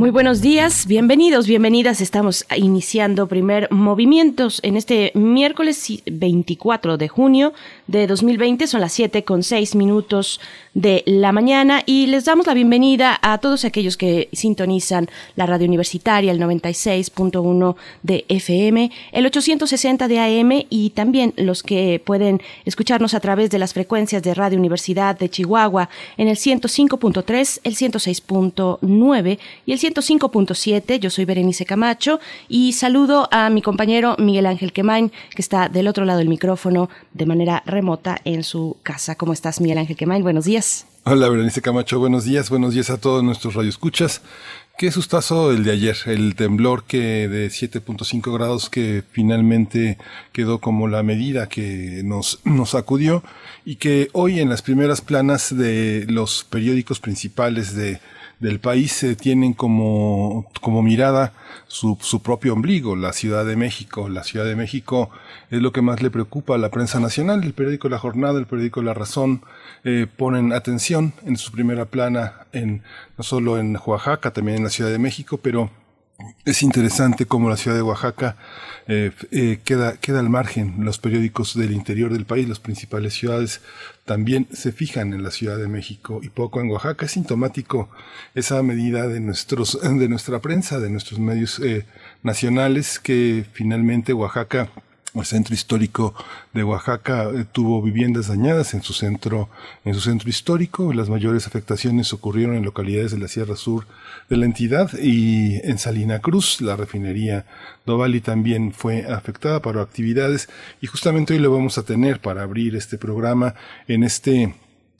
Muy buenos días, bienvenidos, bienvenidas. Estamos iniciando primer movimientos en este miércoles 24 de junio de 2020. Son las 7 con 6 minutos de la mañana y les damos la bienvenida a todos aquellos que sintonizan la radio universitaria, el 96.1 de FM, el 860 de AM y también los que pueden escucharnos a través de las frecuencias de Radio Universidad de Chihuahua en el 105.3, el 106.9 y el 105.7. Yo soy Berenice Camacho y saludo a mi compañero Miguel Ángel Quemain, que está del otro lado del micrófono de manera remota en su casa. ¿Cómo estás, Miguel Ángel Quemain? Buenos días. Hola, Berenice Camacho. Buenos días. Buenos días a todos nuestros radioescuchas. Qué sustazo el de ayer, el temblor que de 7.5 grados que finalmente quedó como la medida que nos, nos acudió y que hoy en las primeras planas de los periódicos principales de, del país se tienen como, como mirada su, su propio ombligo, la Ciudad de México. La Ciudad de México es lo que más le preocupa a la prensa nacional. El periódico La Jornada, el periódico La Razón eh, ponen atención en su primera plana, en, no solo en Oaxaca, también en la Ciudad de México, pero es interesante cómo la ciudad de Oaxaca eh, eh, queda, queda al margen. Los periódicos del interior del país, las principales ciudades, también se fijan en la Ciudad de México y poco en Oaxaca. Es sintomático esa medida de, nuestros, de nuestra prensa, de nuestros medios eh, nacionales, que finalmente Oaxaca el centro histórico de Oaxaca eh, tuvo viviendas dañadas en su centro, en su centro histórico. Las mayores afectaciones ocurrieron en localidades de la Sierra Sur de la entidad y en Salina Cruz, la refinería Dovali también fue afectada por actividades y justamente hoy lo vamos a tener para abrir este programa en este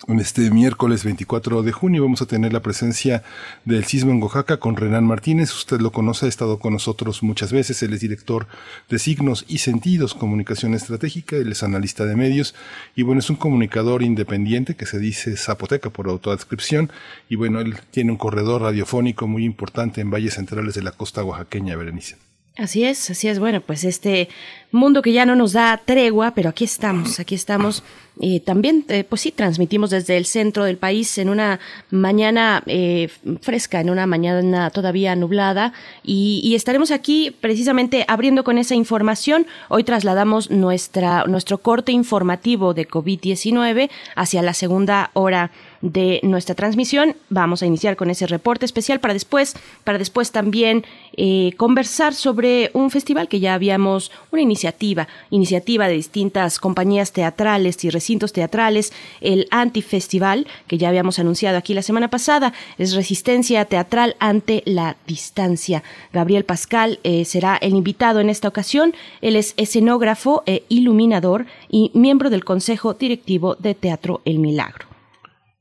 este miércoles 24 de junio vamos a tener la presencia del sismo en Oaxaca con Renan Martínez. Usted lo conoce, ha estado con nosotros muchas veces. Él es director de Signos y Sentidos, Comunicación Estratégica. Él es analista de medios y bueno, es un comunicador independiente que se dice zapoteca por autoadscripción. Y bueno, él tiene un corredor radiofónico muy importante en valles centrales de la costa oaxaqueña, Berenice. Así es, así es. Bueno, pues este mundo que ya no nos da tregua, pero aquí estamos, aquí estamos. Y también, eh, pues sí, transmitimos desde el centro del país en una mañana eh, fresca, en una mañana todavía nublada, y, estaremos aquí precisamente abriendo con esa información. Hoy trasladamos nuestra, nuestro corte informativo de COVID-19 hacia la segunda hora de nuestra transmisión. Vamos a iniciar con ese reporte especial para después, para después también eh, conversar sobre un festival que ya habíamos, una iniciativa, iniciativa de distintas compañías teatrales y teatrales, el Antifestival, que ya habíamos anunciado aquí la semana pasada, es Resistencia Teatral ante la Distancia. Gabriel Pascal eh, será el invitado en esta ocasión. Él es escenógrafo e iluminador y miembro del Consejo Directivo de Teatro El Milagro.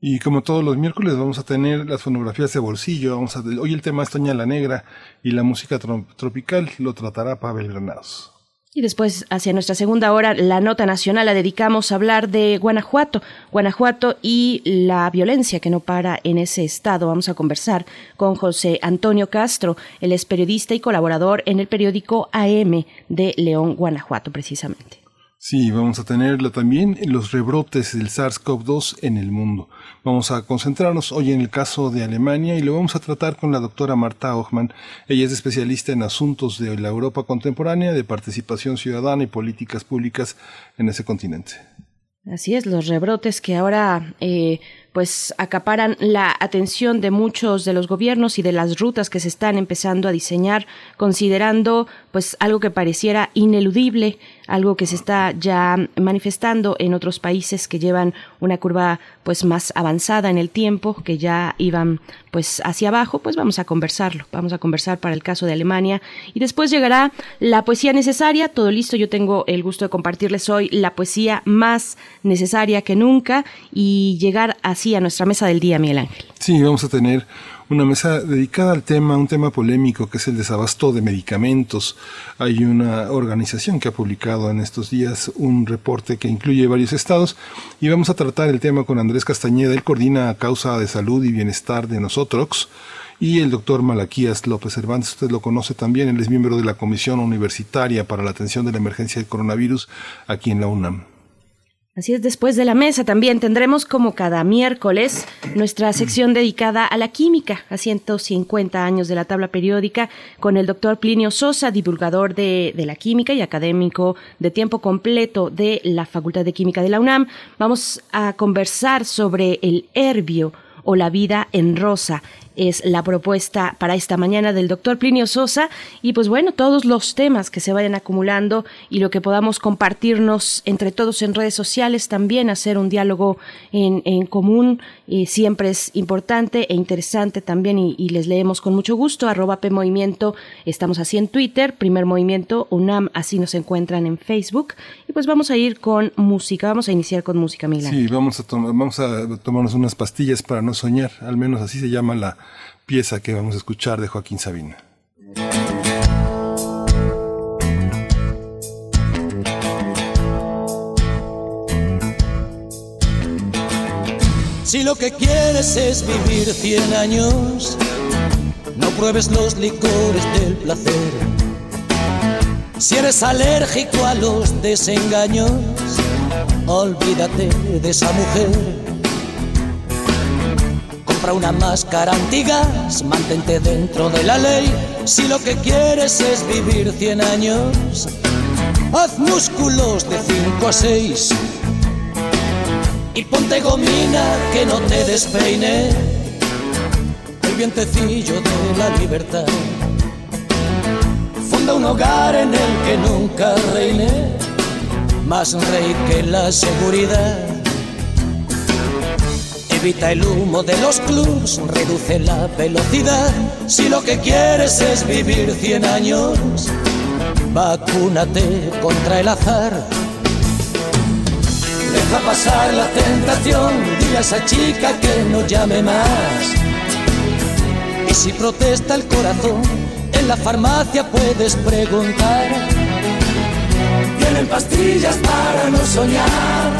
Y como todos los miércoles vamos a tener las fonografías de bolsillo, vamos a, hoy el tema es Toña la Negra y la música tropical lo tratará Pavel Granados. Y después, hacia nuestra segunda hora, la nota nacional la dedicamos a hablar de Guanajuato, Guanajuato y la violencia que no para en ese estado. Vamos a conversar con José Antonio Castro, él es periodista y colaborador en el periódico AM de León, Guanajuato, precisamente. Sí, vamos a tenerlo también los rebrotes del SARS-CoV-2 en el mundo. Vamos a concentrarnos hoy en el caso de Alemania y lo vamos a tratar con la doctora Marta Ochman. Ella es especialista en asuntos de la Europa contemporánea, de participación ciudadana y políticas públicas en ese continente. Así es, los rebrotes que ahora eh, pues acaparan la atención de muchos de los gobiernos y de las rutas que se están empezando a diseñar, considerando pues algo que pareciera ineludible, algo que se está ya manifestando en otros países que llevan una curva pues más avanzada en el tiempo, que ya iban pues hacia abajo, pues vamos a conversarlo, vamos a conversar para el caso de Alemania y después llegará la poesía necesaria, todo listo, yo tengo el gusto de compartirles hoy la poesía más necesaria que nunca y llegar así a nuestra mesa del día, Miguel Ángel. Sí, vamos a tener una mesa dedicada al tema, un tema polémico que es el desabasto de medicamentos. Hay una organización que ha publicado en estos días un reporte que incluye varios estados y vamos a tratar el tema con Andrés Castañeda. Él coordina Causa de Salud y Bienestar de nosotros y el doctor Malaquías López Cervantes, usted lo conoce también, él es miembro de la Comisión Universitaria para la Atención de la Emergencia del Coronavirus aquí en la UNAM. Así es, después de la mesa también tendremos como cada miércoles nuestra sección dedicada a la química, a 150 años de la tabla periódica, con el doctor Plinio Sosa, divulgador de, de, la química y académico de tiempo completo de la Facultad de Química de la UNAM. Vamos a conversar sobre el herbio o la vida en rosa es la propuesta para esta mañana del doctor Plinio Sosa. Y pues bueno, todos los temas que se vayan acumulando y lo que podamos compartirnos entre todos en redes sociales también, hacer un diálogo en, en común y siempre es importante e interesante también y, les leemos con mucho gusto, arroba P Movimiento, estamos así en Twitter, Primer Movimiento, UNAM, así nos encuentran en Facebook. Y pues vamos a ir con música, vamos a iniciar con música, Milán. Sí, vamos a, vamos a tomarnos unas pastillas para no soñar, al menos así se llama la pieza que vamos a escuchar de Joaquín Sabina. Si lo que quieres es vivir cien años, no pruebes los licores del placer. Si eres alérgico a los desengaños, olvídate de esa mujer una máscara antigas, mantente dentro de la ley. Si lo que quieres es vivir 100 años, haz músculos de 5 a 6 y ponte gomina que no te despeine el vientecillo de la libertad. Funda un hogar en el que nunca reine, más rey que la seguridad Evita el humo de los clubs, reduce la velocidad. Si lo que quieres es vivir 100 años, vacúnate contra el azar. Deja pasar la tentación, dile a esa chica que no llame más. Y si protesta el corazón, en la farmacia puedes preguntar. Tienen pastillas para no soñar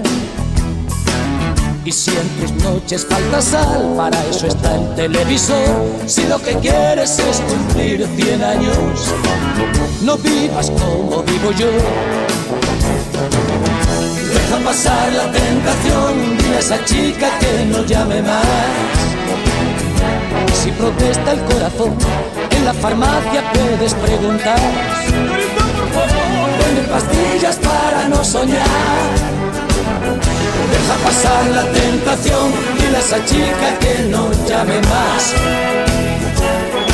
Y si en tus noches falta sal, para eso está el televisor. Si lo que quieres es cumplir 100 años, no vivas como vivo yo. Deja pasar la tentación, dile a esa chica que no llame más. Y si protesta el corazón, en la farmacia puedes preguntar. Venden pastillas para no soñar Deja pasar la tentación, dile a esa chica que no llame más.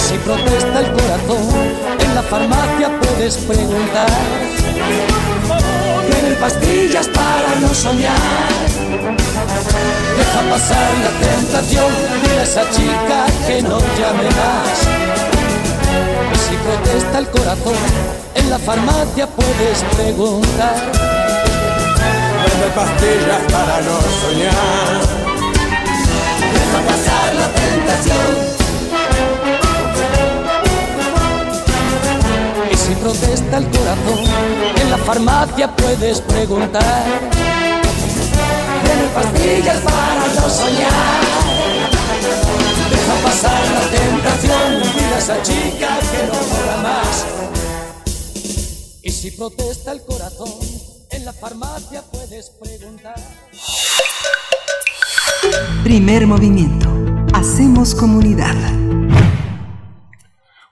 Si protesta el corazón, en la farmacia puedes preguntar. Tienen pastillas para no soñar. Deja pasar la tentación, dile a esa chica que no llame más. Si protesta el corazón, en la farmacia puedes preguntar de pastillas para no soñar. Deja pasar la tentación. Y si protesta el corazón, en la farmacia puedes preguntar. Tiene pastillas para no soñar. Deja pasar la tentación, mira a esa chica que no mola más. Y si protesta el corazón, en la farmacia puedes preguntar. Primer movimiento. Hacemos comunidad.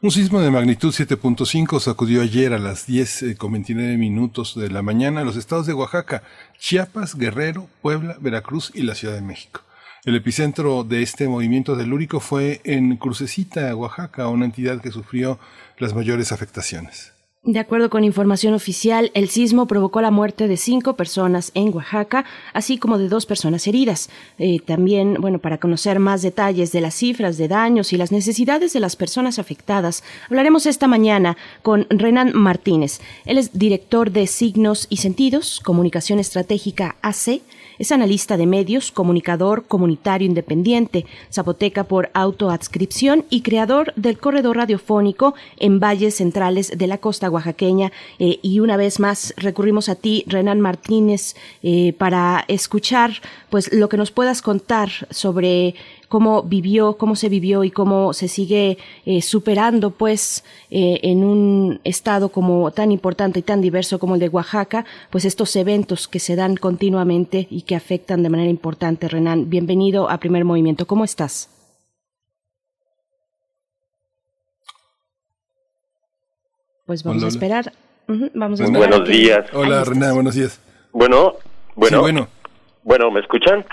Un sismo de magnitud 7.5 sacudió ayer a las 10 eh, con 29 minutos de la mañana los estados de Oaxaca, Chiapas, Guerrero, Puebla, Veracruz y la Ciudad de México. El epicentro de este movimiento telúrico fue en Crucecita, Oaxaca, una entidad que sufrió las mayores afectaciones. De acuerdo con información oficial, el sismo provocó la muerte de cinco personas en Oaxaca, así como de dos personas heridas. Eh, también, bueno, para conocer más detalles de las cifras de daños y las necesidades de las personas afectadas, hablaremos esta mañana con Renan Martínez. Él es director de Signos y Sentidos, Comunicación Estratégica AC es analista de medios, comunicador comunitario independiente, zapoteca por autoadscripción y creador del corredor radiofónico en valles centrales de la costa oaxaqueña. Eh, y una vez más recurrimos a ti, Renan Martínez, eh, para escuchar pues lo que nos puedas contar sobre cómo vivió, cómo se vivió y cómo se sigue eh, superando, pues, eh, en un estado como tan importante y tan diverso como el de Oaxaca, pues estos eventos que se dan continuamente y que afectan de manera importante. Renan, bienvenido a Primer Movimiento. ¿Cómo estás? Pues vamos a esperar. vamos a esperar buenos días. Hola, Renan, buenos días. Bueno, bueno. bueno. Bueno, ¿me escuchan?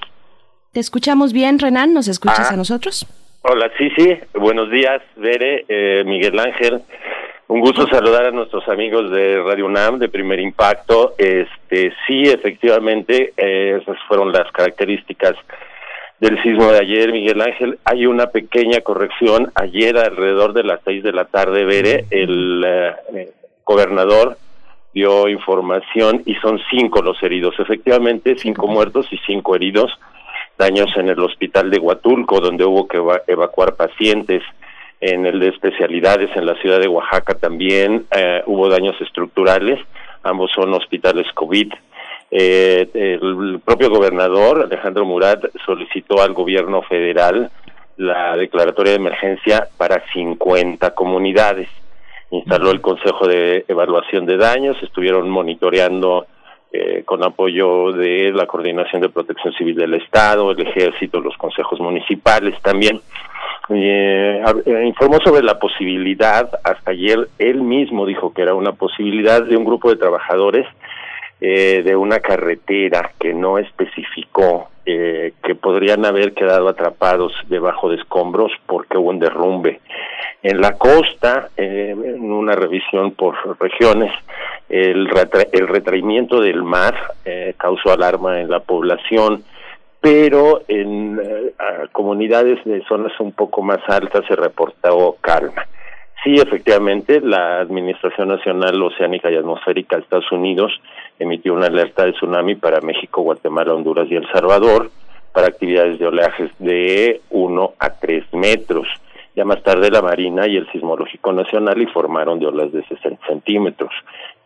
Te escuchamos bien, Renan, ¿nos escuchas ah. a nosotros? Hola, sí, sí, buenos días, Bere, eh, Miguel Ángel. Un gusto saludar a nuestros amigos de Radio UNAM, de Primer Impacto. Este, sí, efectivamente, eh, esas fueron las características del sismo de ayer, Miguel Ángel. Hay una pequeña corrección. Ayer, alrededor de las seis de la tarde, Bere, el eh, gobernador dio información y son cinco los heridos. Efectivamente, cinco muertos y cinco heridos daños en el hospital de Huatulco, donde hubo que evacuar pacientes, en el de especialidades en la ciudad de Oaxaca también eh, hubo daños estructurales, ambos son hospitales COVID. Eh, el propio gobernador, Alejandro Murat, solicitó al gobierno federal la declaratoria de emergencia para 50 comunidades. Instaló el Consejo de Evaluación de Daños, estuvieron monitoreando eh, con apoyo de la Coordinación de Protección Civil del Estado, el Ejército, los consejos municipales también. Eh, eh, informó sobre la posibilidad, hasta ayer él mismo dijo que era una posibilidad de un grupo de trabajadores eh, de una carretera que no especificó eh, que podrían haber quedado atrapados debajo de escombros porque hubo un derrumbe. En la costa, eh, en una revisión por regiones, el, retraimiento del mar eh, causó alarma en la población, pero en comunidades de zonas un poco más altas se reportó calma. Sí, efectivamente, la Administración Nacional Oceánica y Atmosférica de Estados Unidos emitió una alerta de tsunami para México, Guatemala, Honduras y El Salvador para actividades de oleajes de 1 a 3 metros. Ya más tarde la Marina y el Sismológico Nacional informaron de olas de 60 centímetros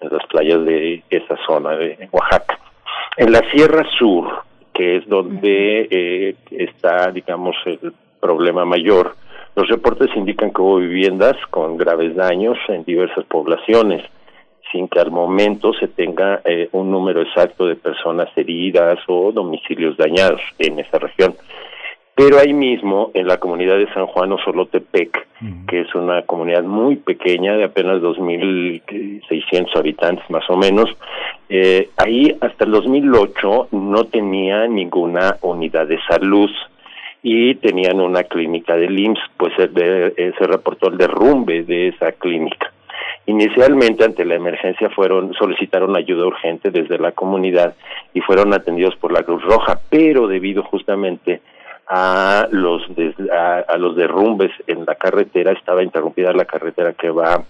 en las playas de esa zona de Oaxaca. En la Sierra Sur, que es donde eh, está, digamos, el problema mayor, los reportes indican que hubo viviendas con graves daños en diversas poblaciones sin que al momento se tenga eh, un número exacto de personas heridas o domicilios dañados en esa región. Pero ahí mismo, en la comunidad de San Juan Osolotepec, que es una comunidad muy pequeña de apenas 2.600 habitantes más o menos, eh, ahí hasta el 2008 no tenía ninguna unidad de salud y tenían una clínica del IMSS, pues se, se reportó el derrumbe de esa clínica. Inicialmente, ante la emergencia, fueron solicitaron ayuda urgente desde la comunidad y fueron atendidos por la Cruz Roja, pero debido justamente a los a, los derrumbes en la carretera, estaba interrumpida la carretera que va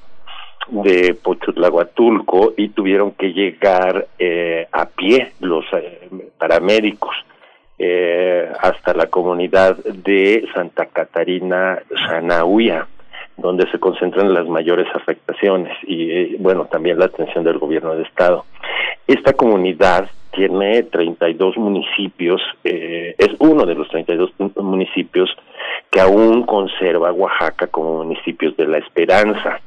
de Pochutlahuatulco y tuvieron que llegar eh, a pie los eh, paramédicos eh, hasta la comunidad de Santa Catarina Sanahuia donde se concentran las mayores afectaciones y, eh, bueno, también la atención del gobierno de Estado. Esta comunidad tiene 32 municipios, eh, es uno de los 32 municipios que aún conserva Oaxaca como municipios de la esperanza.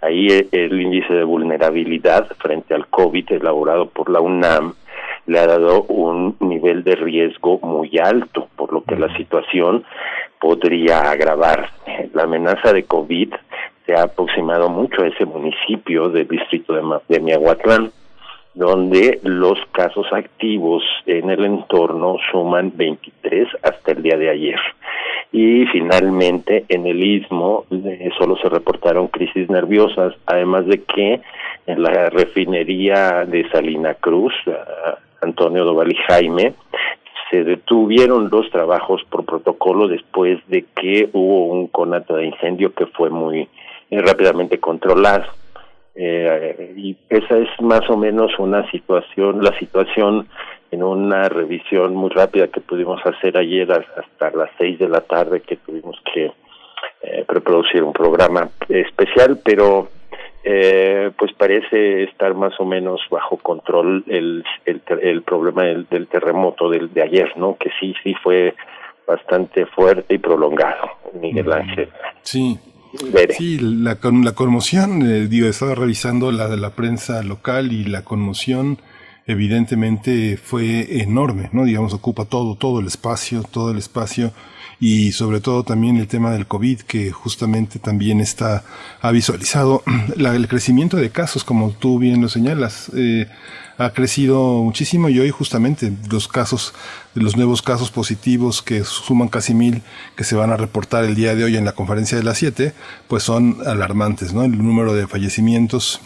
Ahí eh, el índice de vulnerabilidad frente al COVID elaborado por la UNAM le ha dado un nivel de riesgo muy alto, por lo que la situación podría agravar. La amenaza de COVID se ha aproximado mucho a ese municipio del distrito de, de Miahuatlán, donde los casos activos en el entorno suman 23 hasta el día de ayer. Y finalmente en el istmo eh, solo se reportaron crisis nerviosas, además de que en la refinería de Salina Cruz, Antonio Doval y Jaime, se detuvieron los trabajos por protocolo después de que hubo un conato de incendio que fue muy eh, rápidamente controlado. Eh, y esa es más o menos una situación, la situación en una revisión muy rápida que pudimos hacer ayer hasta las seis de la tarde que tuvimos que eh, preproducir un programa especial, pero eh, pues parece estar más o menos bajo control el, el, el problema del, del terremoto del, de ayer, ¿no? Que sí, sí fue bastante fuerte y prolongado, Miguel Ángel. Sí, Sí, la, la conmoción, eh, digo, estaba revisando la de la prensa local y la conmoción evidentemente fue enorme, ¿no? Digamos, ocupa todo, todo el espacio, todo el espacio y sobre todo también el tema del COVID que justamente también está, ha visualizado la, el crecimiento de casos, como tú bien lo señalas. Eh, ha crecido muchísimo y hoy justamente los casos, los nuevos casos positivos que suman casi mil que se van a reportar el día de hoy en la conferencia de las 7, pues son alarmantes, ¿no? El número de fallecimientos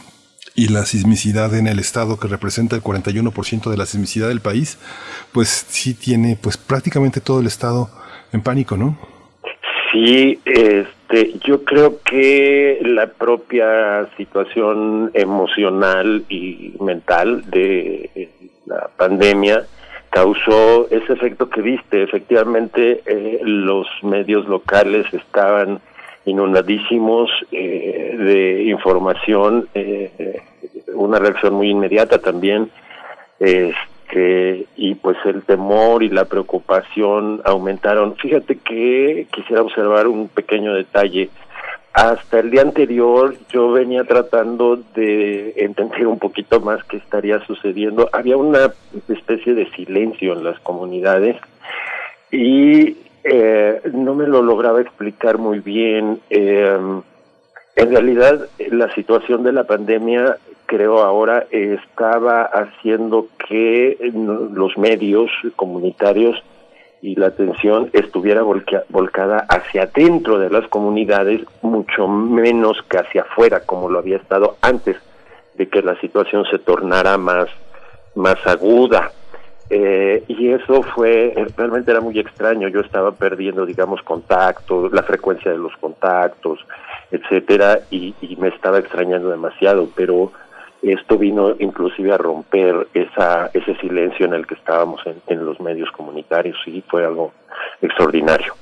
y la sismicidad en el estado que representa el 41% de la sismicidad del país, pues sí tiene pues prácticamente todo el estado en pánico, ¿no? Sí, este, yo creo que la propia situación emocional y mental de la pandemia causó ese efecto que viste. Efectivamente, eh, los medios locales estaban inundadísimos eh, de información, eh, una reacción muy inmediata también. Este, que y pues el temor y la preocupación aumentaron. Fíjate que quisiera observar un pequeño detalle. Hasta el día anterior yo venía tratando de entender un poquito más qué estaría sucediendo. Había una especie de silencio en las comunidades y eh, no me lo lograba explicar muy bien. Eh, en realidad, la situación de la pandemia creo ahora estaba haciendo que los medios comunitarios y la atención estuviera volcada hacia adentro de las comunidades, mucho menos que hacia afuera, como lo había estado antes de que la situación se tornara más, más aguda. Eh, y eso fue, realmente era muy extraño, yo estaba perdiendo, digamos, contactos, la frecuencia de los contactos, etcétera, y, y me estaba extrañando demasiado, pero esto vino inclusive a romper esa, ese silencio en el que estábamos en, los medios comunitarios y fue algo extraordinario.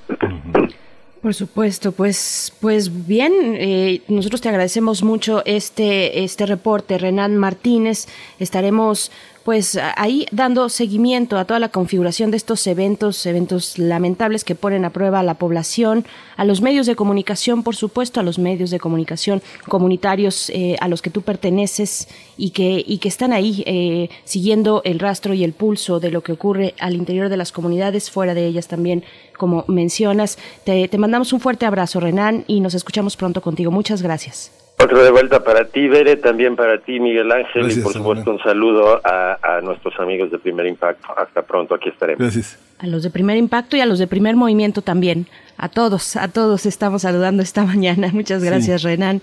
Por supuesto, pues, pues bien, eh, nosotros te agradecemos mucho este, este reporte, Renan Martínez. Estaremos pues ahí dando seguimiento a toda la configuración de estos eventos, eventos lamentables que ponen a prueba a la población, a los medios de comunicación, por supuesto, a los medios de comunicación comunitarios eh, a los que tú perteneces y que, y que están ahí eh, siguiendo el rastro y el pulso de lo que ocurre al interior de las comunidades, fuera de ellas también, como mencionas. Te, te mandamos un fuerte abrazo, Renan, y nos escuchamos pronto contigo. Muchas gracias. Otro de vuelta para ti, Bere, también para ti, Miguel Ángel, y por supuesto un saludo a, a, nuestros amigos de Primer Impacto. Hasta pronto, aquí estaremos. Gracias. A los de Primer Impacto y a los de Primer Movimiento también. A todos, a todos estamos saludando esta mañana. Muchas gracias, Renan.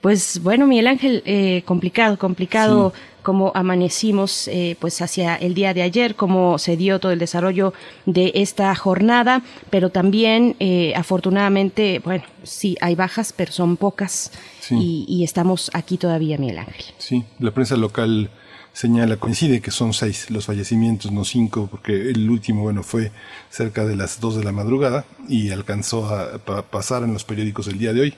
Pues bueno, Miguel Ángel, eh, complicado, complicado cómo amanecimos eh, pues hacia el día de ayer, cómo se dio todo el desarrollo de esta jornada, pero también eh, afortunadamente, bueno, sí hay bajas, pero son pocas y, estamos aquí todavía, Miguel Ángel. Sí, la prensa local señala, coincide que son seis los fallecimientos, no cinco, porque el último, bueno, fue cerca de las dos de la madrugada y alcanzó a, pasar en los periódicos el día de hoy.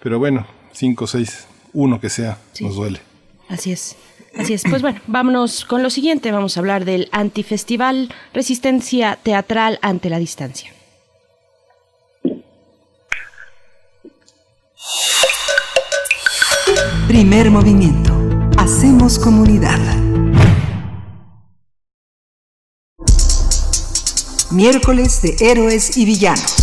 Pero bueno, cinco, seis, uno que sea, nos duele. Así es. Así es, pues bueno, vámonos con lo siguiente, vamos a hablar del antifestival Resistencia Teatral ante la Distancia. Primer movimiento. Hacemos comunidad. Miércoles de Héroes y Villanos.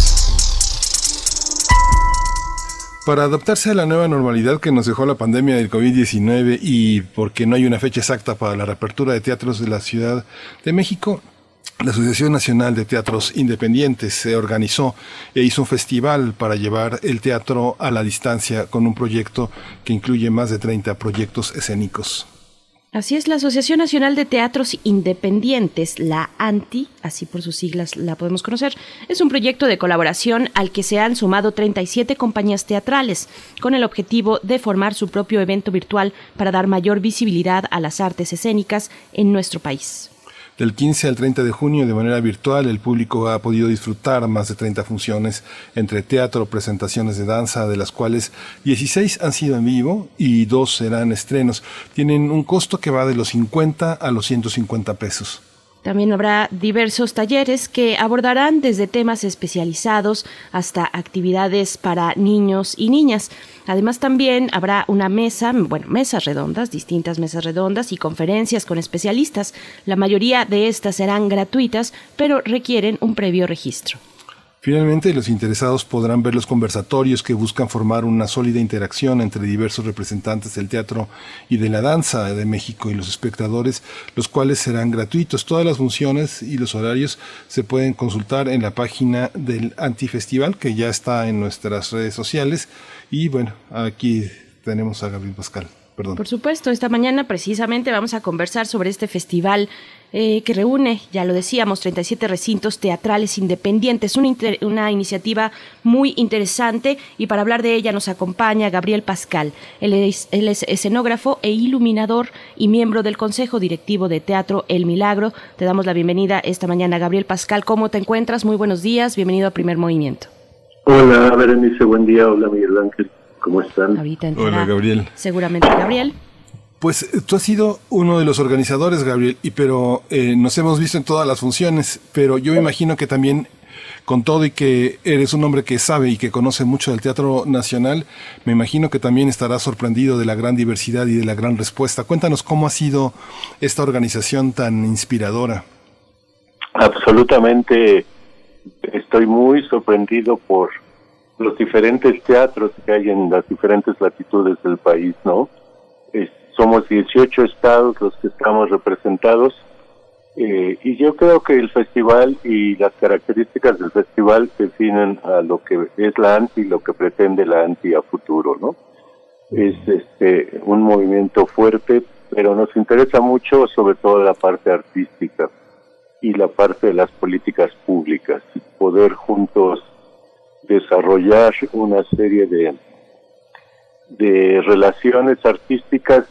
Para adaptarse a la nueva normalidad que nos dejó la pandemia del COVID-19 y porque no hay una fecha exacta para la reapertura de teatros de la Ciudad de México, la Asociación Nacional de Teatros Independientes se organizó e hizo un festival para llevar el teatro a la distancia con un proyecto que incluye más de 30 proyectos escénicos. Así es, la Asociación Nacional de Teatros Independientes, la ANTI, así por sus siglas la podemos conocer, es un proyecto de colaboración al que se han sumado 37 compañías teatrales, con el objetivo de formar su propio evento virtual para dar mayor visibilidad a las artes escénicas en nuestro país. Del 15 al 30 de junio, de manera virtual, el público ha podido disfrutar más de 30 funciones entre teatro, presentaciones de danza, de las cuales 16 han sido en vivo y dos serán estrenos. Tienen un costo que va de los 50 a los 150 pesos. También habrá diversos talleres que abordarán desde temas especializados hasta actividades para niños y niñas. Además también habrá una mesa, bueno, mesas redondas, distintas mesas redondas y conferencias con especialistas. La mayoría de estas serán gratuitas, pero requieren un previo registro. Finalmente, los interesados podrán ver los conversatorios que buscan formar una sólida interacción entre diversos representantes del teatro y de la danza de México y los espectadores, los cuales serán gratuitos. Todas las funciones y los horarios se pueden consultar en la página del Antifestival, que ya está en nuestras redes sociales. Y bueno, aquí tenemos a Gabriel Pascal. Perdón. Por supuesto, esta mañana precisamente vamos a conversar sobre este festival eh, que reúne, ya lo decíamos, 37 recintos teatrales independientes, una, una iniciativa muy interesante y para hablar de ella nos acompaña Gabriel Pascal. Él es, él es escenógrafo e iluminador y miembro del Consejo Directivo de Teatro El Milagro. Te damos la bienvenida esta mañana, Gabriel Pascal. ¿Cómo te encuentras? Muy buenos días, bienvenido a Primer Movimiento. Hola, Berenice, buen día. Hola, Miguel Ángel. ¿Cómo están? Hola, Gabriel. Seguramente, Gabriel. Pues eh, tú has sido uno de los organizadores, Gabriel, y pero eh, nos hemos visto en todas las funciones, pero yo me imagino que también con todo y que eres un hombre que sabe y que conoce mucho del teatro nacional, me imagino que también estarás sorprendido de la gran diversidad y de la gran respuesta. Cuéntanos cómo ha sido esta organización tan inspiradora. Absolutamente, estoy muy sorprendido por los diferentes teatros que hay en las diferentes latitudes del país, ¿no? Somos 18 estados los que estamos representados eh, y yo creo que el festival y las características del festival definen a lo que es la ANTI y lo que pretende la ANTI a futuro, ¿no? Es este un movimiento fuerte, pero nos interesa mucho sobre todo la parte artística y la parte de las políticas públicas, poder juntos desarrollar una serie de de relaciones artísticas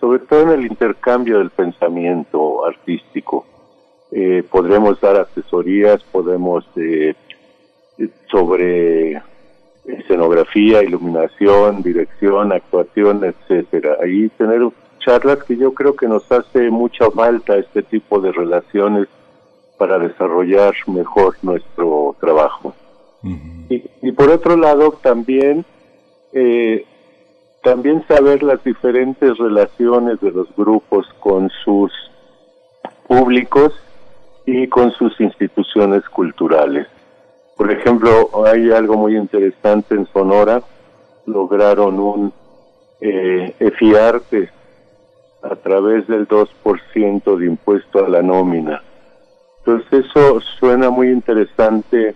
sobre todo en el intercambio del pensamiento artístico. Eh, podremos dar asesorías, podemos eh, sobre escenografía, iluminación, dirección, actuación, etcétera. Ahí tener charlas que yo creo que nos hace mucha falta este tipo de relaciones para desarrollar mejor nuestro trabajo. y, y, por otro lado, también eh, también saber las diferentes relaciones de los grupos con sus públicos y con sus instituciones culturales. Por ejemplo, hay algo muy interesante en Sonora, lograron un eh, EFIARTE a través del 2% de impuesto a la nómina. Entonces eso suena muy interesante,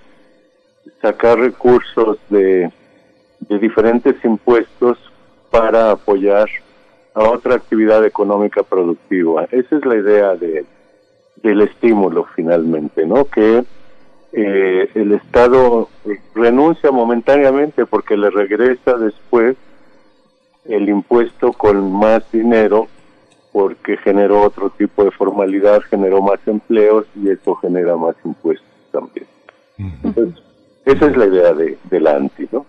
sacar recursos de, de diferentes impuestos para apoyar a otra actividad económica productiva. Esa es la idea de, del estímulo finalmente, ¿no? Que eh, el Estado renuncia momentáneamente porque le regresa después el impuesto con más dinero porque generó otro tipo de formalidad, generó más empleos y eso genera más impuestos también. Entonces, esa es la idea de, de la ANTI, ¿no?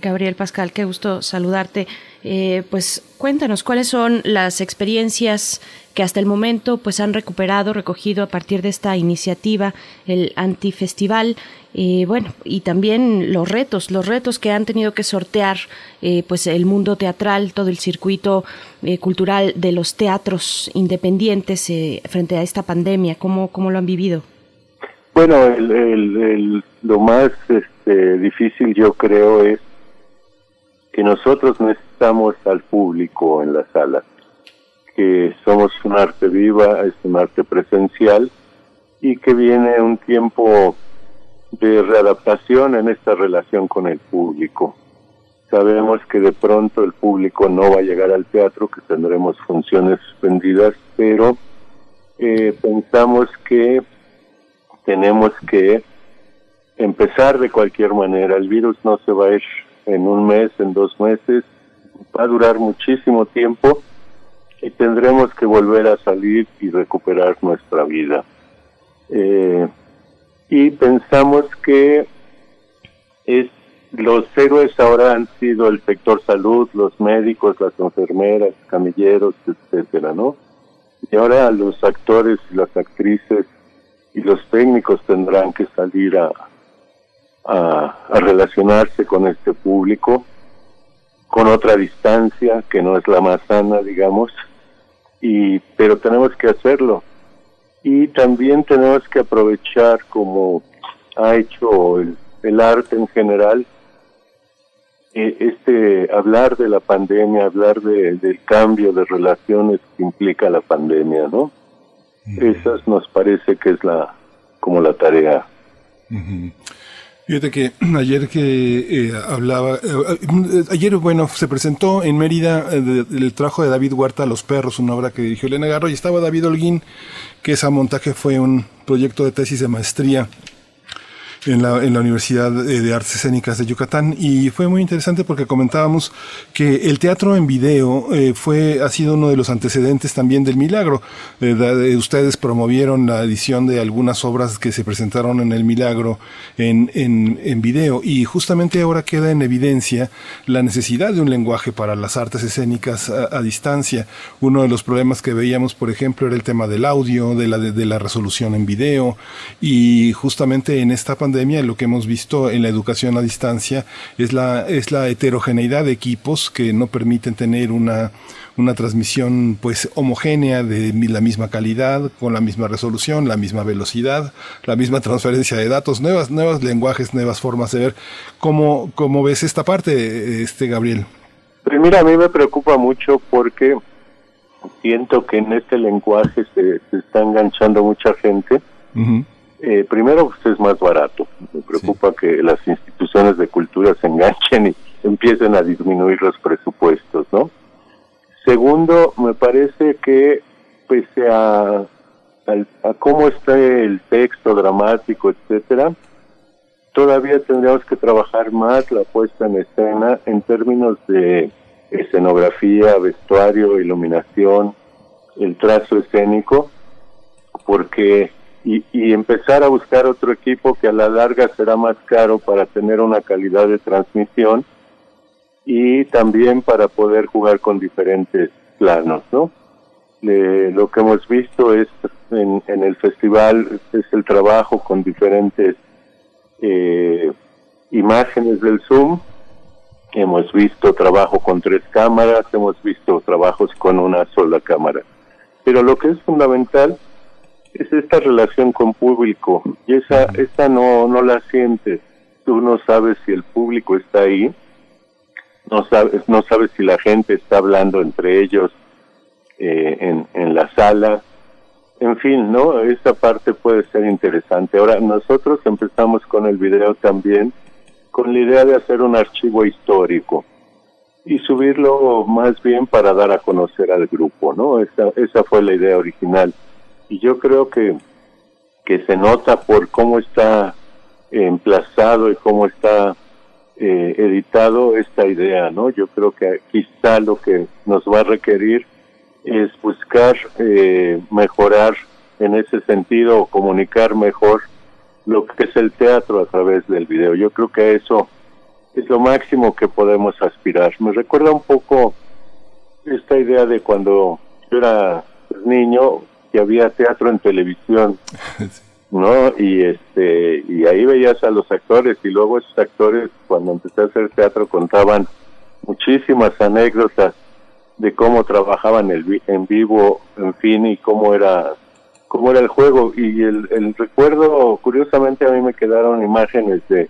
Gabriel Pascal, qué gusto saludarte. Eh, pues cuéntanos cuáles son las experiencias que hasta el momento pues han recuperado, recogido a partir de esta iniciativa, el Antifestival, eh, bueno, y también los retos, los retos que han tenido que sortear eh, pues el mundo teatral, todo el circuito eh, cultural de los teatros independientes frente a esta pandemia, ¿cómo, cómo lo han vivido? Bueno, el, el, lo más este, difícil yo creo es que nosotros necesitamos al público en la sala, que somos un arte viva, es un arte presencial y que viene un tiempo de readaptación en esta relación con el público. Sabemos que de pronto el público no va a llegar al teatro, que tendremos funciones suspendidas, pero eh, pensamos que tenemos que empezar de cualquier manera. El virus no se va a ir en un mes, en dos meses, va a durar muchísimo tiempo y tendremos que volver a salir y recuperar nuestra vida. Eh, y pensamos que es los héroes ahora han sido el sector salud, los médicos, las enfermeras, camilleros, etcétera, ¿no? Y ahora los actores y las actrices y los técnicos tendrán que salir a, a, relacionarse con este público con otra distancia que no es la más sana, digamos, y pero tenemos que hacerlo. Y también tenemos que aprovechar como ha hecho el, el arte en general eh, este hablar de la pandemia hablar de, del cambio de relaciones que implica la pandemia no esas nos parece que es la como la tarea Fíjate que ayer que eh, hablaba, eh, eh, ayer, bueno, se presentó en Mérida el trabajo de David Huerta, Los Perros, una obra que dirigió Elena Garro, y estaba David Holguín, que ese montaje fue un proyecto de tesis de maestría en la, en la Universidad de Artes Escénicas de Yucatán y fue muy interesante porque comentábamos que el teatro en video eh, fue, ha sido uno de los antecedentes también del milagro. Eh, ustedes promovieron la edición de algunas obras que se presentaron en el milagro en, en, en video y justamente ahora queda en evidencia la necesidad de un lenguaje para las artes escénicas a, distancia. Uno de los problemas que veíamos, por ejemplo, era el tema del audio, de la, de, de la resolución en video y justamente en esta pandemia lo que hemos visto en la educación a distancia es la, es la heterogeneidad de equipos que no permiten tener una, una transmisión pues homogénea de la misma calidad, con la misma resolución, la misma velocidad, la misma transferencia de datos, nuevas, nuevos lenguajes, nuevas formas de ver. ¿Cómo, cómo ves esta parte, este Gabriel? Pues mira, a mí me preocupa mucho porque siento que en este lenguaje se, se está enganchando mucha gente. Eh, primero, pues es más barato. Me preocupa que las instituciones de cultura se enganchen y empiecen a disminuir los presupuestos, ¿no? Segundo, me parece que pese a, a, cómo está el texto dramático, etcétera, todavía tendríamos que trabajar más la puesta en escena en términos de escenografía, vestuario, iluminación, el trazo escénico, porque y, y, empezar a buscar otro equipo que a la larga será más caro para tener una calidad de transmisión y también para poder jugar con diferentes planos, ¿no? lo que hemos visto es en, en, el festival es el trabajo con diferentes eh, imágenes del Zoom. Hemos visto trabajo con tres cámaras, hemos visto trabajos con una sola cámara. Pero lo que es fundamental es esta relación con público y esa esa no no la sientes. Tú no sabes si el público está ahí no sabes no sabes si la gente está hablando entre ellos eh, en en la sala. En fin no esa parte puede ser interesante. Ahora nosotros empezamos con el video también con la idea de hacer un archivo histórico y subirlo más bien para dar a conocer al grupo no esa esa fue la idea original y yo creo que, que se nota por cómo está emplazado y cómo está eh, editado esta idea, ¿no? Yo creo que quizá lo que nos va a requerir es buscar eh, mejorar en ese sentido o comunicar mejor lo que es el teatro a través del video. Yo creo que eso es lo máximo que podemos aspirar. Me recuerda un poco esta idea de cuando yo era niño, que había teatro en televisión, ¿no? Y este y ahí veías a los actores y luego esos actores cuando empecé a hacer teatro contaban muchísimas anécdotas de cómo trabajaban el, en vivo, en fin, y cómo era cómo era el juego y el, el recuerdo curiosamente a mí me quedaron imágenes de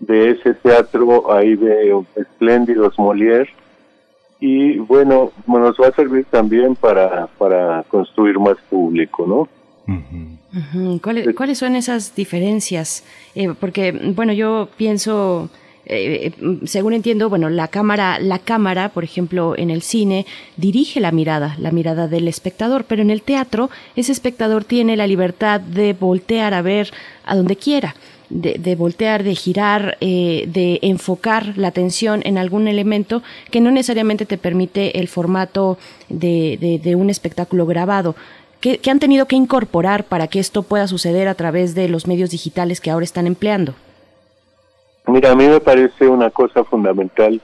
de ese teatro ahí de espléndidos Molière y bueno, nos va a servir también para, para construir más público, ¿no? ¿Cuáles, ¿Cuáles son esas diferencias? Eh, porque, bueno, yo pienso... Eh, según entiendo, bueno, la cámara, la cámara, por ejemplo, en el cine dirige la mirada, la mirada del espectador, pero en el teatro ese espectador tiene la libertad de voltear a ver a donde quiera de, voltear, de girar, eh, de enfocar la atención en algún elemento que no necesariamente te permite el formato de, de, un espectáculo grabado. ¿Qué, han tenido que incorporar para que esto pueda suceder a través de los medios digitales que ahora están empleando? Mira, a mí me parece una cosa fundamental.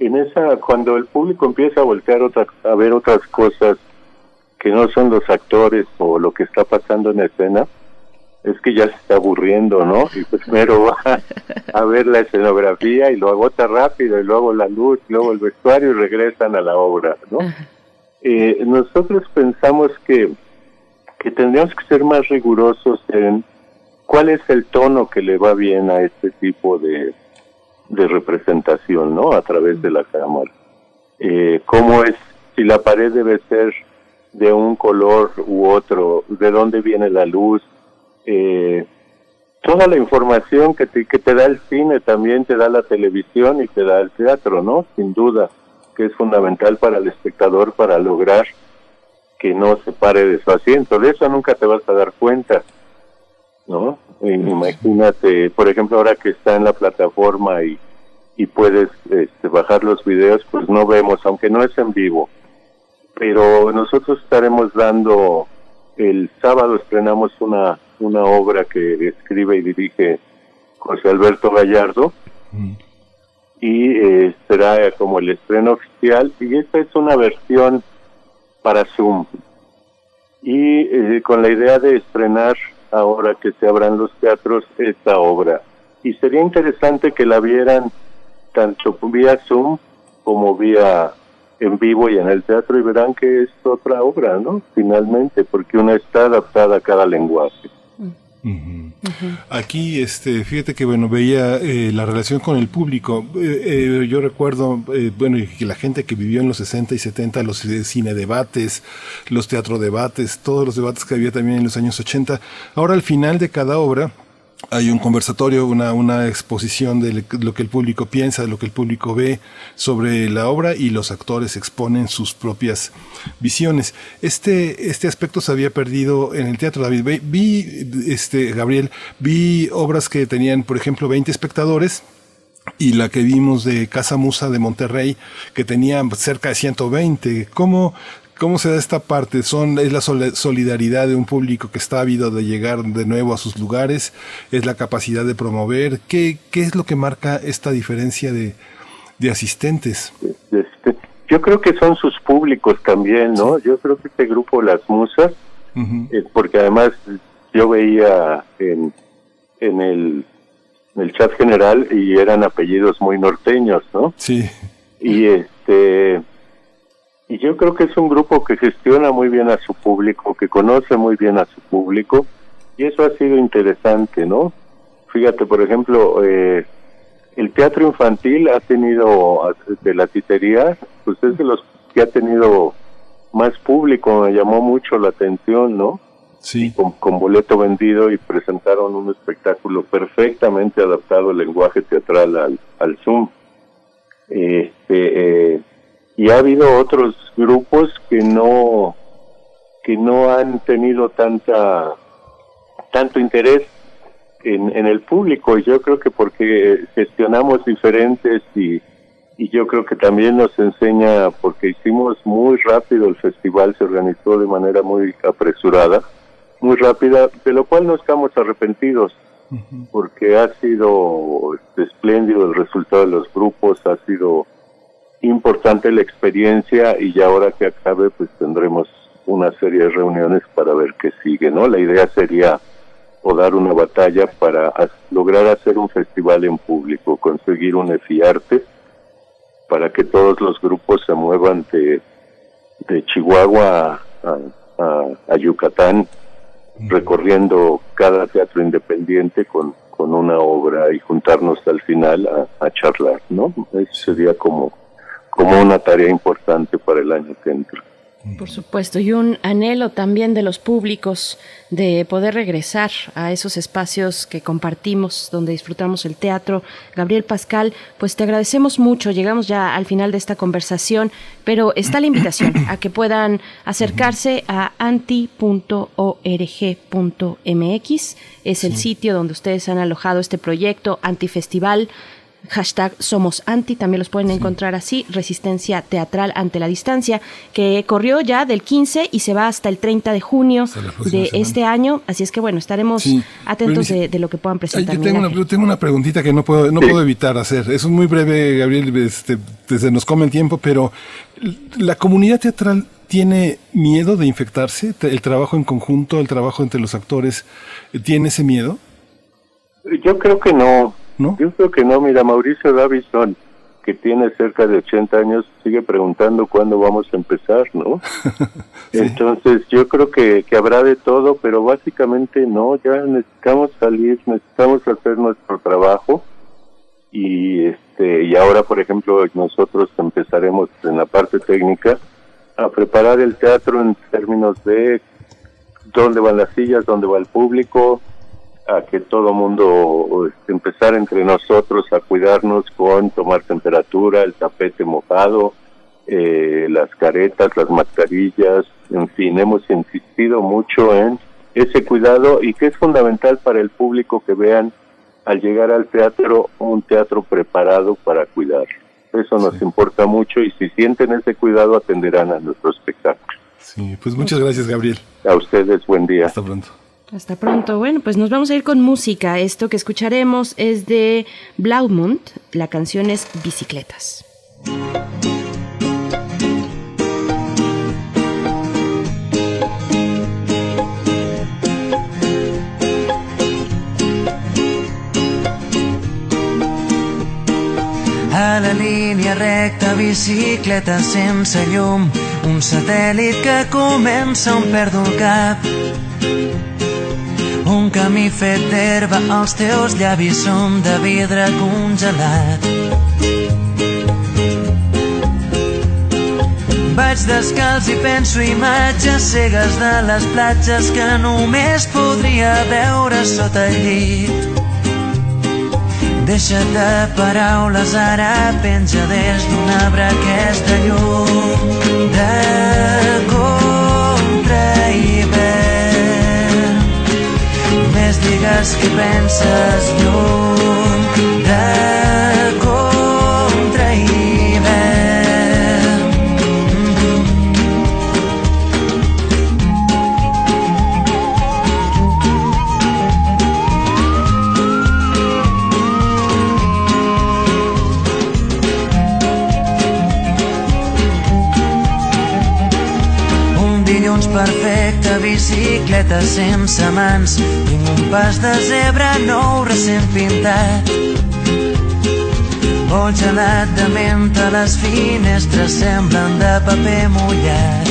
En esa, cuando el público empieza a voltear otra, a ver otras cosas que no son los actores o lo que está pasando en escena, es que ya se está aburriendo, ¿no? Y pues primero va a ver la escenografía y lo agota rápido y luego la luz, luego el vestuario y regresan a la obra, ¿no? Eh, nosotros pensamos que, que tendríamos que ser más rigurosos en cuál es el tono que le va bien a este tipo de, de representación, ¿no? A través de la cámara. Eh, ¿Cómo es, si la pared debe ser de un color u otro, de dónde viene la luz, eh, toda la información que te, que te da el cine también te da la televisión y te da el teatro, ¿no? Sin duda, que es fundamental para el espectador para lograr que no se pare de su asiento. De eso nunca te vas a dar cuenta, ¿no? Imagínate, por ejemplo, ahora que está en la plataforma y, y puedes este, bajar los videos, pues no vemos, aunque no es en vivo. Pero nosotros estaremos dando, el sábado estrenamos una una obra que escribe y dirige José Alberto Gallardo y eh, será como el estreno oficial y esta es una versión para Zoom y eh, con la idea de estrenar ahora que se abran los teatros esta obra y sería interesante que la vieran tanto vía Zoom como vía en vivo y en el teatro y verán que es otra obra, ¿no? Finalmente, porque una está adaptada a cada lenguaje. Aquí, este, fíjate que bueno, veía eh, la relación con el público. Eh, eh, yo recuerdo, bueno, que la gente que vivió en los 60 y 70, los cine debates, los teatro debates, todos los debates que había también en los años 80. Ahora al final de cada obra, hay un conversatorio, una, una exposición de lo que el público piensa, de lo que el público ve sobre la obra y los actores exponen sus propias visiones. Este, este aspecto se había perdido en el teatro, David. Vi, este, Gabriel, vi obras que tenían, por ejemplo, 20 espectadores, y la que vimos de Casa Musa de Monterrey, que tenía cerca de 120. ¿Cómo, ¿Cómo se da esta parte? Son, ¿Es la solidaridad de un público que está ávido de llegar de nuevo a sus lugares? ¿Es la capacidad de promover? ¿Qué, qué es lo que marca esta diferencia de, asistentes? Este, yo creo que son sus públicos también, ¿no? Yo creo que este grupo Las Musas, eh, porque además yo veía en, en, el, en el chat general y eran apellidos muy norteños, ¿no? Sí. Y este y yo creo que es un grupo que gestiona muy bien a su público, que conoce muy bien a su público, y eso ha sido interesante, ¿no? Fíjate, por ejemplo, eh, el teatro infantil ha tenido, de la titería, pues es de los que ha tenido más público, me llamó mucho la atención, ¿no? Sí. Con, boleto vendido y presentaron un espectáculo perfectamente adaptado al lenguaje teatral al, al Zoom. Este, eh, y ha habido otros grupos que no que no han tenido tanta tanto interés en, en el público. Y yo creo que porque gestionamos diferentes y, y yo creo que también nos enseña porque hicimos muy rápido el festival se organizó de manera muy apresurada muy rápida de lo cual no estamos arrepentidos porque ha sido espléndido el resultado de los grupos ha sido importante la experiencia y ya ahora que acabe pues tendremos una serie de reuniones para ver qué sigue, ¿no? La idea sería o dar una batalla para lograr hacer un festival en público, conseguir un EFIARTE para que todos los grupos se muevan de, de Chihuahua a, a, Yucatán, recorriendo cada teatro independiente con, con una obra y juntarnos al final a, charlar, ¿no? Eso sería como, como una tarea importante para el año que entra. Por supuesto, y un anhelo también de los públicos de poder regresar a esos espacios que compartimos, donde disfrutamos el teatro. Gabriel Pascal, pues te agradecemos mucho, llegamos ya al final de esta conversación, pero está la invitación a que puedan acercarse a anti.org.mx, es el sitio donde ustedes han alojado este proyecto Antifestival hashtag Somos Anti, también los pueden encontrar así, Resistencia Teatral ante la Distancia, que corrió ya del 15 y se va hasta el 30 de junio de este año, así es que bueno, estaremos atentos de, lo que puedan presentar. yo tengo una, tengo una, preguntita que no puedo, no puedo evitar hacer, es muy breve, Gabriel, este, desde nos come el tiempo, pero la comunidad teatral tiene miedo de infectarse, el trabajo en conjunto, el trabajo entre los actores, ¿tiene ese miedo? Yo creo que no, yo creo que no, mira, Mauricio Davison, que tiene cerca de 80 años, sigue preguntando cuándo vamos a empezar, ¿no? Entonces, yo creo que, que habrá de todo, pero básicamente no, ya necesitamos salir, necesitamos hacer nuestro trabajo. Y este y ahora, por ejemplo, nosotros empezaremos en la parte técnica a preparar el teatro en términos de dónde van las sillas, dónde va el público, a que todo mundo este, empezar entre nosotros a cuidarnos con tomar temperatura, el tapete mojado, eh, las caretas, las mascarillas, en fin, hemos insistido mucho en ese cuidado y que es fundamental para el público que vean al llegar al teatro un teatro preparado para cuidar. Eso nos importa mucho y si sienten ese cuidado atenderán a nuestro espectáculo. Sí, pues muchas gracias Gabriel. A ustedes, buen día. Hasta pronto. Hasta pronto. Bueno, pues nos vamos a ir con música. Esto que escucharemos es de Blaumund. La canción es Bicicletas. A la línia recta, bicicleta sense llum, un satèl·lit que comença on perdo cap un camí fet d'herba, els teus llavis són de vidre congelat. Vaig descalç i penso imatges cegues de les platges que només podria veure sota el llit. Deixa't de paraules, ara penja des d'un arbre aquesta llum de contra digues que penses lluny bicicleta sense mans, un pas de zebra nou recent pintat Vol gelat de menta, les finestres semblen de paper mullat.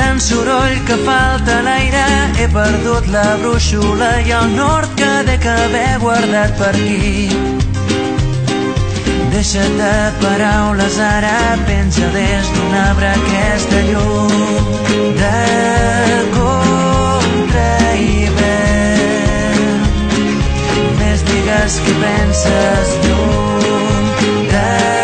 Tant soroll que falta l'aire, he perdut la brúixola i el nord que de que haver guardat per aquí. Deixa't de paraules, ara penja des d'un arbre aquesta llum de contra hivern. Més digues que penses lluny de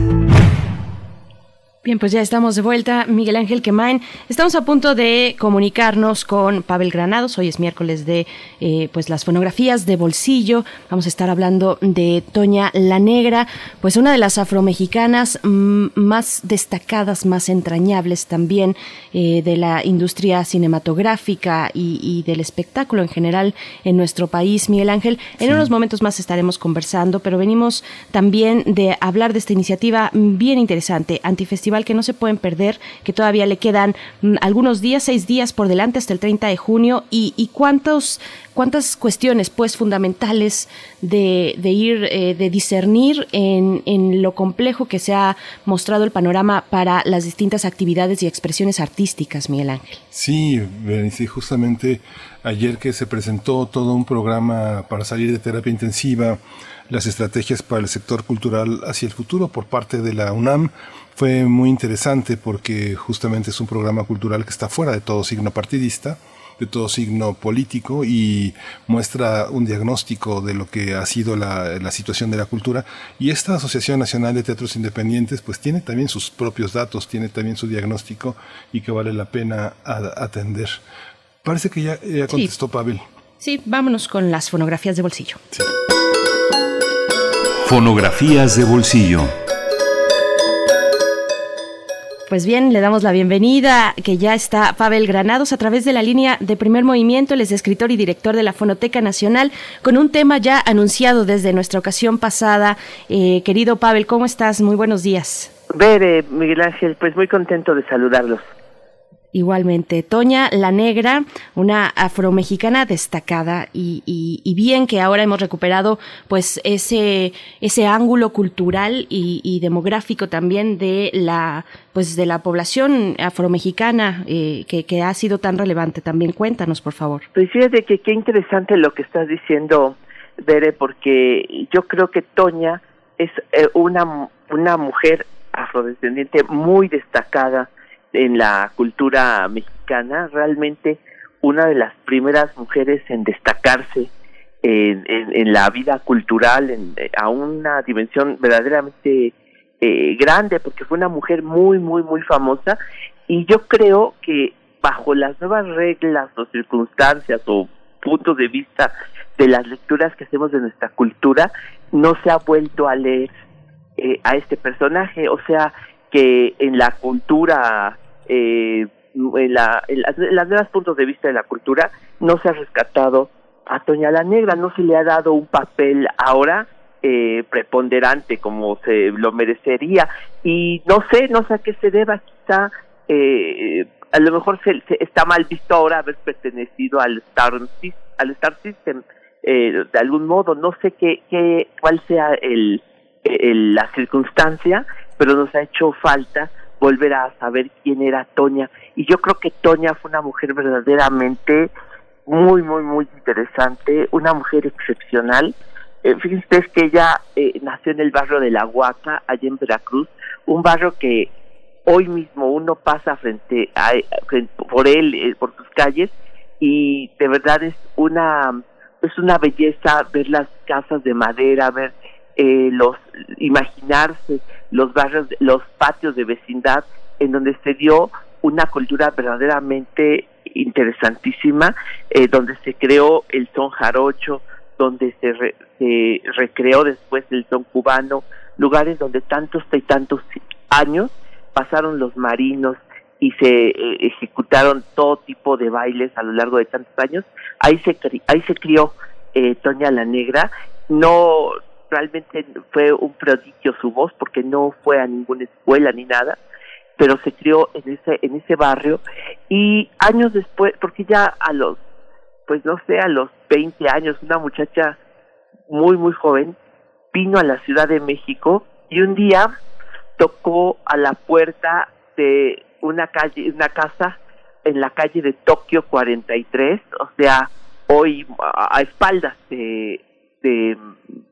Bien, pues ya estamos de vuelta. Miguel Ángel Quemain, estamos a punto de comunicarnos con Pavel Granados. Hoy es miércoles de eh, pues las fonografías de bolsillo. Vamos a estar hablando de Toña la Negra, pues una de las afromexicanas más destacadas, más entrañables también eh, de la industria cinematográfica y, del espectáculo en general en nuestro país. Miguel Ángel, en unos momentos más estaremos conversando, pero venimos también de hablar de esta iniciativa bien interesante, Antifestival que no se pueden perder, que todavía le quedan mm, algunos días, seis días por delante hasta el 30 de junio y, cuántos cuántas cuestiones pues fundamentales de, ir eh, de discernir en, en, lo complejo que se ha mostrado el panorama para las distintas actividades y expresiones artísticas, Miguel Ángel. Sí, sí, justamente ayer que se presentó todo un programa para salir de terapia intensiva, las estrategias para el sector cultural hacia el futuro por parte de la UNAM, fue muy interesante porque justamente es un programa cultural que está fuera de todo signo partidista, de todo signo político y muestra un diagnóstico de lo que ha sido la, la, situación de la cultura. Y esta Asociación Nacional de Teatros Independientes pues tiene también sus propios datos, tiene también su diagnóstico y que vale la pena atender. Parece que ya, ya contestó Pavel. Sí, vámonos con las fonografías de bolsillo. Fonografías de bolsillo. Pues bien, le damos la bienvenida, que ya está Pavel Granados a través de la línea de primer movimiento, él es escritor y director de la Fonoteca Nacional, con un tema ya anunciado desde nuestra ocasión pasada. Eh, querido Pavel, ¿cómo estás? Muy buenos días. Ver, Miguel Ángel, pues muy contento de saludarlos. Igualmente, Toña la Negra, una afromexicana destacada y, y, bien que ahora hemos recuperado pues ese, ese ángulo cultural y, demográfico también de la pues de la población afromexicana eh, que, que, ha sido tan relevante también. Cuéntanos, por favor. Pues fíjate que qué interesante lo que estás diciendo, Bere, porque yo creo que Toña es eh, una, una mujer afrodescendiente muy destacada en la cultura mexicana, realmente una de las primeras mujeres en destacarse en, en, la vida cultural en, a una dimensión verdaderamente eh, grande, porque fue una mujer muy, muy, muy famosa. Y yo creo que bajo las nuevas reglas o circunstancias o puntos de vista de las lecturas que hacemos de nuestra cultura, no se ha vuelto a leer eh, a este personaje, o sea, que en la cultura eh, en, la, en, las, nuevas puntos de vista de la cultura no se ha rescatado a Toña la Negra, no se le ha dado un papel ahora eh, preponderante como se lo merecería. Y no sé, no sé a qué se deba, quizá eh, a lo mejor se, está mal visto ahora haber pertenecido al Star, al Star System eh, de algún modo, no sé qué, qué cuál sea el, la circunstancia, pero nos ha hecho falta volver a saber quién era Toña. Y yo creo que Toña fue una mujer verdaderamente muy, muy, muy interesante, una mujer excepcional. Eh, fíjense que ella eh, nació en el barrio de La Huaca, allá en Veracruz, un barrio que hoy mismo uno pasa frente a, por él, eh, por sus calles, y de verdad es una es una belleza ver las casas de madera, ver eh, los imaginarse los barrios, los patios de vecindad en donde se dio una cultura verdaderamente interesantísima, eh, donde se creó el son jarocho, donde se, se recreó después el son cubano, lugares donde tantos y tantos años pasaron los marinos y se eh, ejecutaron todo tipo de bailes a lo largo de tantos años. Ahí se ahí se crió eh, Toña la Negra. No realmente fue un prodigio su voz porque no fue a ninguna escuela ni nada, pero se crió en ese en ese barrio. Y años después, porque ya a los pues no sé, a los 20 años, una muchacha muy muy joven vino a la Ciudad de México y un día tocó a la puerta de una calle, una casa en la calle de Tokio 43, o sea, hoy a, espaldas de, de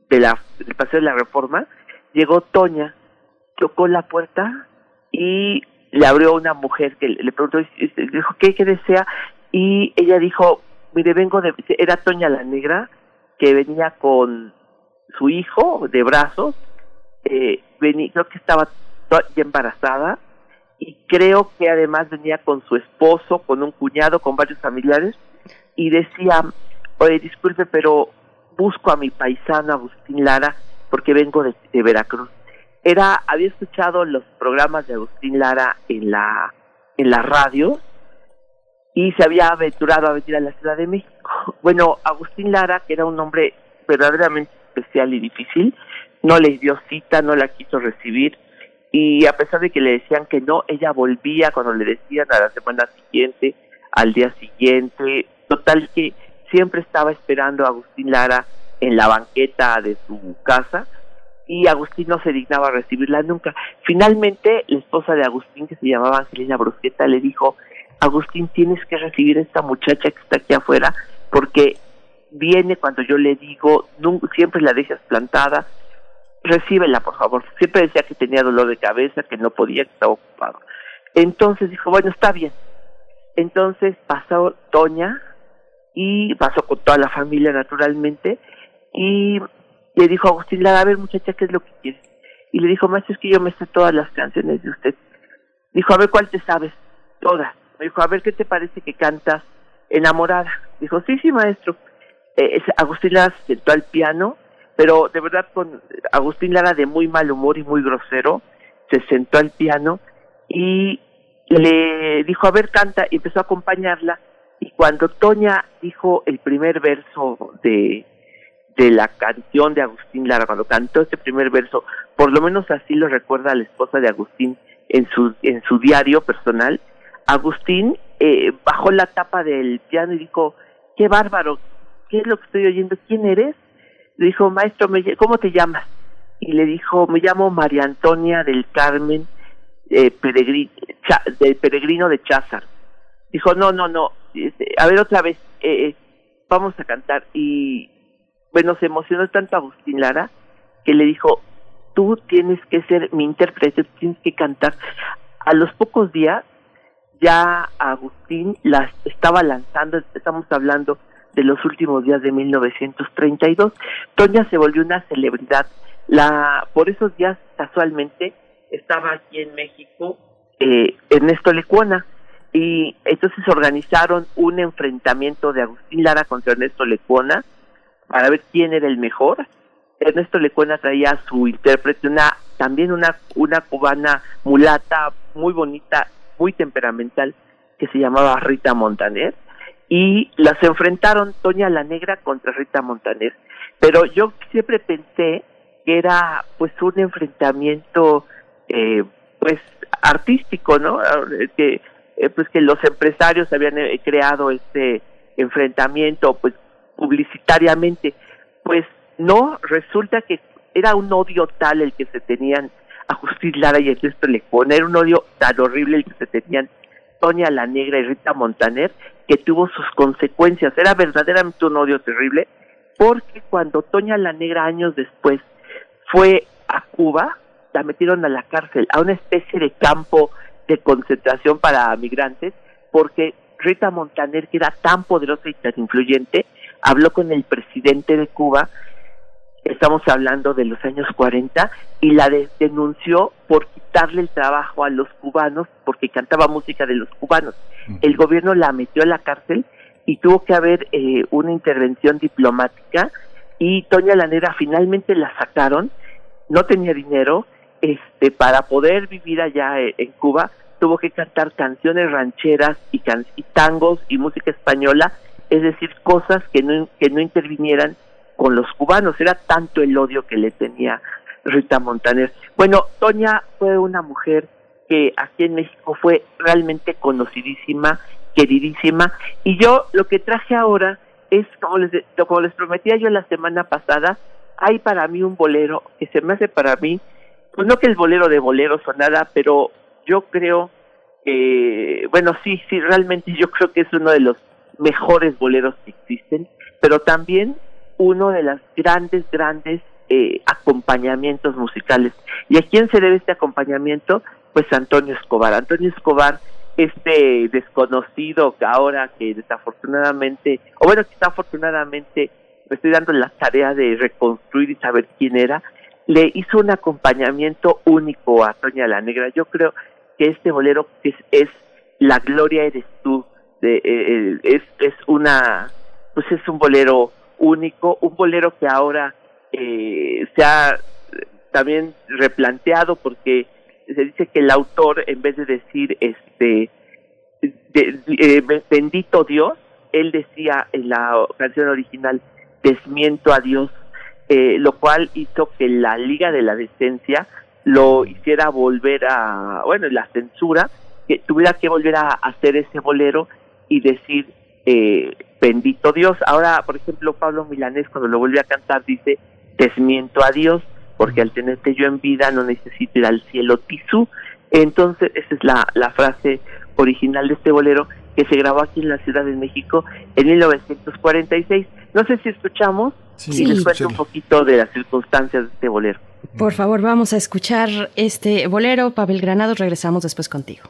de la, del Paseo de la Reforma, llegó Toña, tocó la puerta y le abrió una mujer que le preguntó, dijo, ¿qué, qué desea? Y ella dijo, mire, vengo de, era Toña la Negra, que venía con su hijo de brazos, eh, creo que estaba ya embarazada y creo que además venía con su esposo, con un cuñado, con varios familiares y decía, oye, disculpe, pero busco a mi paisano Agustín Lara porque vengo de, Veracruz. Era, había escuchado los programas de Agustín Lara en la, en la radio y se había aventurado a venir a la Ciudad de México. Bueno, Agustín Lara, que era un hombre verdaderamente especial y difícil, no le dio cita, no la quiso recibir y a pesar de que le decían que no, ella volvía cuando le decían a la semana siguiente, al día siguiente, total que siempre estaba esperando a Agustín Lara en la banqueta de su casa y Agustín no se dignaba a recibirla nunca. Finalmente, la esposa de Agustín, que se llamaba Angelina Brusqueta, le dijo, Agustín, tienes que recibir a esta muchacha que está aquí afuera porque viene cuando yo le digo, siempre la dejas plantada, recíbela, por favor. Siempre decía que tenía dolor de cabeza, que no podía, que estaba ocupado. Entonces dijo, bueno, está bien. Entonces pasó Toña y pasó con toda la familia naturalmente y le dijo a Agustín a ver muchacha, ¿qué es lo que quieres? Y le dijo, maestro, es que yo me sé todas las canciones de usted. Dijo, a ver, ¿cuál te sabes? Todas. Me dijo, a ver, ¿qué te parece que cantas enamorada? Dijo, sí, sí, maestro. Eh, Agustín Lara se sentó al piano, pero de verdad con Agustín Lara de muy mal humor y muy grosero, se sentó al piano y le dijo, a ver, canta, y empezó a acompañarla. Y cuando Toña dijo el primer verso de, de la canción de Agustín Lara, cuando cantó este primer verso, por lo menos así lo recuerda la esposa de Agustín en su, en su diario personal, Agustín eh, bajó la tapa del piano y dijo, qué bárbaro, ¿qué es lo que estoy oyendo? ¿Quién eres? Le dijo, maestro, ¿cómo te llamas? Y le dijo, me llamo María Antonia del Carmen eh, del peregrino de Cházar. Dijo, no, no, no, este, a ver otra vez, eh, eh, vamos a cantar. Y bueno, se emocionó tanto Agustín Lara que le dijo, tú tienes que ser mi intérprete, tienes que cantar. A los pocos días ya Agustín las estaba lanzando, estamos hablando de los últimos días de 1932. Toña se volvió una celebridad. La, por esos días, casualmente, estaba aquí en México eh, Ernesto Lecuona y entonces organizaron un enfrentamiento de Agustín Lara contra Ernesto Lecuona para ver quién era el mejor. Ernesto Lecuona traía a su intérprete, una también una, una cubana mulata muy bonita, muy temperamental, que se llamaba Rita Montaner, y las enfrentaron Toña la Negra contra Rita Montaner. Pero yo siempre pensé que era pues un enfrentamiento eh, pues artístico, ¿no? Que eh, pues que los empresarios habían eh, creado este enfrentamiento pues publicitariamente. Pues no, resulta que era un odio tal el que se tenían a Justiz Lara y Ernesto Lecona, era un odio tan horrible el que se tenían Toña la Negra y Rita Montaner, que tuvo sus consecuencias. Era verdaderamente un odio terrible, porque cuando Toña la Negra años después fue a Cuba, la metieron a la cárcel, a una especie de campo de concentración para migrantes, porque Rita Montaner, que era tan poderosa y tan influyente, habló con el presidente de Cuba, estamos hablando de los años 40, y la denunció por quitarle el trabajo a los cubanos, porque cantaba música de los cubanos. El gobierno la metió a la cárcel y tuvo que haber eh, una intervención diplomática, y Toña Lanera finalmente la sacaron, no tenía dinero, este, para poder vivir allá eh, en Cuba, tuvo que cantar canciones rancheras y, y tangos y música española, es decir, cosas que no, que no intervinieran con los cubanos. Era tanto el odio que le tenía Rita Montaner. Bueno, Toña fue una mujer que aquí en México fue realmente conocidísima, queridísima, y yo lo que traje ahora es, como les, como les prometía yo la semana pasada, hay para mí un bolero que se me hace para mí, pues no que el bolero de boleros o nada, pero yo creo que, bueno, sí, sí, realmente yo creo que es uno de los mejores boleros que existen, pero también uno de los grandes, grandes eh, acompañamientos musicales. ¿Y a quién se debe este acompañamiento? Pues Antonio Escobar. Antonio Escobar, este desconocido que ahora que desafortunadamente, o bueno, que afortunadamente me estoy dando la tarea de reconstruir y saber quién era, le hizo un acompañamiento único a Toña la Negra. Yo creo que este bolero es, es La Gloria eres tú, de, eh, eh, es, es una, pues es un bolero único, un bolero que ahora eh, se ha también replanteado porque se dice que el autor en vez de decir este de, bendito Dios él decía en la canción original desmiento a Dios eh, lo cual hizo que la Liga de la Decencia lo hiciera volver a bueno la censura que tuviera que volver a hacer ese bolero y decir eh, bendito Dios ahora por ejemplo Pablo Milanés cuando lo vuelve a cantar dice desmiento a Dios porque al tenerte yo en vida no necesito ir al cielo tisú. Entonces, esa es la, la frase original de este bolero que se grabó aquí en la Ciudad de México en 1946. No sé si escuchamos y les cuento un poquito de las circunstancias de este bolero. Por favor, vamos a escuchar este bolero. Pavel Granados, regresamos después contigo.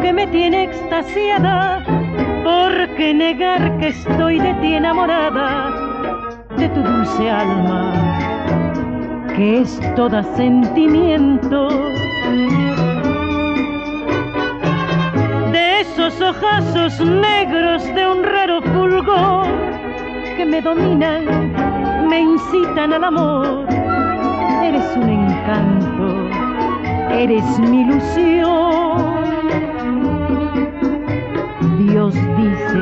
que me tiene extasiada, porque negar que estoy de ti enamorada, de tu dulce alma, que es toda sentimiento. De esos ojazos negros de un raro fulgor que me dominan, me incitan al amor. Eres un encanto, eres mi ilusión Dios dice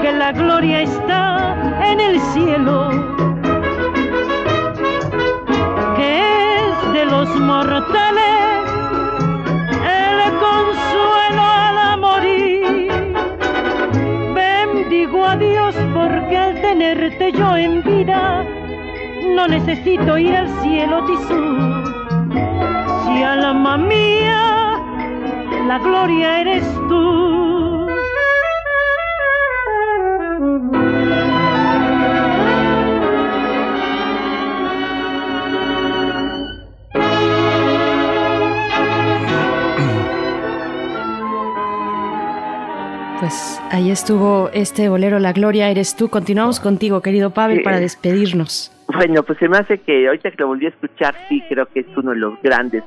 que la gloria está en el cielo, que es de los mortales el consuelo al morir. Bendigo a Dios porque al tenerte yo en vida no necesito ir al cielo tisú. Si alma mía la gloria eres tú. Pues ahí estuvo este bolero La Gloria eres tú. Continuamos contigo, querido Pavel, para despedirnos. Bueno, pues se me hace que ahorita que lo volví a escuchar, sí, creo que es uno de los grandes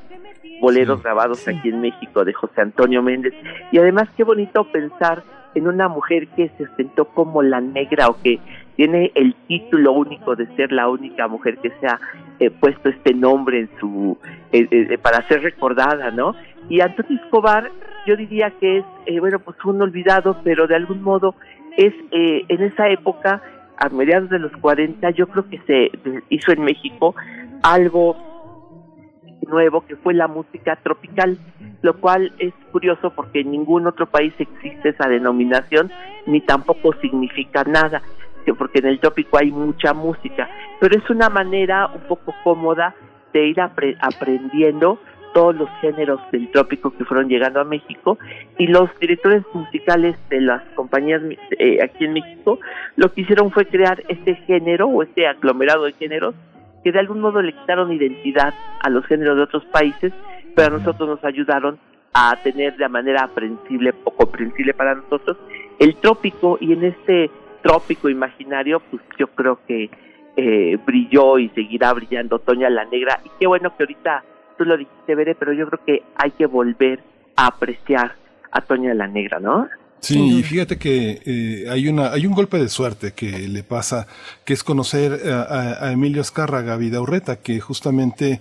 boleros grabados aquí en México de José Antonio Méndez. Y además qué bonito pensar en una mujer que se sentó como la negra o que tiene el título único de ser la única mujer que se ha eh, puesto este nombre en su eh, eh, para ser recordada, ¿no? Y Antonio Escobar, yo diría que es bueno pues un olvidado, pero de algún modo es en esa época a mediados de los 40 yo creo que se hizo en México algo nuevo que fue la música tropical, lo cual es curioso porque en ningún otro país existe esa denominación ni tampoco significa nada, porque en el trópico hay mucha música, pero es una manera un poco cómoda de ir aprendiendo todos los géneros del trópico que fueron llegando a México y los directores musicales de las compañías eh, aquí en México lo que hicieron fue crear este género o este aglomerado de géneros que de algún modo le quitaron identidad a los géneros de otros países, pero a nosotros nos ayudaron a tener de manera aprensible o comprensible para nosotros el trópico y en este trópico imaginario pues yo creo que eh, brilló y seguirá brillando Toña la Negra y qué bueno que ahorita tú lo dijiste Veré, pero yo creo que hay que volver a apreciar a Toña la Negra, ¿no? Sí, y fíjate que eh, hay una hay un golpe de suerte que le pasa, que es conocer a, a Emilio Azcárraga Vidaurreta, que justamente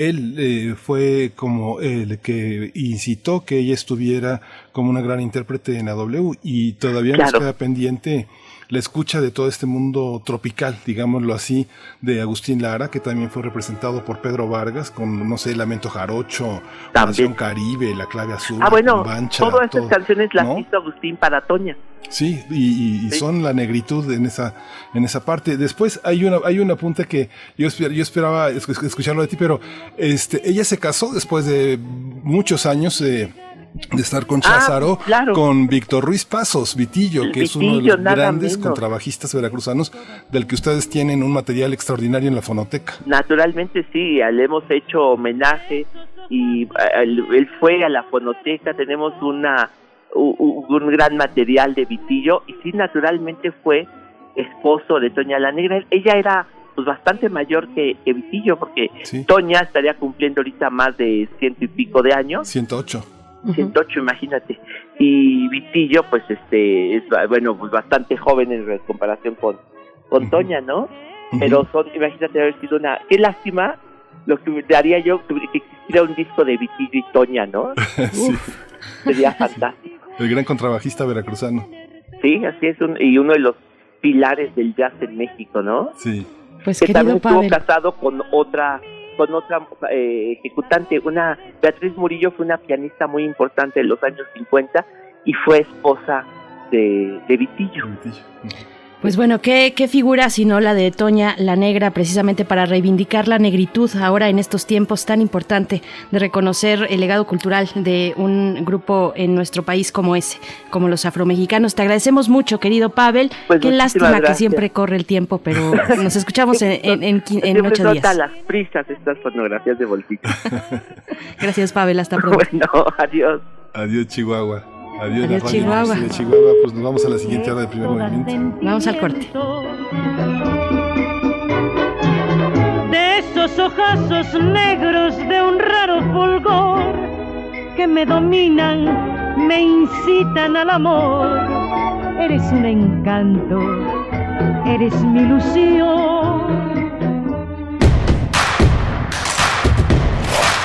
él eh, fue como el que incitó que ella estuviera como una gran intérprete en AW y todavía nos queda pendiente la escucha de todo este mundo tropical, digámoslo así, de Agustín Lara, que también fue representado por Pedro Vargas con, no sé, Lamento Jarocho, Canción Caribe, La Clave Azul, ah, bueno, todas esas canciones las hizo Agustín para Toña. Sí, y, son la negritud en esa, en esa parte. Después hay una, hay un apunte que yo, yo esperaba escucharlo de ti, pero este, ella se casó después de muchos años. de de estar con Ah, Cházaro, claro. con Víctor Ruiz Pasos, Vitillo, que es uno de los grandes menos. contrabajistas veracruzanos, del que ustedes tienen un material extraordinario en la fonoteca. Naturalmente sí, le hemos hecho homenaje y eh, él, fue a la fonoteca, tenemos una un gran material de Vitillo y sí, naturalmente fue esposo de Toña la Negra. Ella era pues bastante mayor que, que Vitillo porque Sí. Toña estaría cumpliendo ahorita más de ciento y pico de años. 108. 108, imagínate. Y Vitillo, pues, este, es, bueno, pues bastante joven en comparación con, con Toña, ¿no? Pero son, imagínate haber sido una, qué lástima lo que daría yo que existiera un disco de Vitillo y Toña, ¿no? Sí. Sería fantástico. El gran contrabajista veracruzano. Sí, así es, un- y uno de los pilares del jazz en México, ¿no? Sí. Pues que también estuvo Pavel. casado con otra con otra eh, ejecutante, una Beatriz Murillo fue una pianista muy importante en los años 50 y fue esposa de, de Vitillo. Pues bueno, ¿qué, qué figura sino la de Toña la Negra, precisamente para reivindicar la negritud ahora en estos tiempos tan importante de reconocer el legado cultural de un grupo en nuestro país como ese, como los afromexicanos. Te agradecemos mucho, querido Pavel. Pues qué lástima que siempre corre el tiempo, pero nos escuchamos en, en, en, en Siempre ocho días. las prisas estas fotografías de bolsita. Gracias, Pavel. Hasta pronto. bueno, adiós. Adiós, Chihuahua. Adiós, Adiós, la Chihuahua. De Chihuahua. Pues nos vamos a la siguiente hora de primer movimiento. Vamos al corte. de esos ojazos negros de un raro fulgor que me dominan, me incitan al amor. Eres un encanto, eres mi ilusión.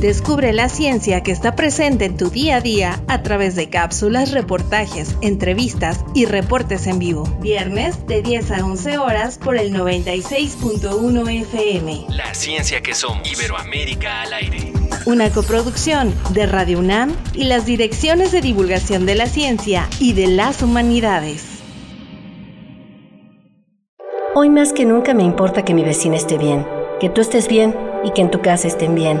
Descubre la ciencia que está presente en tu día a día a través de cápsulas, reportajes, entrevistas y reportes en vivo. Viernes de 10 a 11 horas por el 96.1 FM. La ciencia que somos. Iberoamérica al aire. Una coproducción de Radio UNAM y las direcciones de divulgación de la ciencia y de las humanidades. Hoy más que nunca me importa que mi vecina esté bien, que tú estés bien y que en tu casa estén bien.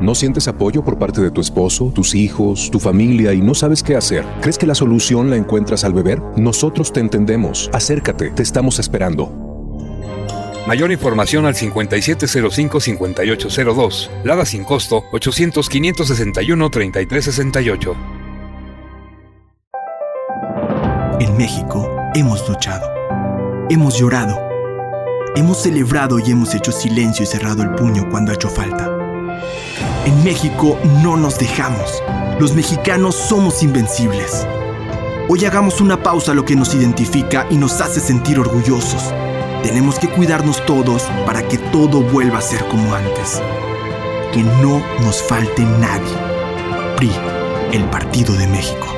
¿No sientes apoyo por parte de tu esposo, tus hijos, tu familia y no sabes qué hacer? ¿Crees que la solución la encuentras al beber? Nosotros te entendemos. Acércate, te estamos esperando. Mayor información al 5705-5802. Lada sin costo 800-561-3368. En México hemos luchado, hemos llorado, hemos celebrado y hemos hecho silencio y cerrado el puño cuando ha hecho falta. En México no nos dejamos. Los mexicanos somos invencibles. Hoy hagamos una pausa a lo que nos identifica y nos hace sentir orgullosos. Tenemos que cuidarnos todos para que todo vuelva a ser como antes. Que no nos falte nadie. PRI, el Partido de México.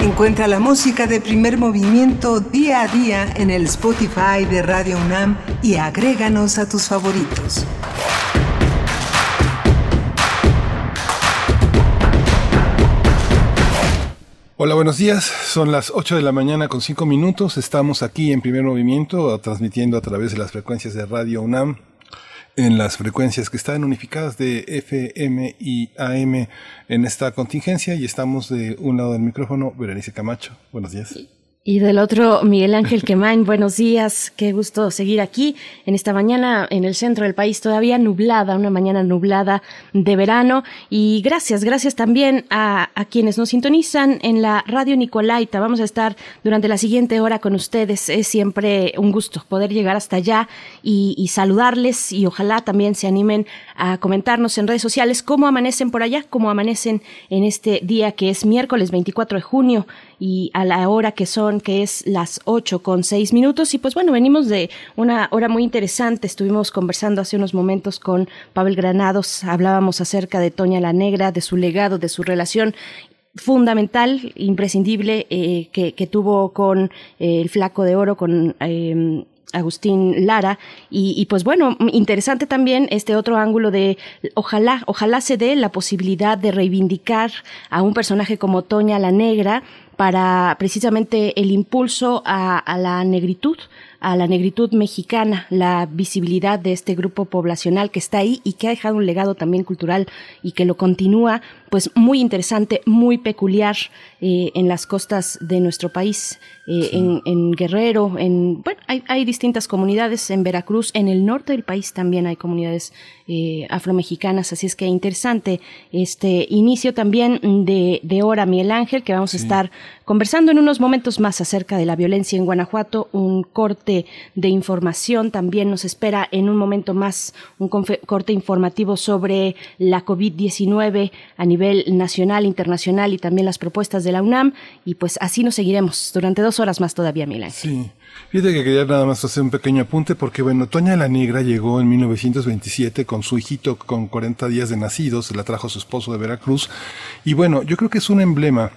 Encuentra la música de primer movimiento día a día en el Spotify de Radio UNAM y agréganos a tus favoritos. Hola, buenos días. Son las 8 de la mañana con 5 minutos. Estamos aquí en primer movimiento, transmitiendo a través de las frecuencias de Radio UNAM, en las frecuencias que están unificadas de FM y AM en esta contingencia. Y estamos de un lado del micrófono, Berenice Camacho. Buenos días. Y del otro, Miguel Ángel Quemain, buenos días, qué gusto seguir aquí en esta mañana en el centro del país, todavía nublada, una mañana nublada de verano. Y gracias, gracias también a, a, quienes nos sintonizan en la radio Nicolaita. Vamos a estar durante la siguiente hora con ustedes. Es siempre un gusto poder llegar hasta allá y, y saludarles y ojalá también se animen a comentarnos en redes sociales cómo amanecen por allá, cómo amanecen en este día que es miércoles 24 de junio y a la hora que son, que es las 8 con 6 minutos. Y pues bueno, venimos de una hora muy interesante. Estuvimos conversando hace unos momentos con Pavel Granados, hablábamos acerca de Toña la Negra, de su legado, de su relación fundamental, imprescindible eh, que, que, tuvo con eh, el Flaco de Oro, con eh, Agustín Lara y, y, pues bueno interesante también este otro ángulo de ojalá ojalá se dé la posibilidad de reivindicar a un personaje como Toña la Negra para precisamente el impulso a, a la negritud a la negritud mexicana, la visibilidad de este grupo poblacional que está ahí y que ha dejado un legado también cultural y que lo continúa, pues muy interesante, muy peculiar eh, en las costas de nuestro país, eh, sí. en, en, Guerrero, en bueno, hay, hay, distintas comunidades en Veracruz, en el norte del país también hay comunidades eh, afromexicanas, así es que interesante este inicio también de, de Hora Miel Ángel, que vamos sí. a estar conversando en unos momentos más acerca de la violencia en Guanajuato, un corte de información. También nos espera en un momento más un corte informativo sobre la COVID-19 a nivel nacional, internacional y también las propuestas de la UNAM. Y pues así nos seguiremos durante dos horas más todavía, Milán. Sí. Fíjate que quería nada más hacer un pequeño apunte porque, bueno, Toña la Negra llegó en 1927 con su hijito con 40 días de nacido, se la trajo su esposo de Veracruz. Y bueno, yo creo que es un emblema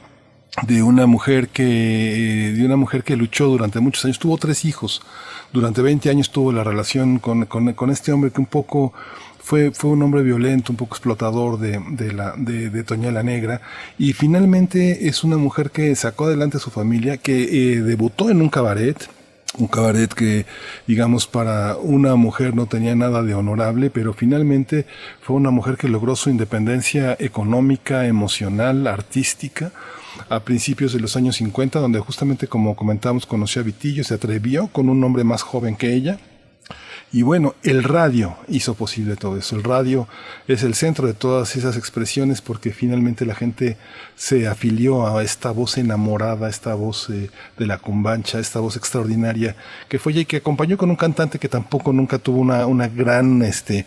de una mujer que de una mujer que luchó durante muchos años tuvo tres hijos durante 20 años tuvo la relación con, con, con este hombre que un poco fue, fue un hombre violento, un poco explotador de, de, la, de, de Negra, y finalmente es una mujer que sacó adelante a su familia, que eh, debutó en un cabaret, un cabaret que, digamos, para una mujer no tenía nada de honorable, pero finalmente fue una mujer que logró su independencia económica, emocional, artística, a principios de los años 50, donde justamente como comentamos conoció a Vitillo, se atrevió con un hombre más joven que ella. Y bueno, el radio hizo posible todo eso. El radio es el centro de todas esas expresiones porque finalmente la gente se afilió a esta voz enamorada, esta voz eh, de la cumbancha, esta voz extraordinaria que fue ella y que acompañó con un cantante que tampoco nunca tuvo una, una gran, este,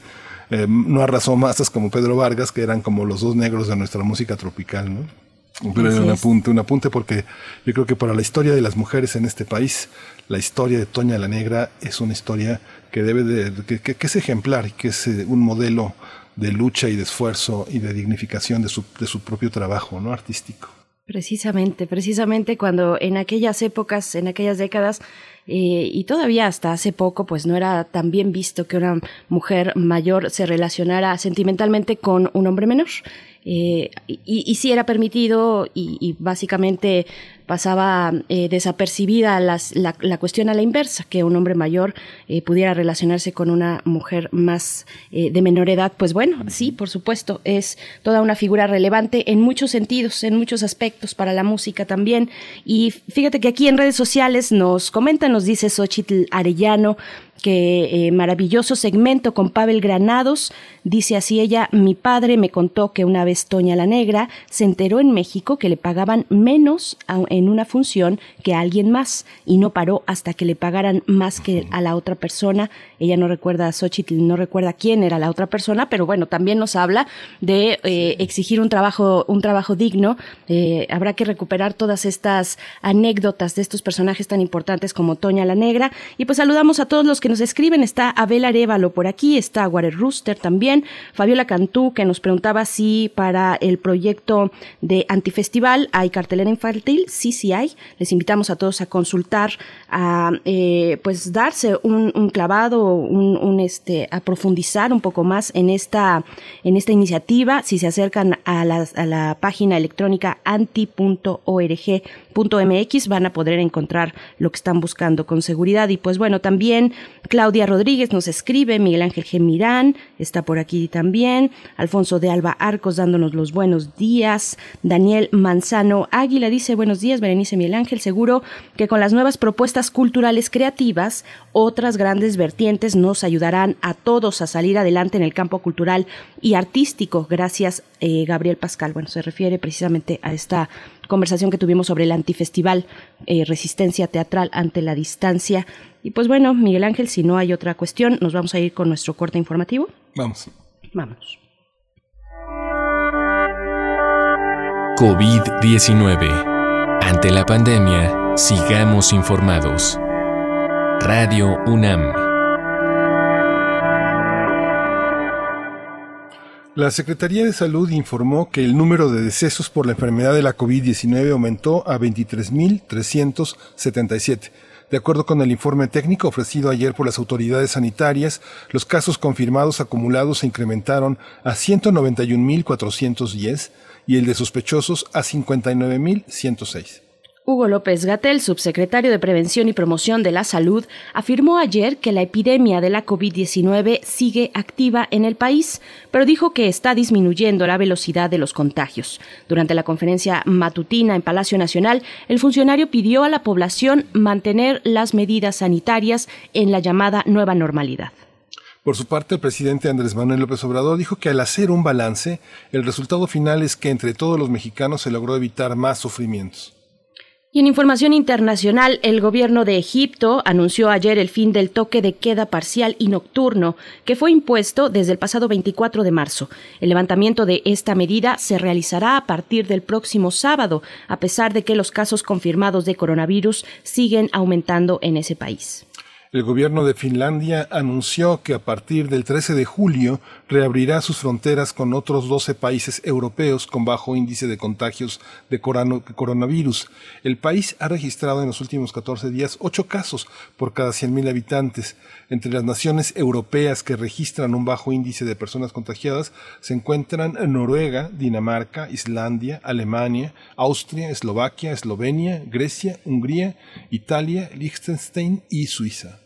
eh, no arrasó masas como Pedro Vargas, que eran como los dos negros de nuestra música tropical, ¿no? Pero un apunte, un apunte porque yo creo que para la historia de las mujeres en este país, la historia de Toña la Negra es una historia que debe de, que, es ejemplar y que es eh, un modelo de lucha y de esfuerzo y de dignificación de su, de su propio trabajo, ¿no? Artístico. Precisamente, precisamente cuando en aquellas épocas, en aquellas décadas, eh, y todavía hasta hace poco, pues no era tan bien visto que una mujer mayor se relacionara sentimentalmente con un hombre menor. Eh, y, y sí era permitido y, y básicamente pasaba eh, desapercibida las, la, la, cuestión a la inversa, que un hombre mayor eh, pudiera relacionarse con una mujer más eh, de menor edad. Pues bueno, sí, por supuesto, es toda una figura relevante en muchos sentidos, en muchos aspectos para la música también. Y fíjate que aquí en redes sociales nos comentan, nos dice Xochitl Arellano, que eh, maravilloso segmento con Pavel Granados. Dice así ella, mi padre me contó que una vez Toña la Negra se enteró en México que le pagaban menos a, en una función que a alguien más y no paró hasta que le pagaran más que a la otra persona. Ella no recuerda, Xochitl no recuerda quién era la otra persona, pero bueno, también nos habla de eh, exigir un trabajo, un trabajo digno. Eh, habrá que recuperar todas estas anécdotas de estos personajes tan importantes como Toña la Negra. Y pues saludamos a todos los que nos escriben. Está Abel Arevalo por aquí, está Guarer Rooster también, Fabiola Cantú, que nos preguntaba si para el proyecto de Antifestival hay cartelera infantil. Sí, sí hay. Les invitamos a todos a consultar, a eh, pues darse un, clavado, un, este, a profundizar un poco más en esta, en esta iniciativa. Si se acercan a la, página electrónica anti.org.mx van a poder encontrar lo que están buscando con seguridad. Y pues bueno, también Claudia Rodríguez nos escribe, Miguel Ángel Gemirán está por aquí también, Alfonso de Alba Arcos dándonos los buenos días, Daniel Manzano Águila dice buenos días, Berenice Miguel Ángel, seguro que con las nuevas propuestas culturales creativas, otras grandes vertientes nos ayudarán a todos a salir adelante en el campo cultural y artístico. Gracias, eh, Gabriel Pascal. Bueno, se refiere precisamente a esta conversación que tuvimos sobre el antifestival eh, Resistencia Teatral ante la Distancia. Y pues bueno, Miguel Ángel, si no hay otra cuestión, nos vamos a ir con nuestro corte informativo. Vamos. Vámonos. COVID-19. Ante la pandemia, sigamos informados. Radio UNAM. La Secretaría de Salud informó que el número de decesos por la enfermedad de la COVID-19 aumentó a 23.377. De acuerdo con el informe técnico ofrecido ayer por las autoridades sanitarias, los casos confirmados acumulados se incrementaron a 191.410 y el de sospechosos a 59.106. Hugo López Gatel, subsecretario de Prevención y Promoción de la Salud, afirmó ayer que la epidemia de la COVID-19 sigue activa en el país, pero dijo que está disminuyendo la velocidad de los contagios. Durante la conferencia matutina en Palacio Nacional, el funcionario pidió a la población mantener las medidas sanitarias en la llamada nueva normalidad. Por su parte, el presidente Andrés Manuel López Obrador dijo que al hacer un balance, el resultado final es que entre todos los mexicanos se logró evitar más sufrimientos. Y en información internacional, el gobierno de Egipto anunció ayer el fin del toque de queda parcial y nocturno que fue impuesto desde el pasado 24 de marzo. El levantamiento de esta medida se realizará a partir del próximo sábado, a pesar de que los casos confirmados de coronavirus siguen aumentando en ese país. El gobierno de Finlandia anunció que a partir del 13 de julio reabrirá sus fronteras con otros 12 países europeos con bajo índice de contagios de coronavirus. El país ha registrado en los últimos 14 días 8 casos por cada 100.000 habitantes. Entre las naciones europeas que registran un bajo índice de personas contagiadas se encuentran Noruega, Dinamarca, Islandia, Alemania, Austria, Eslovaquia, Eslovenia, Grecia, Hungría, Italia, Liechtenstein y Suiza.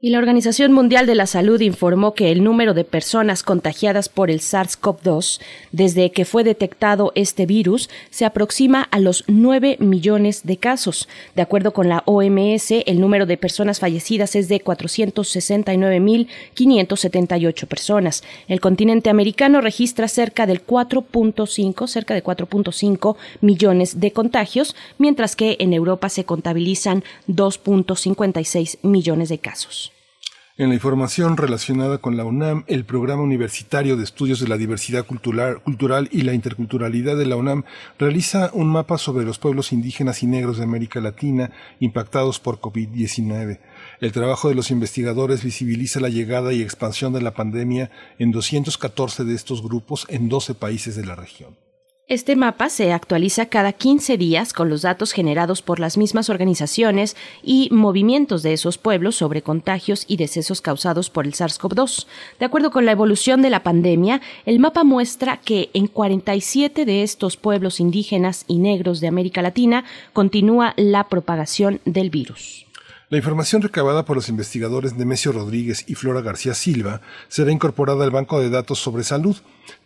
Y la Organización Mundial de la Salud informó que el número de personas contagiadas por el SARS-CoV-2 desde que fue detectado este virus se aproxima a los 9 millones de casos. De acuerdo con la OMS, el número de personas fallecidas es de 469.578 personas. El continente americano registra cerca del 4.5, cerca de 4.5 millones de contagios, mientras que en Europa se contabilizan 2.56 millones de casos. En la información relacionada con la UNAM, el Programa Universitario de Estudios de la Diversidad Cultural, y la Interculturalidad de la UNAM realiza un mapa sobre los pueblos indígenas y negros de América Latina impactados por COVID-19. El trabajo de los investigadores visibiliza la llegada y expansión de la pandemia en 214 de estos grupos en 12 países de la región. Este mapa se actualiza cada 15 días con los datos generados por las mismas organizaciones y movimientos de esos pueblos sobre contagios y decesos causados por el SARS-CoV-2. De acuerdo con la evolución de la pandemia, el mapa muestra que en 47 de estos pueblos indígenas y negros de América Latina continúa la propagación del virus. La información recabada por los investigadores Nemesio Rodríguez y Flora García Silva será incorporada al banco de datos sobre salud.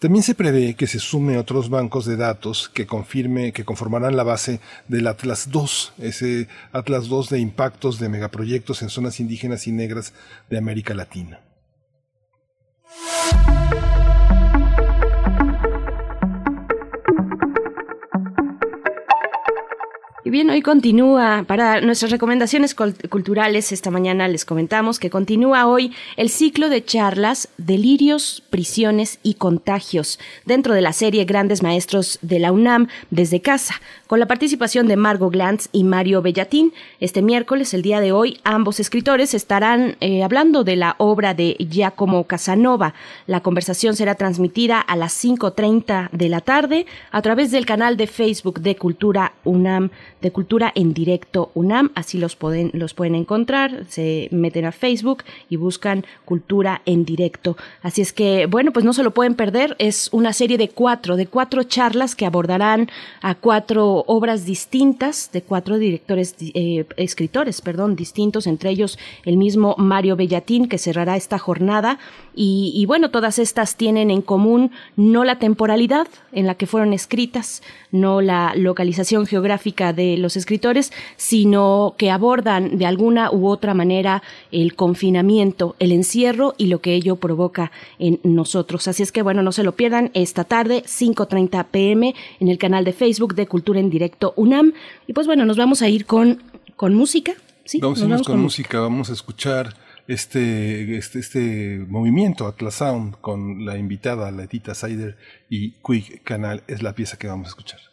También se prevé que se sume otros bancos de datos que confirme que conformarán la base del Atlas II, ese Atlas II de impactos de megaproyectos en zonas indígenas y negras de América Latina. Bien, hoy continúa, para nuestras recomendaciones culturales, esta mañana les comentamos que continúa hoy el ciclo de charlas Delirios, Prisiones y Contagios dentro de la serie Grandes Maestros de la UNAM desde casa, con la participación de Margot Glantz y Mario Bellatín. Este miércoles, el día de hoy, ambos escritores estarán eh, hablando de la obra de Giacomo Casanova. La conversación será transmitida a las 5.30 de la tarde a través del canal de Facebook de Cultura UNAM, de Cultura en Directo UNAM. Así los pueden, los pueden encontrar. Se meten a Facebook y buscan Cultura en Directo. Así es que, bueno, pues no se lo pueden perder. Es una serie de cuatro, de cuatro charlas que abordarán a cuatro obras distintas de cuatro directores, eh, escritores, perdón, distintos, entre ellos el mismo Mario Bellatín, que cerrará esta jornada. Y, y bueno, todas estas tienen en común no la temporalidad en la que fueron escritas, no la localización geográfica de los escritores, sino que abordan de alguna u otra manera el confinamiento, el encierro y lo que ello provoca en nosotros. Así es que bueno, no se lo pierdan esta tarde, 5.30 pm, en el canal de Facebook de Cultura en Directo UNAM. Y pues bueno, nos vamos a ir con, con música. Sí, vamos a nos irnos con, música, vamos a escuchar este, este, este movimiento Atlas Sound con la invitada Letita Saider y Quick Canal es la pieza que vamos a escuchar.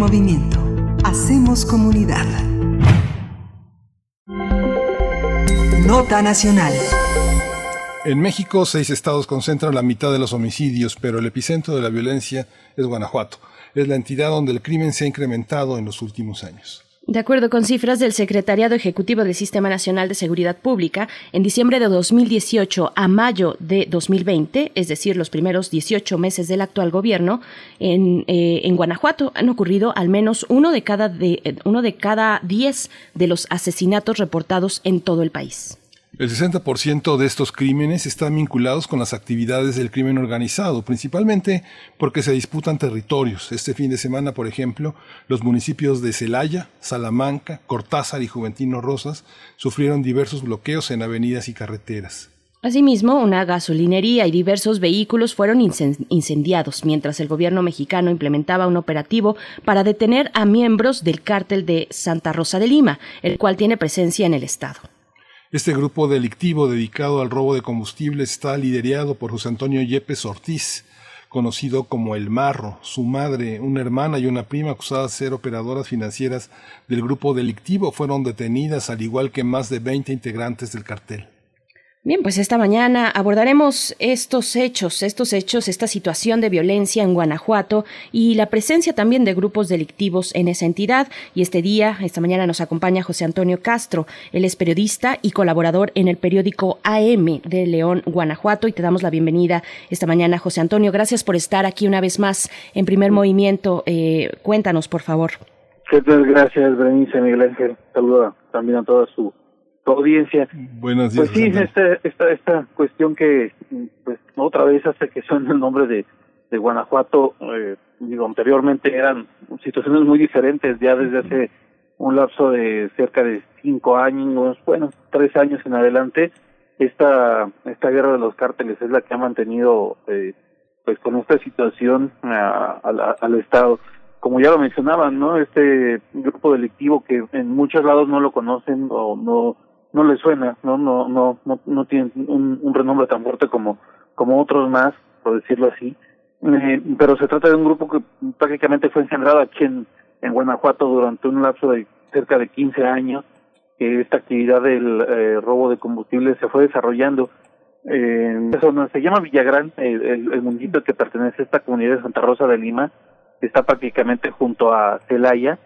Movimiento. Hacemos comunidad. Nota nacional. En México, seis estados concentran la mitad de los homicidios, pero el epicentro de la violencia es Guanajuato. Es la entidad donde el crimen se ha incrementado en los últimos años. De acuerdo con cifras del Secretariado Ejecutivo del Sistema Nacional de Seguridad Pública, en diciembre de 2018 a mayo de 2020, es decir, los primeros 18 meses del actual gobierno, en, eh, en Guanajuato han ocurrido al menos uno de cada de, uno de cada diez de los asesinatos reportados en todo el país. El 60% de estos crímenes están vinculados con las actividades del crimen organizado, principalmente porque se disputan territorios. Este fin de semana, por ejemplo, los municipios de Celaya, Salamanca, Cortázar y Juventino Rosas sufrieron diversos bloqueos en avenidas y carreteras. Asimismo, una gasolinería y diversos vehículos fueron incendiados mientras el gobierno mexicano implementaba un operativo para detener a miembros del cártel de Santa Rosa de Lima, el cual tiene presencia en el estado. Este grupo delictivo dedicado al robo de combustible está liderado por José Antonio Yepes Ortiz, conocido como El Marro. Su madre, una hermana y una prima acusadas de ser operadoras financieras del grupo delictivo fueron detenidas, al igual que más de 20 integrantes del cartel. Bien, pues esta mañana abordaremos estos hechos, estos hechos, esta situación de violencia en Guanajuato y la presencia también de grupos delictivos en esa entidad. Y este día, esta mañana nos acompaña José Antonio Castro. Él es periodista y colaborador en el periódico AM de León, Guanajuato. Y te damos la bienvenida esta mañana, José Antonio. Gracias por estar aquí una vez más en primer movimiento. Eh, cuéntanos, por favor. Gracias, Berenice Miguel Ángel. Saluda también a toda su audiencia. Buenos días. Pues sí, esta, esta, esta cuestión que pues otra vez hace que suene el nombre de, de Guanajuato, eh, digo, anteriormente eran situaciones muy diferentes, ya desde hace un lapso de cerca de cinco años, bueno, tres años en adelante, esta, esta guerra de los cárteles es la que ha mantenido eh, pues con esta situación al Estado. Como ya lo mencionaban, ¿no? Este grupo delictivo que en muchos lados no lo conocen o no no le suena, no no no no, tiene un, renombre tan fuerte como como otros más, por decirlo así. Eh, pero se trata de un grupo que prácticamente fue engendrado aquí en, en Guanajuato durante un lapso de cerca de 15 años, que esta actividad del eh, robo de combustible se fue desarrollando. Eh, se llama Villagrán, el, el, que pertenece a esta comunidad de Santa Rosa de Lima, está prácticamente junto a Celaya,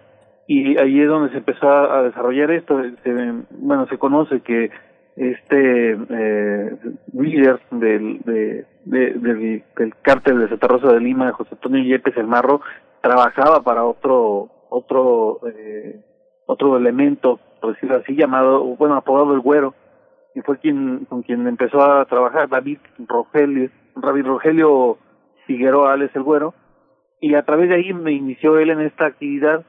y ahí es donde se empezó a desarrollar esto. bueno, se conoce que este eh, líder del, de, del, del cártel de Santa Rosa de Lima, José Antonio Yepes el Marro, trabajaba para otro otro eh, otro elemento, por decirlo así, llamado, bueno, apodado el Güero, y fue quien con quien empezó a trabajar David Rogelio, David Rogelio Figueroa Alex el Güero, y a través de ahí me inició él en esta actividad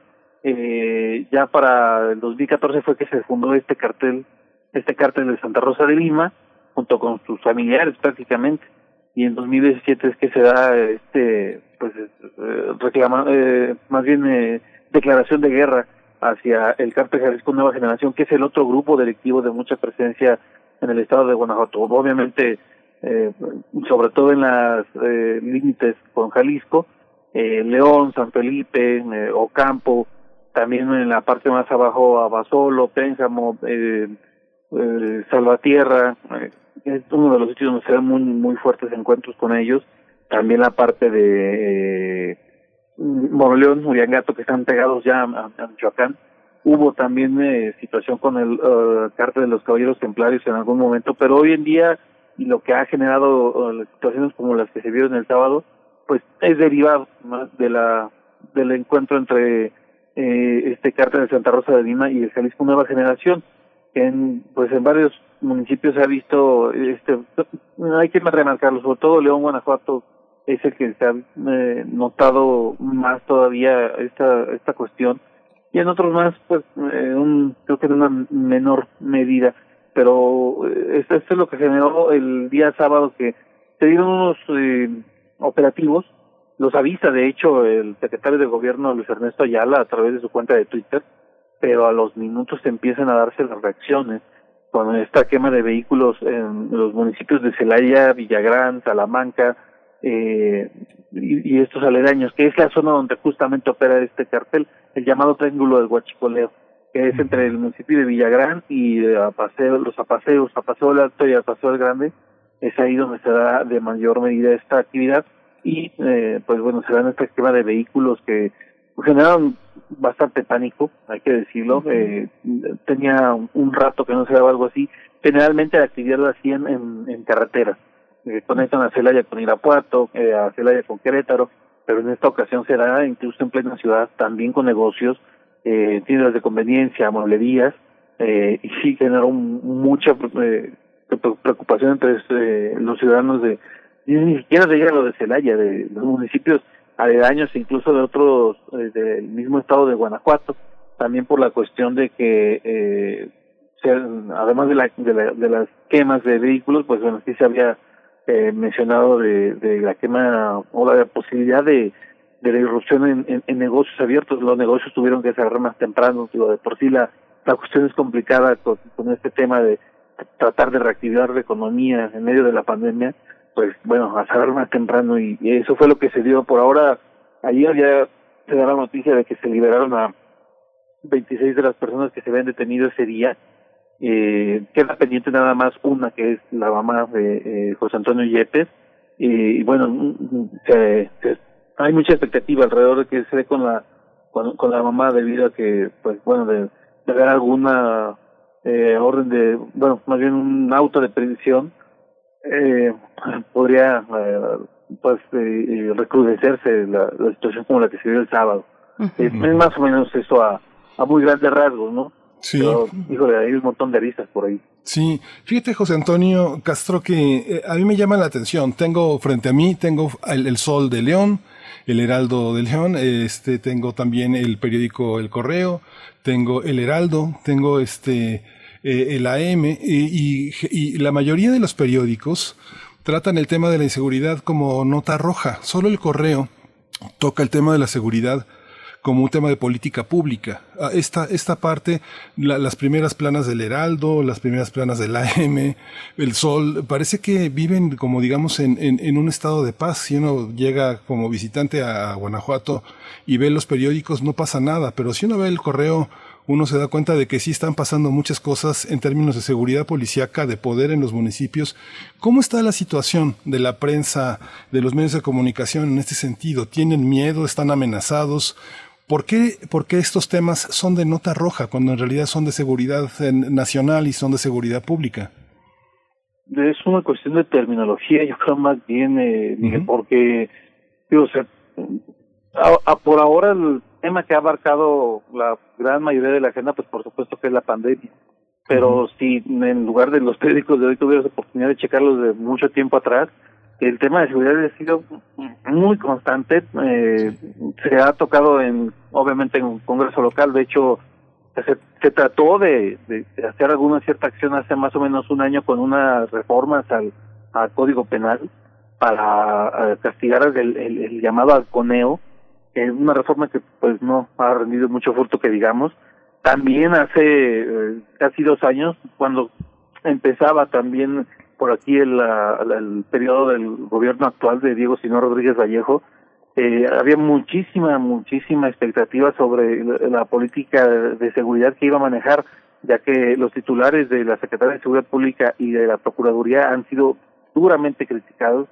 eh, ya para el 2014 fue que se fundó este cartel, este cartel de Santa Rosa de Lima, junto con sus familiares prácticamente. Y en 2017 es que se da este, pues, eh, reclama, eh, más bien eh, declaración de guerra hacia el cártel Jalisco Nueva Generación, que es el otro grupo delictivo de mucha presencia en el estado de Guanajuato. Obviamente, eh, sobre todo en las eh, límites con Jalisco, eh, León, San Felipe, eh, Ocampo, también en la parte más abajo Abasolo, Pénjamo, eh, eh, Salvatierra, eh, es uno de los sitios donde se dan muy, muy fuertes encuentros con ellos, también la parte de eh, Moroleón, Uriangato, que están pegados ya a, a Michoacán, hubo también eh, situación con el uh, cártel de los caballeros templarios en algún momento, pero hoy en día y lo que ha generado uh, situaciones como las que se vieron el sábado, pues es derivado de la del encuentro entre eh, este cártel de Santa Rosa de Lima y el Jalisco Nueva Generación. En, pues en varios municipios se ha visto, este, hay que remarcarlo, sobre todo León, Guanajuato, es el que se ha eh, notado más todavía esta, esta cuestión. Y en otros más, pues, eh, un, creo que en una menor medida. Pero eh, esto, esto es lo que generó el día sábado que se dieron unos eh, operativos los avisa, de hecho, el secretario de gobierno Luis Ernesto Ayala a través de su cuenta de Twitter, pero a los minutos empiezan a darse las reacciones con esta quema de vehículos en los municipios de Celaya, Villagrán, Salamanca eh, y, estos aledaños, que es la zona donde justamente opera este cartel, el llamado Triángulo del Huachicoleo, que es entre el municipio de Villagrán y de Apaseo, los Apaseos, Apaseo del Alto y Apaseo del Grande, es ahí donde se da de mayor medida esta actividad y eh, pues bueno, se dan este esquema de vehículos que generaron bastante pánico, hay que decirlo. eh, tenía un rato que no se daba algo así. Generalmente la actividad lo hacían en, en carreteras. Eh, conectan a Celaya con Irapuato, eh, a Celaya con Querétaro, pero en esta ocasión se da incluso en plena ciudad, también con negocios, eh, tiendas de conveniencia, mueblerías, eh, y sí generó mucha eh, preocupación entre eh, los ciudadanos de ni siquiera de lo de Celaya, de los municipios aledaños, incluso de otros eh, del mismo estado de Guanajuato, también por la cuestión de que eh, además de, la, de, las quemas de vehículos, pues bueno, sí se había eh, mencionado de, de la quema o la posibilidad de, de la irrupción en, en, negocios abiertos. Los negocios tuvieron que cerrar más temprano, digo, de por sí la, la cuestión es complicada con, con este tema de tratar de reactivar la economía en medio de la pandemia, pues bueno, a cerrar más temprano y, eso fue lo que se dio. Por ahora, ayer ya se da la noticia de que se liberaron a 26 de las personas que se habían detenido ese día eh, queda pendiente nada más una, que es la mamá de eh, José Antonio Yepes. Y, bueno, se, hay mucha expectativa alrededor de que se dé con la con, la mamá debido a que, pues bueno, de, de haber alguna eh, orden de, bueno, más bien un auto de previsión, eh, podría eh, pues eh, recrudecerse la, la, situación como la que se dio el sábado. es más o menos eso a, a muy grandes rasgos, ¿no? Sí. híjole, hay un montón de aristas por ahí. Sí, fíjate José Antonio Castro que eh, a mí me llama la atención. Tengo frente a mí, tengo el, Sol de León, el Heraldo de León, este, tengo también el periódico El Correo, tengo el Heraldo, tengo este, eh, el AM y, y la mayoría de los periódicos tratan el tema de la inseguridad como nota roja. Solo el Correo toca el tema de la seguridad como un tema de política pública. Ah, esta, esta parte, las primeras planas del Heraldo, las primeras planas del AM, el Sol, parece que viven como digamos en, en, un estado de paz. Si uno llega como visitante a Guanajuato y ve los periódicos, no pasa nada, pero si uno ve el correo, uno se da cuenta de que sí están pasando muchas cosas en términos de seguridad policíaca, de poder en los municipios. ¿Cómo está la situación de la prensa, de los medios de comunicación en este sentido? ¿Tienen miedo? ¿Están amenazados? ¿Por qué, ¿Por qué estos temas son de nota roja cuando en realidad son de seguridad nacional y son de seguridad pública? Es una cuestión de terminología, yo creo más bien, eh, porque, digo, o sea, por ahora el tema que ha abarcado la gran mayoría de la agenda, pues por supuesto que es la pandemia. Pero si en lugar de los periódicos de hoy tuvieras oportunidad de checarlos de mucho tiempo atrás, el tema de seguridad ha sido muy constante. Eh, se ha tocado en, obviamente, en un congreso local. De hecho, se, se trató de, de, hacer alguna cierta acción hace más o menos un año con unas reformas al, al Código Penal para eh, castigar el, el, el llamado alconeo, es una reforma que pues no ha rendido mucho fruto que digamos. También hace eh, casi dos años, cuando empezaba también por aquí el, el periodo del gobierno actual de Diego Sinó Rodríguez Vallejo, eh, había muchísima, muchísima expectativa sobre la, política de seguridad que iba a manejar, ya que los titulares de la Secretaría de Seguridad Pública y de la Procuraduría han sido duramente criticados.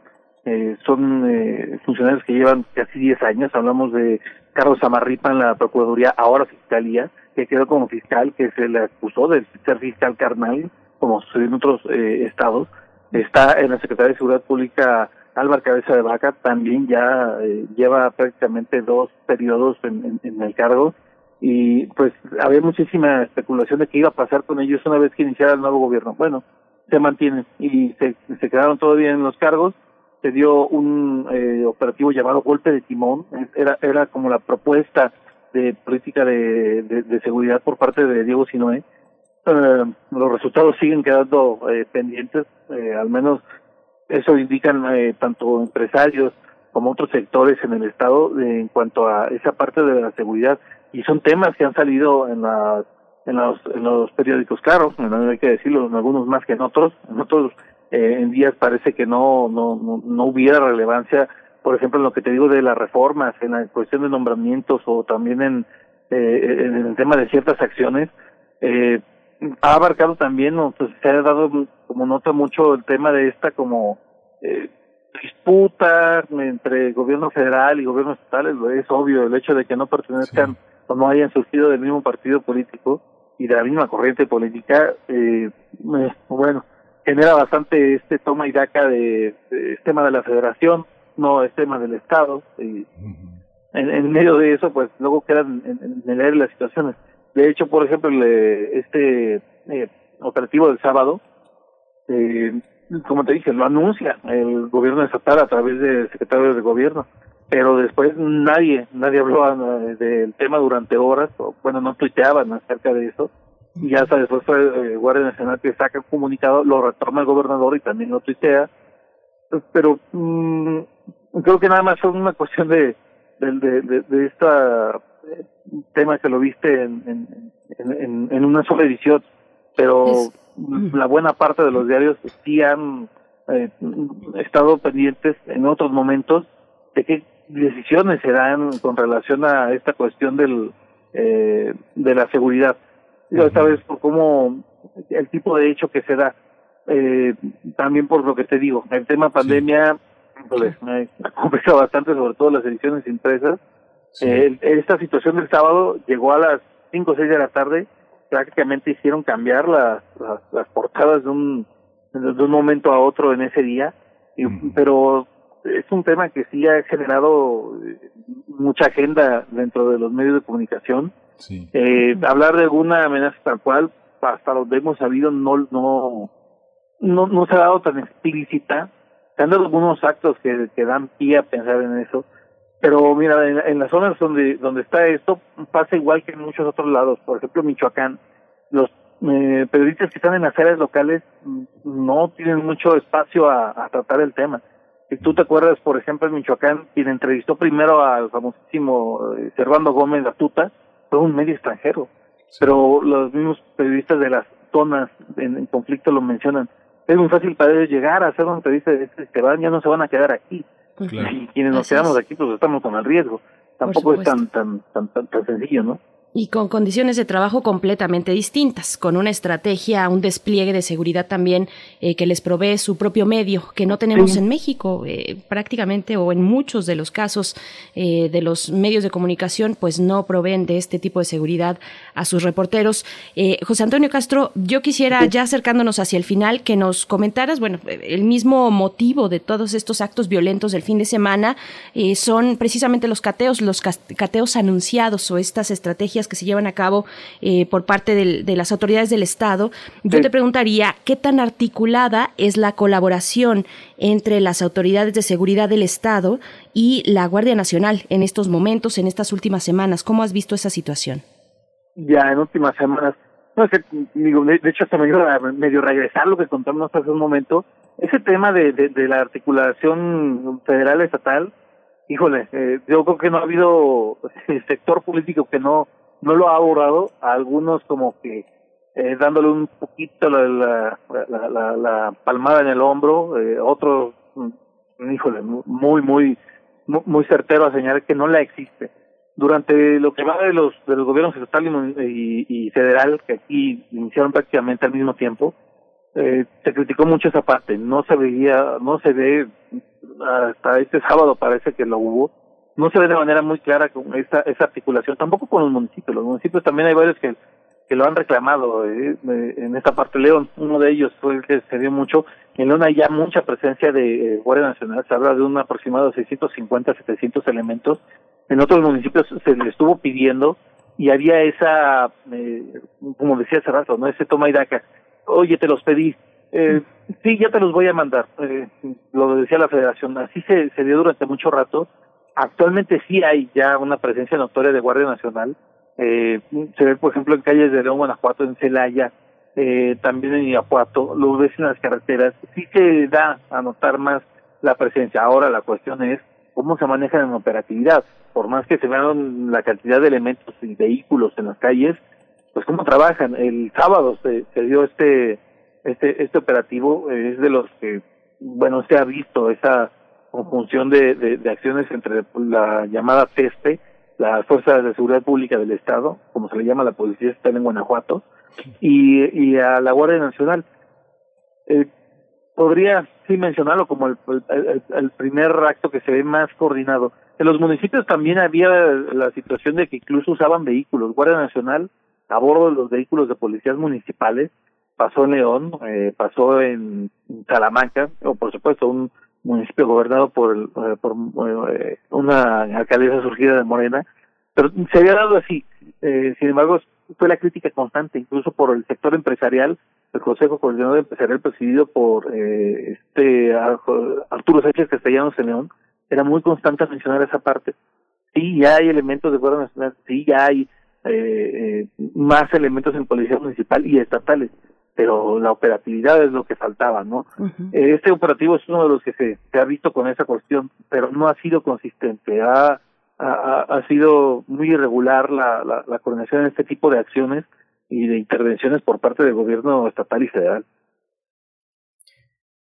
Eh, son eh, funcionarios que llevan casi 10 años. Hablamos de Carlos Amarripa en la Procuraduría, ahora Fiscalía, que quedó como fiscal, que se le acusó de ser fiscal carnal como sucede en otros eh, estados. Está en la Secretaría de Seguridad Pública Álvaro Cabeza de Vaca, también ya eh, lleva prácticamente dos periodos en, en, el cargo y pues había muchísima especulación de qué iba a pasar con ellos una vez que iniciara el nuevo gobierno. Bueno, se mantienen y se, se quedaron todavía en los cargos. Se dio un eh, operativo llamado Golpe de Timón, era, era como la propuesta de política de, de, seguridad por parte de Diego Sinoé. Eh, los resultados siguen quedando eh, pendientes, eh, al menos eso indican eh, tanto empresarios como otros sectores en el Estado en cuanto a esa parte de la seguridad. Y son temas que han salido en, la, en, los, en los periódicos, claro, hay que decirlo, en algunos más que en otros en días parece que no, no, no, no hubiera relevancia, por ejemplo, en lo que te digo de las reformas, en la cuestión de nombramientos o también en, en el tema de ciertas acciones, eh, ha abarcado también, o pues, se ha dado como nota mucho el tema de esta como eh, disputa entre gobierno federal y gobierno estatal, es obvio el hecho de que no pertenezcan o no hayan surgido del mismo partido político y de la misma corriente política, eh, bueno, genera bastante este toma y daca de, de tema de la federación, no es tema del Estado, y en, en, medio de eso, pues luego quedan en, en el aire las situaciones. De hecho, por ejemplo, el, este eh, operativo del sábado, eh, como te dije, lo anuncia el gobierno estatal a través del secretario de gobierno, pero después nadie, nadie habló eh, del tema durante horas, o, bueno, no tuiteaban acerca de eso, y hasta después fue eh, Guardia Nacional que saca un comunicado, lo retoma el gobernador y también lo tuitea, pero mm, creo que nada más fue una cuestión de de, de, de, de esta eh, tema que lo viste en, en, en, en una sola edición, pero la buena parte de los diarios sí han eh, estado pendientes en otros momentos de qué decisiones se dan con relación a esta cuestión del eh, de la seguridad. Y esta vez por cómo el tipo de hecho que se da, eh, también por lo que te digo, el tema pandemia me complica bastante, sobre todo las ediciones impresas. Eh, esta situación del sábado llegó a las 5 o 6 de la tarde, prácticamente hicieron cambiar las, las, las portadas de un, de un momento a otro en ese día, y, pero es un tema que sí ha generado eh, mucha agenda dentro de los medios de comunicación. Eh, hablar de alguna amenaza tal cual, hasta donde hemos sabido, no, no, no, no se ha dado tan explícita, se han dado algunos actos que, dan pie a pensar en eso, pero mira, en, en las zonas donde, donde está esto, pasa igual que en muchos otros lados. Por ejemplo, Michoacán, los eh, periodistas que están en las áreas locales mm, no tienen mucho espacio a, tratar el tema. Si tú te acuerdas, por ejemplo, en Michoacán, quien entrevistó primero al famosísimo eh, Servando Gómez Latuta fue un medio extranjero. Pero los mismos periodistas de las zonas en, en conflicto lo mencionan. Es muy fácil para ellos llegar a hacer una entrevista de este que van, ya no se van a quedar aquí. Y quienes nos Así quedamos es. aquí, pues estamos con el riesgo. Tampoco es tan, tan, tan, tan, tan sencillo, ¿no? Y con condiciones de trabajo completamente distintas, con una estrategia, un despliegue de seguridad también eh, que les provee su propio medio, que no tenemos Sí. en México eh, prácticamente o en muchos de los casos eh, de los medios de comunicación, pues no proveen de este tipo de seguridad a sus reporteros. José Antonio Castro, yo quisiera ya acercándonos hacia el final que nos comentaras, bueno, el mismo motivo de todos estos actos violentos del fin de semana son precisamente los cateos, los cateos anunciados o estas estrategias que se llevan a cabo eh, por parte del- de las autoridades del Estado. Yo Sí. te preguntaría, ¿qué tan articulada es la colaboración entre las autoridades de seguridad del Estado y la Guardia Nacional en estos momentos, en estas últimas semanas? ¿Cómo has visto esa situación? ya en últimas semanas. No, es que, digo, de, hecho, hasta me dio a medio regresar lo que contamos hace un momento. Ese tema de, de, de la articulación federal-estatal, híjole, eh, yo creo que no ha habido sector político que no no lo ha abordado. Algunos como que eh, dándole un poquito la, la, la, la, la palmada en el hombro, eh, otros, mm, híjole, muy, muy, muy, certero a señalar que no la existe durante lo que va de los de los gobiernos estatal y, y, federal que aquí iniciaron prácticamente al mismo tiempo eh, se criticó mucho esa parte no se veía no se ve hasta este sábado parece que lo hubo no se ve de manera muy clara con esa esa articulación tampoco con los municipios los municipios también hay varios que que lo han reclamado eh, eh, en esta parte León uno de ellos fue el que se dio mucho en León hay ya mucha presencia de eh, Guardia Nacional se habla de un aproximado de 650 700 elementos en otros municipios se le estuvo pidiendo y había esa, eh, como decía hace rato, ¿no? Ese toma y daca. Oye, te los pedí. Eh, sí, ya te los voy a mandar. Eh, lo decía la federación. Así se, se dio durante mucho rato. Actualmente sí hay ya una presencia notoria de Guardia Nacional. Eh, se ve, por ejemplo, en calles de León, Guanajuato, en Celaya, eh, también en Irapuato, lo ves en las carreteras. Sí se da a notar más la presencia. Ahora la cuestión es cómo se manejan en operatividad. Por más que se vean la cantidad de elementos y vehículos en las calles, pues cómo trabajan. El sábado se, se dio este este este operativo eh, es de los que bueno se ha visto esa conjunción de, de, de acciones entre la llamada TESPE, las fuerzas de seguridad pública del estado, como se le llama la policía estatal en Guanajuato, y, a la Guardia Nacional. Eh, podría sí mencionarlo como el primer acto que se ve más coordinado. En los municipios también había la situación de que incluso usaban vehículos. Guardia Nacional a bordo de los vehículos de policías municipales pasó en León, eh, pasó en Salamanca, o por supuesto un municipio gobernado por, el, eh, por eh, una alcaldesa surgida de Morena, pero se había dado así. Eh, sin embargo, fue la crítica constante, incluso por el sector empresarial, el Consejo Coordinador Empresarial presidido por eh, este Arturo Sánchez Castellanos en León, era muy constante mencionar esa parte. Sí, ya hay elementos de Guardia Nacional, sí, ya hay eh, más elementos en Policía Municipal y estatales, pero la operatividad es lo que faltaba, ¿no? Este operativo es uno de los que se, se ha visto con esa cuestión, pero no ha sido consistente, ha, ha, ha sido muy irregular la, la, la coordinación en este tipo de acciones y de intervenciones por parte del gobierno estatal y federal.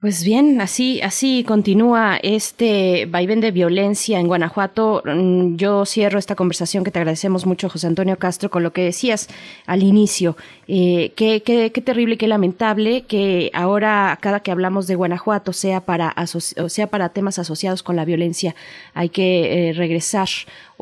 Pues bien, así, así continúa este vaivén de violencia en Guanajuato. Mm, yo cierro esta conversación que te agradecemos mucho, José Antonio Castro, con lo que decías al inicio. Eh, qué, qué, qué terrible, qué lamentable que ahora cada que hablamos de Guanajuato sea para, sea para temas asociados con la violencia. Hay que eh, regresar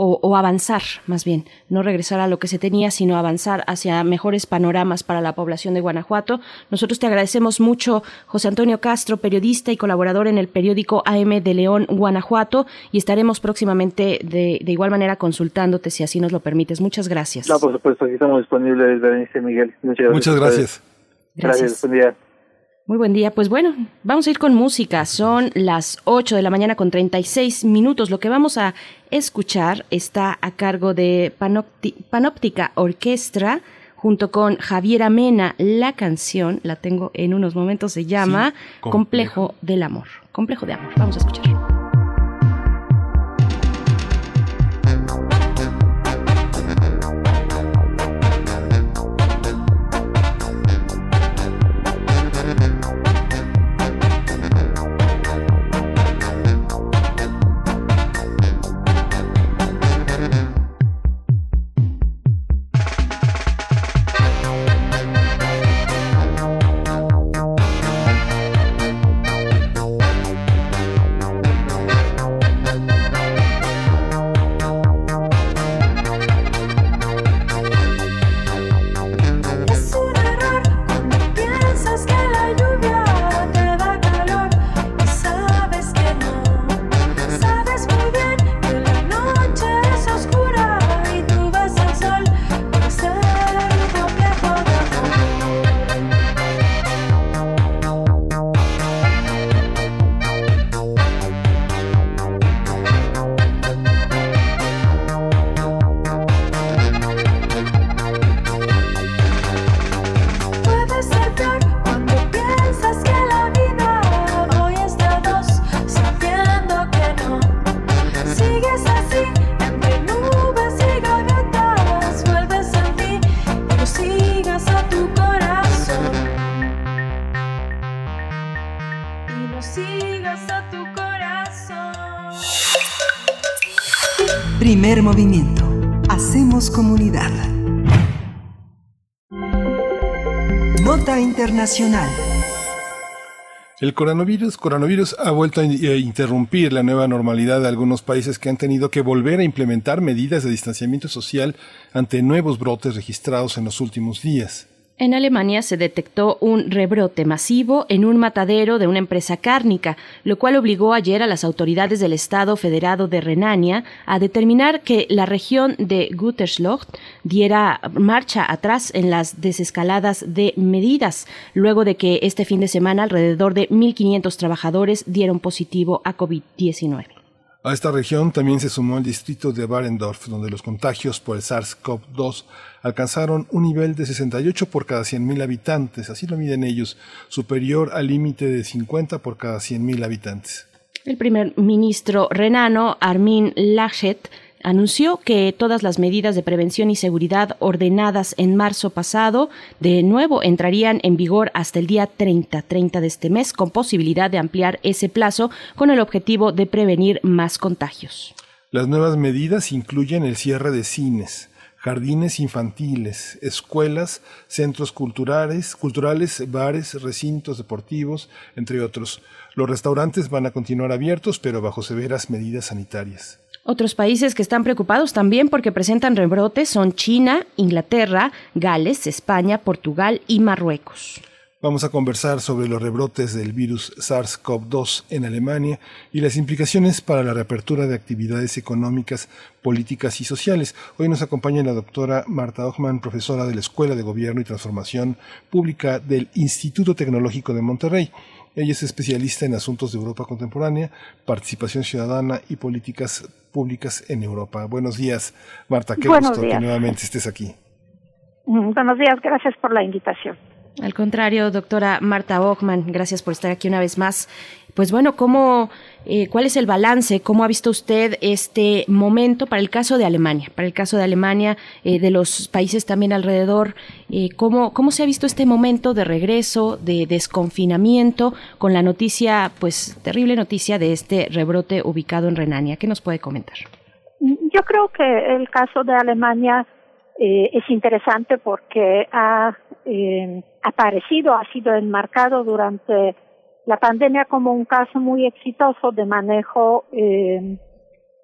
o, avanzar, más bien, no regresar a lo que se tenía, sino avanzar hacia mejores panoramas para la población de Guanajuato. Nosotros te agradecemos mucho, José Antonio Castro, periodista y colaborador en el periódico AM de León, Guanajuato, y estaremos próximamente de, de igual manera consultándote si así nos lo permites. Muchas gracias. No, por supuesto, aquí estamos disponibles, Berenice Miguel. Muchas gracias. Muchas gracias. Gracias. Buen día. Muy buen día. Pues bueno, vamos a ir con música. Son las 8 de la mañana con 36 minutos. Lo que vamos a escuchar está a cargo de Panóptica Orquestra junto con Javier Amena. La canción, la tengo en unos momentos, se llama complejo. complejo del Amor. Complejo de Amor. Vamos a escuchar. El coronavirus, coronavirus ha vuelto a interrumpir la nueva normalidad de algunos países que han tenido que volver a implementar medidas de distanciamiento social ante nuevos brotes registrados en los últimos días. En Alemania se detectó un rebrote masivo en un matadero de una empresa cárnica, lo cual obligó ayer a las autoridades del Estado Federado de Renania a determinar que la región de Gütersloh diera marcha atrás en las desescaladas de medidas, luego de que este fin de semana alrededor de 1.500 trabajadores dieron positivo a COVID-19. A esta región también se sumó el distrito de Barendorf, donde los contagios por el SARS-CoV-2 alcanzaron un nivel de 68 por cada 100.000 habitantes, así lo miden ellos, superior al límite de 50 por cada 100.000 habitantes. El primer ministro renano Armin Laschet anunció que todas las medidas de prevención y seguridad ordenadas en marzo pasado de nuevo entrarían en vigor hasta el día 30, 30 de este mes, con posibilidad de ampliar ese plazo con el objetivo de prevenir más contagios. Las nuevas medidas incluyen el cierre de cines, jardines infantiles, escuelas, centros culturales, culturales, bares, recintos deportivos, entre otros. Los restaurantes van a continuar abiertos, pero bajo severas medidas sanitarias. Otros países que están preocupados también porque presentan rebrotes son China, Inglaterra, Gales, España, Portugal y Marruecos. Vamos a conversar sobre los rebrotes del virus SARS-CoV-2 en Alemania y las implicaciones para la reapertura de actividades económicas, políticas y sociales. Hoy nos acompaña la doctora Marta Ochman, profesora de la Escuela de Gobierno y Transformación Pública del Instituto Tecnológico de Monterrey. Ella es especialista en asuntos de Europa contemporánea, participación ciudadana y políticas públicas en Europa. Buenos días, Marta. Qué gusto que nuevamente estés aquí. Mm, buenos días, gracias por la invitación. Al contrario, doctora Marta Bachmann, gracias por estar aquí una vez más. Pues bueno, ¿cómo, eh, ¿cuál es el balance? ¿Cómo ha visto usted este momento para el caso de Alemania? Para el caso de Alemania, eh, de los países también alrededor, eh, ¿cómo, ¿cómo se ha visto este momento de regreso, de desconfinamiento, con la noticia, pues terrible noticia de este rebrote ubicado en Renania? ¿Qué nos puede comentar? Yo creo que el caso de Alemania eh, es interesante porque ha eh, aparecido, ha sido enmarcado durante la pandemia como un caso muy exitoso de manejo eh,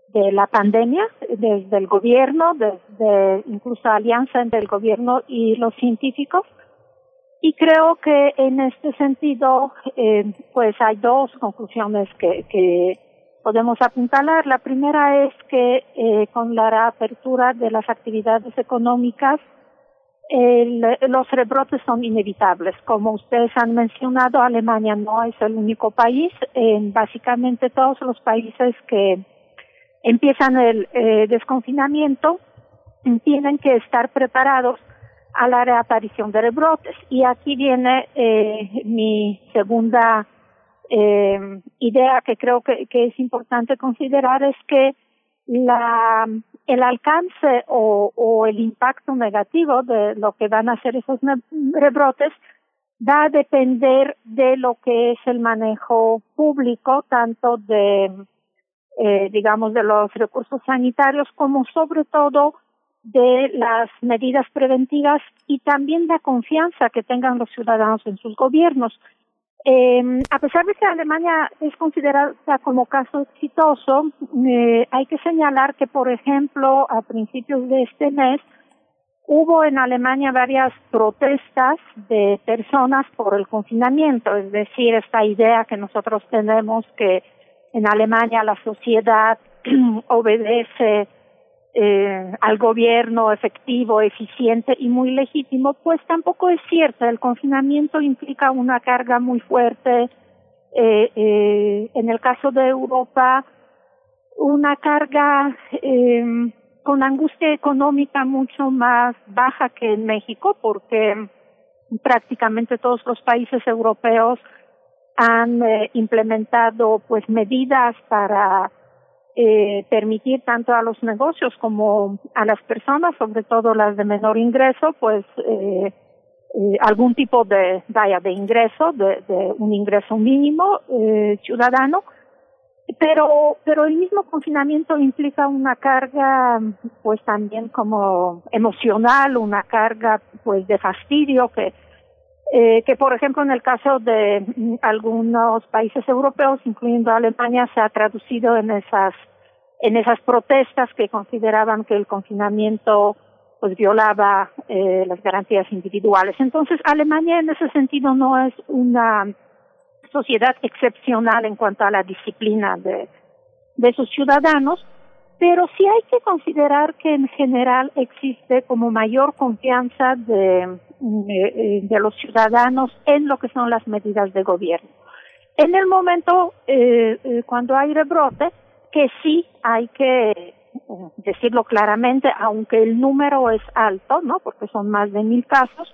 de la pandemia desde el gobierno, desde incluso alianza entre el gobierno y los científicos. Y creo que en este sentido, eh, pues hay dos conclusiones que, podemos apuntalar. La primera es que eh, con la reapertura de las actividades económicas, el, los rebrotes son inevitables. Como ustedes han mencionado, Alemania no es el único país. En básicamente todos los países que empiezan el eh, desconfinamiento tienen que estar preparados a la reaparición de rebrotes. Y aquí viene eh, mi segunda eh, idea que creo que, es importante considerar es que la, el alcance o, el impacto negativo de lo que van a ser esos rebrotes va a depender de lo que es el manejo público, tanto de, eh, digamos, de los recursos sanitarios como sobre todo de las medidas preventivas y también la confianza que tengan los ciudadanos en sus gobiernos. Eh, a pesar de que Alemania es considerada como caso exitoso, eh, hay que señalar que, por ejemplo, a principios de este mes hubo en Alemania varias protestas de personas por el confinamiento, es decir, esta idea que nosotros tenemos que en Alemania la sociedad obedece eh, al gobierno efectivo, eficiente y muy legítimo, pues tampoco es cierto. El confinamiento implica una carga muy fuerte. Eh, eh, en el caso de Europa, una carga eh, con angustia económica mucho más baja que en México, porque prácticamente todos los países europeos han eh, implementado pues medidas para eh, permitir tanto a los negocios como a las personas, sobre todo las de menor ingreso, pues eh, eh, algún tipo de vaya de ingreso, de, de un ingreso mínimo eh, ciudadano, pero pero el mismo confinamiento implica una carga pues también como emocional, una carga pues de fastidio que eh, que por ejemplo en el caso de mm, algunos países europeos, incluyendo Alemania, se ha traducido en esas en esas protestas que consideraban que el confinamiento pues violaba eh, las garantías individuales. Entonces Alemania en ese sentido no es una sociedad excepcional en cuanto a la disciplina de, de sus ciudadanos, pero sí hay que considerar que en general existe como mayor confianza de, eh, de, los ciudadanos en lo que son las medidas de gobierno. En el momento eh, eh, cuando hay rebrote, que sí hay que decirlo claramente, aunque el número es alto, ¿no? Porque son más de mil casos,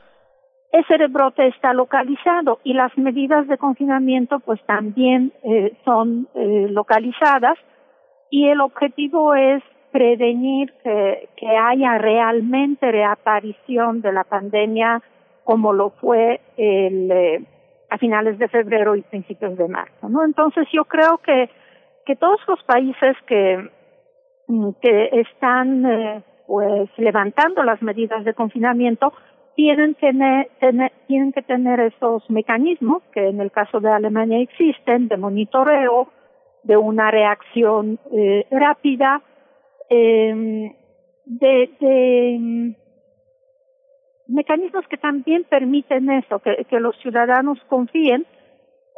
ese rebrote está localizado y las medidas de confinamiento pues también eh, son eh, localizadas y el objetivo es prevenir que, haya realmente reaparición de la pandemia como lo fue el, eh, a finales de febrero y principios de marzo, ¿no? Entonces yo creo que que todos los países que mm, que están eh, pues levantando las medidas de confinamiento tienen que tener, tienen que tener esos mecanismos que en el caso de Alemania existen de monitoreo, de una reacción eh, rápida, eh, de, de, mecanismos que también permiten eso, que, los ciudadanos confíen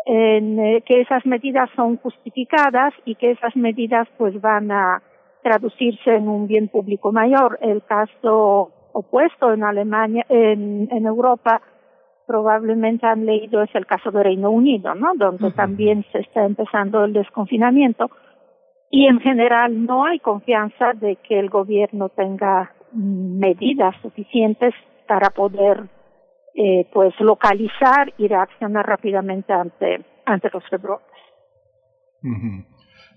en eh, que esas medidas son justificadas y que esas medidas pues van a traducirse en un bien público mayor. El caso opuesto en Alemania, en Europa, probablemente han leído es el caso de Reino Unido, ¿no? Donde también se está empezando el desconfinamiento y en general no hay confianza de que el gobierno tenga medidas suficientes para poder eh, pues localizar y reaccionar rápidamente ante ante los rebrotes.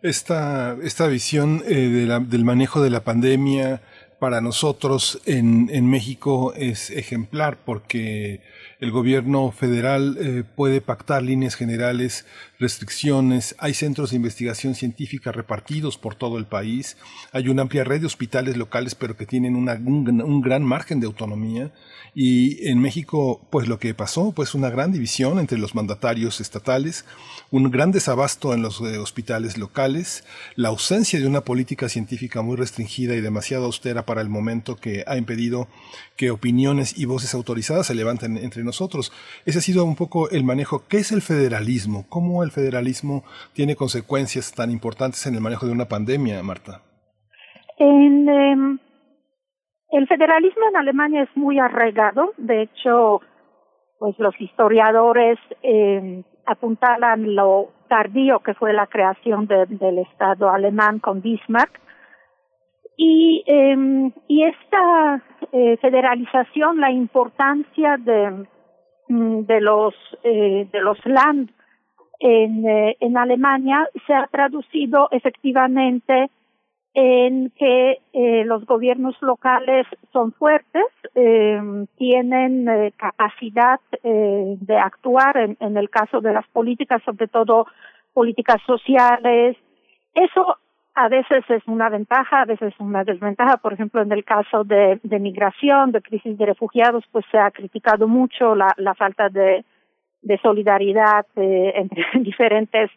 Esta, esta visión eh, de la, del manejo de la pandemia para nosotros en, en México es ejemplar porque el gobierno federal eh, puede pactar líneas generales, restricciones, hay centros de investigación científica repartidos por todo el país, hay una amplia red de hospitales locales pero que tienen un, gran margen de autonomía. Y en México pues lo que pasó pues una gran división entre los mandatarios estatales, un gran desabasto en los eh, hospitales locales, la ausencia de una política científica muy restringida y demasiado austera para el momento que ha impedido que opiniones y voces autorizadas se levanten entre nosotros. Ese ha sido un poco el manejo. ¿Qué es el federalismo? ¿Cómo el federalismo tiene consecuencias tan importantes en el manejo de una pandemia, Marta? Eh, el federalismo en Alemania es muy arraigado. De hecho, pues los historiadores eh, lo tardío que fue la creación de, del Estado alemán con Bismarck y, y esta eh, federalización, la importancia de, mm, de los eh, de los land en, eh, en Alemania se ha traducido efectivamente en que eh, los gobiernos locales son fuertes, eh, tienen eh, capacidad de actuar en, en el caso de las políticas, sobre todo políticas sociales. Eso a veces es una ventaja, a veces es una desventaja. Por ejemplo, en el caso de, migración, de crisis de refugiados, pues se ha criticado mucho la, falta de, solidaridad eh, entre diferentes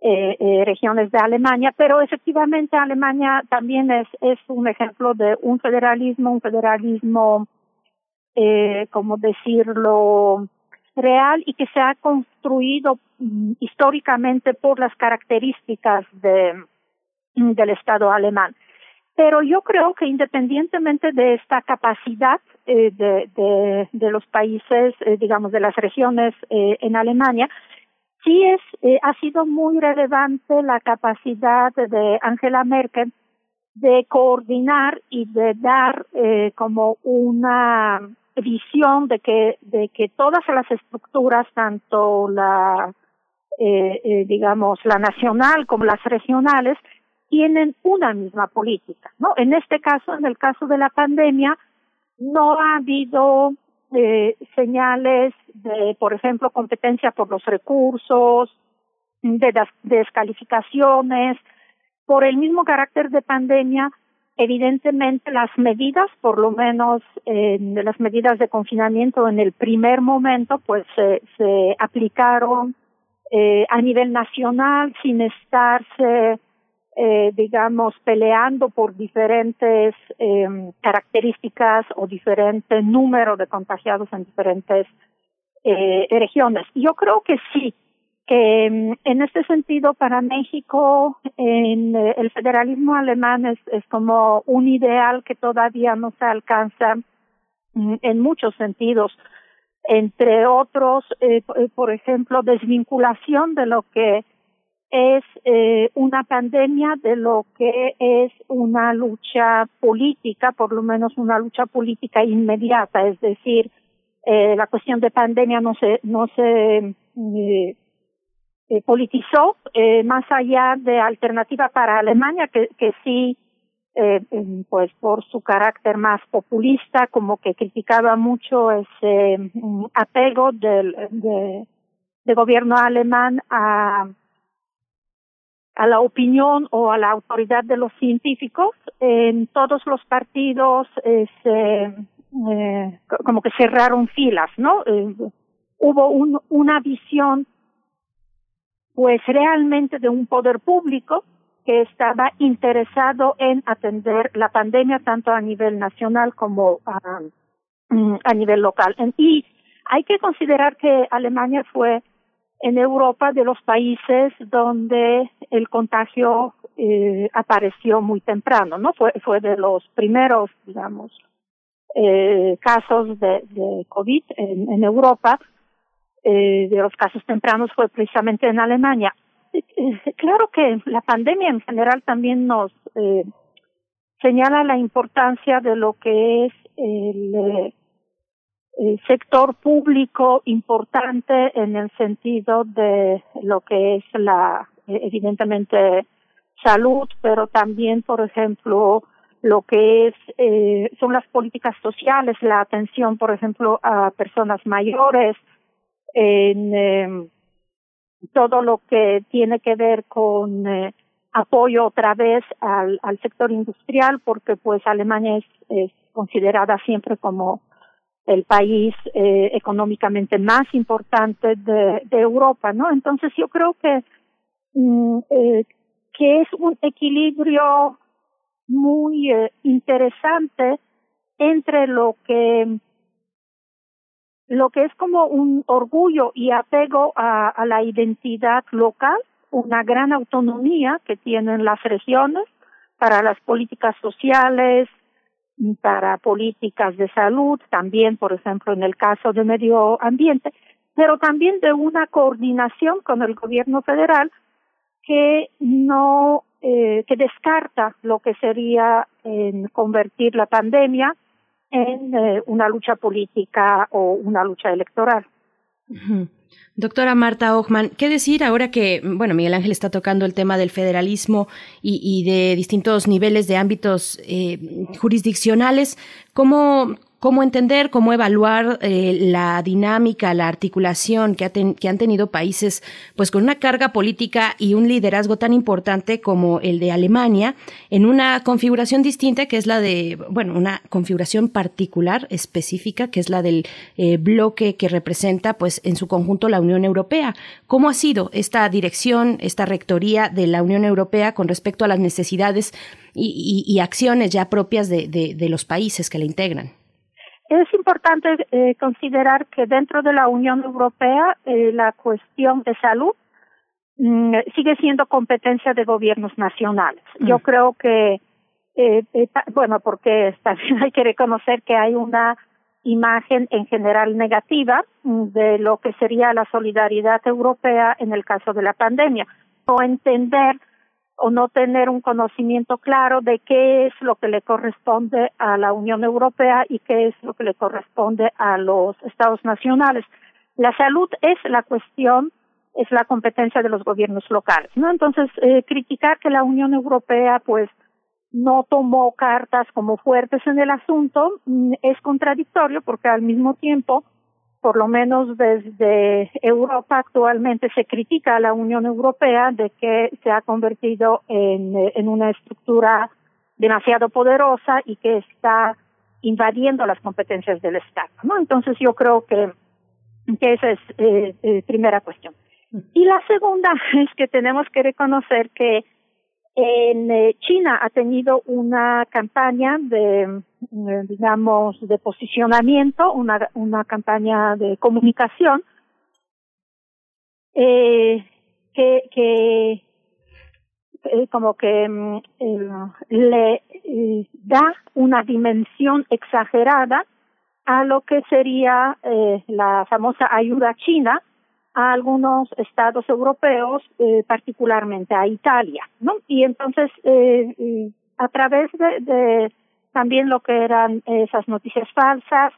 eh, eh, regiones de Alemania, pero efectivamente Alemania también es, es un ejemplo de un federalismo, un federalismo, eh, como decirlo, real y que se ha construido mm, históricamente por las características de, del Estado alemán. Pero yo creo que independientemente de esta capacidad eh, de, de, los países, eh, digamos, de las regiones eh, en Alemania, sí es, ha sido muy relevante la capacidad de Angela Merkel de coordinar y de dar como una visión de que, de que todas las estructuras, tanto la, digamos, la nacional como las regionales, tienen una misma política, ¿no? En este caso, en el caso de la pandemia, no ha habido eh, señales de, por ejemplo, competencia por los recursos, de descalificaciones, por el mismo carácter de pandemia, evidentemente las medidas, por lo menos eh, las medidas de confinamiento en el primer momento, pues se aplicaron eh, a nivel nacional sin estarse eh, digamos, peleando por diferentes eh, características o diferente número de contagiados en diferentes eh, regiones. Yo creo que sí, que mm, en este sentido para México en, eh, el federalismo alemán es, es como un ideal que todavía no se alcanza mm, en muchos sentidos entre otros, eh, por ejemplo, desvinculación de lo que es eh, una pandemia de lo que es una lucha política, por lo menos una lucha política inmediata, es decir, eh, la cuestión de pandemia no se no se eh, eh, politizó más allá de alternativa para Alemania que, que sí eh, pues por su carácter más populista como que criticaba mucho ese mm, apego del de, de gobierno alemán a a la opinión o a la autoridad de los científicos, en todos los partidos se, eh, como que cerraron filas, ¿no? Eh, hubo un, una visión, pues realmente de un poder público que estaba interesado en atender la pandemia tanto a nivel nacional como a, mm, a nivel local. Y hay que considerar que Alemania fue en Europa de los países donde el contagio eh, apareció muy temprano, ¿no? Fue, fue de los primeros, digamos, eh, casos de, COVID en, Europa, eh, de los casos tempranos fue precisamente en Alemania. Eh, claro que la pandemia en general también nos eh, señala la importancia de lo que es el sector público importante en el sentido de lo que es la, eh, evidentemente, salud, pero también, por ejemplo, lo que es eh, son las políticas sociales, la atención, por ejemplo, a personas mayores, en eh, todo lo que tiene que ver con eh, apoyo otra vez al, sector industrial, porque pues Alemania es considerada siempre como el país eh, económicamente más importante de, de Europa, ¿no? Entonces yo creo que mm, eh, que es un equilibrio muy eh, interesante entre lo que lo que es como un orgullo y apego a, a la identidad local, una gran autonomía que tienen las regiones para las políticas sociales, para políticas de salud, también, por ejemplo, en el caso de medio ambiente, pero también de una coordinación con el gobierno federal que no eh, que descarta lo que sería convertir la pandemia en eh, una lucha política o una lucha electoral. Doctora Marta Ochman, ¿qué decir ahora que, bueno, Miguel Ángel está tocando el tema del federalismo y, y de distintos niveles de ámbitos eh, jurisdiccionales? ¿Cómo, cómo entender, cómo evaluar eh, la dinámica, la articulación que, han tenido países pues con una carga política y un liderazgo tan importante como el de Alemania en una configuración distinta que es la de, bueno, una configuración particular, específica, que es la del eh, bloque que representa pues en su conjunto la Unión Europea. ¿Cómo ha sido esta dirección, esta rectoría de la Unión Europea con respecto a las necesidades y, acciones ya propias de los países que la integran? Es importante eh, considerar que dentro de la Unión Europea eh, la cuestión de salud mm, sigue siendo competencia de gobiernos nacionales. Mm. Yo creo que, eh, eh, bueno, porque también hay que reconocer que hay una imagen en general negativa mm, de lo que sería la solidaridad europea en el caso de la pandemia. O entender o no tener un conocimiento claro de qué es lo que le corresponde a la Unión Europea y qué es lo que le corresponde a los estados nacionales. La salud es la cuestión, es la competencia de los gobiernos locales, ¿no? Entonces, eh, criticar que la Unión Europea, pues, no tomó cartas como fuertes en el asunto mm, es contradictorio porque al mismo tiempo por lo menos desde Europa actualmente se critica a la Unión Europea de que se ha convertido en, en una estructura demasiado poderosa y que está invadiendo las competencias del Estado, ¿no? Entonces yo creo que, que esa es eh, eh, primera cuestión. Y la segunda es que tenemos que reconocer que en eh, China ha tenido una campaña de, eh, digamos, de posicionamiento, una, una campaña de comunicación eh, que, que eh, como que mm, le da una dimensión exagerada a lo que sería la famosa ayuda china a algunos estados europeos, eh, particularmente a Italia, ¿no? Y entonces, eh, a través de, de, también lo que eran esas noticias falsas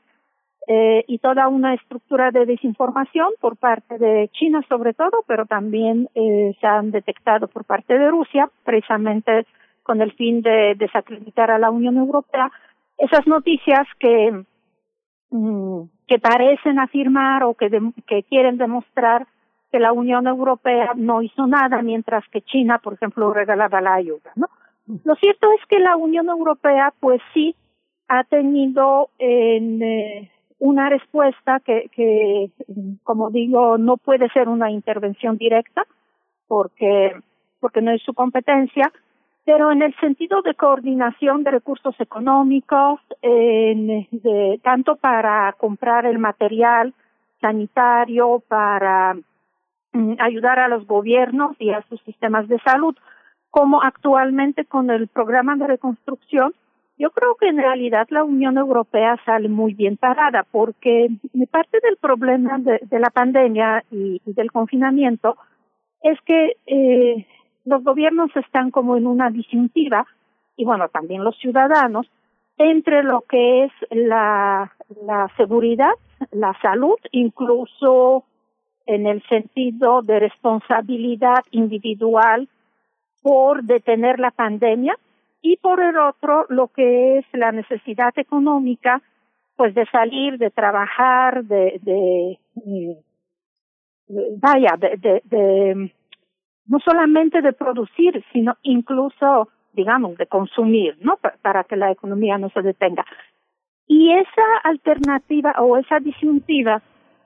eh, y toda una estructura de desinformación por parte de China sobre todo, pero también eh, se han detectado por parte de Rusia, precisamente con el fin de desacreditar a la Unión Europea, esas noticias que mm, que parecen afirmar o que, de, que quieren demostrar que la Unión Europea no hizo nada, mientras que China, por ejemplo, regalaba la ayuda, ¿no? Lo cierto es que la Unión Europea, pues sí, ha tenido en, eh, una respuesta que, que, como digo, no puede ser una intervención directa, porque, porque no es su competencia, pero en el sentido de coordinación de recursos económicos, en, de, tanto para comprar el material sanitario, para mm, ayudar a los gobiernos y a sus sistemas de salud, como actualmente con el programa de reconstrucción, yo creo que en realidad la Unión Europea sale muy bien parada porque parte del problema de, de la pandemia y, y, del confinamiento es que eh, los gobiernos están como en una disyuntiva y bueno, también los ciudadanos entre lo que es la, seguridad, la salud, incluso en el sentido de responsabilidad individual por detener la pandemia y por el otro lo que es la necesidad económica pues de salir, de trabajar, de, de, de vaya, de, de, de no solamente de producir, sino incluso, digamos, de consumir, ¿no? para que la economía no se detenga. Y esa alternativa o esa disyuntiva,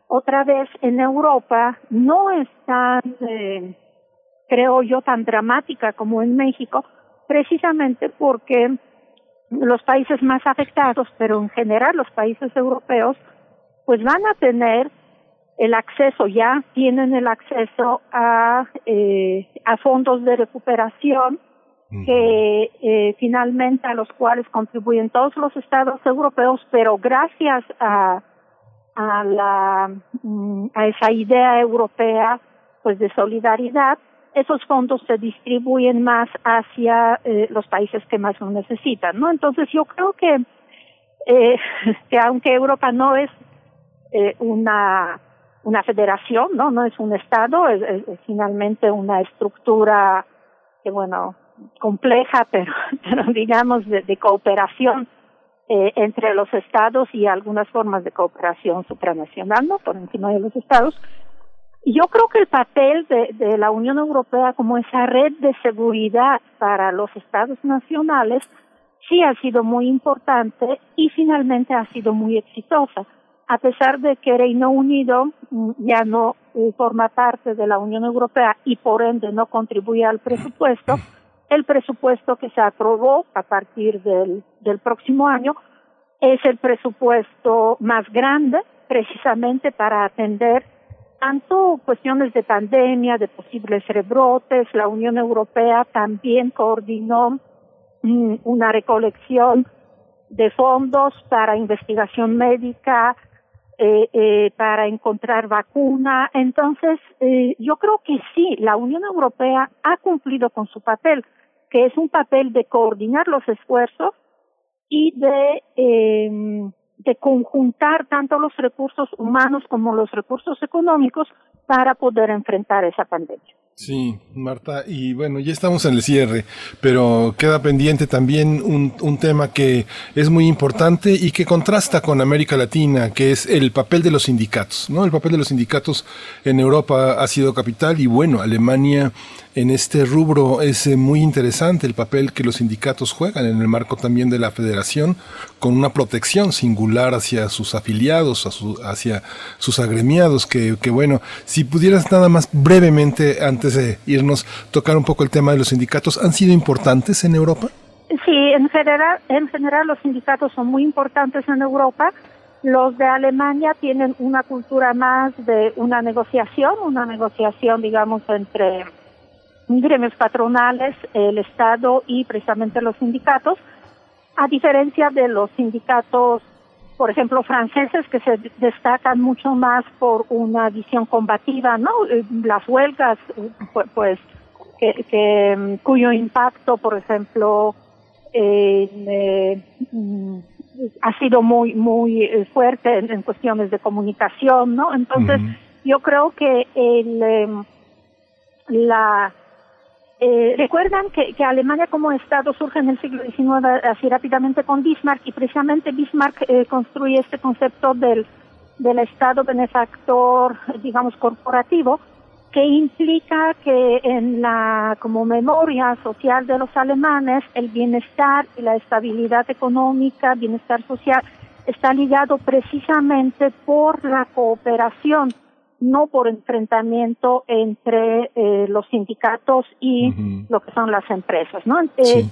otra vez en Europa, no es tan, eh, creo yo, tan dramática como en México, precisamente porque los países más afectados, pero en general los países europeos, pues van a tener el acceso, ya tienen el acceso a, eh, a fondos de recuperación que eh, finalmente a los cuales contribuyen todos los estados europeos, pero gracias a, a, la, mm, a esa idea europea pues de solidaridad, esos fondos se distribuyen más hacia eh, los países que más lo necesitan, ¿no? Entonces yo creo que eh, que aunque Europa no es eh, una una federación, ¿no? No es un Estado, es, finalmente una estructura que, bueno, compleja, pero, pero digamos de, cooperación eh, entre los Estados y algunas formas de cooperación supranacional, ¿no? Por encima de los Estados. Yo creo que el papel de la Unión Europea como esa red de seguridad para los Estados nacionales sí ha sido muy importante y finalmente ha sido muy exitosa a pesar de que Reino Unido mm, ya no eh, forma parte de la Unión Europea y por ende no contribuye al presupuesto, el presupuesto que se aprobó a partir del, del próximo año es el presupuesto más grande precisamente para atender tanto cuestiones de pandemia, de posibles rebrotes. La Unión Europea también coordinó mm, una recolección de fondos para investigación médica, eh, eh, para encontrar vacuna. Entonces, eh, yo creo que sí, la Unión Europea ha cumplido con su papel, que es un papel de coordinar los esfuerzos y de, eh, de conjuntar tanto los recursos humanos como los recursos económicos para poder enfrentar esa pandemia. Sí, Marta, y bueno, ya estamos en el cierre, pero queda pendiente también un, un, tema que es muy importante y que contrasta con América Latina, que es el papel de los sindicatos, ¿no? El papel de los sindicatos en Europa ha sido capital y bueno, Alemania en este rubro es eh, muy interesante el papel que los sindicatos juegan en el marco también de la federación, con una protección singular hacia sus afiliados, hacia sus agremiados, que, que bueno, si pudieras nada más brevemente, antes de irnos, tocar un poco el tema de los sindicatos, ¿han sido importantes en Europa? Sí, en general, en general los sindicatos son muy importantes en Europa. Los de Alemania tienen una cultura más de una negociación, una negociación, digamos, entre gremios patronales, el Estado y precisamente los sindicatos, a diferencia de los sindicatos, por ejemplo, franceses que se destacan mucho más por una visión combativa, ¿no? Eh, las huelgas, eh, pues, que, que mm, cuyo impacto, por ejemplo, eh, ha sido muy muy fuerte en, en, cuestiones de comunicación, ¿no? Entonces, uh -huh. yo creo que el em, la eh, recuerdan que, que, Alemania como Estado surge en el siglo XIX así rápidamente con Bismarck y precisamente Bismarck eh, construye este concepto del, del Estado benefactor, digamos, corporativo, que implica que en la como memoria social de los alemanes el bienestar y la estabilidad económica, bienestar social, está ligado precisamente por la cooperación no por enfrentamiento entre eh, los sindicatos y lo que son las empresas, ¿no? Eh,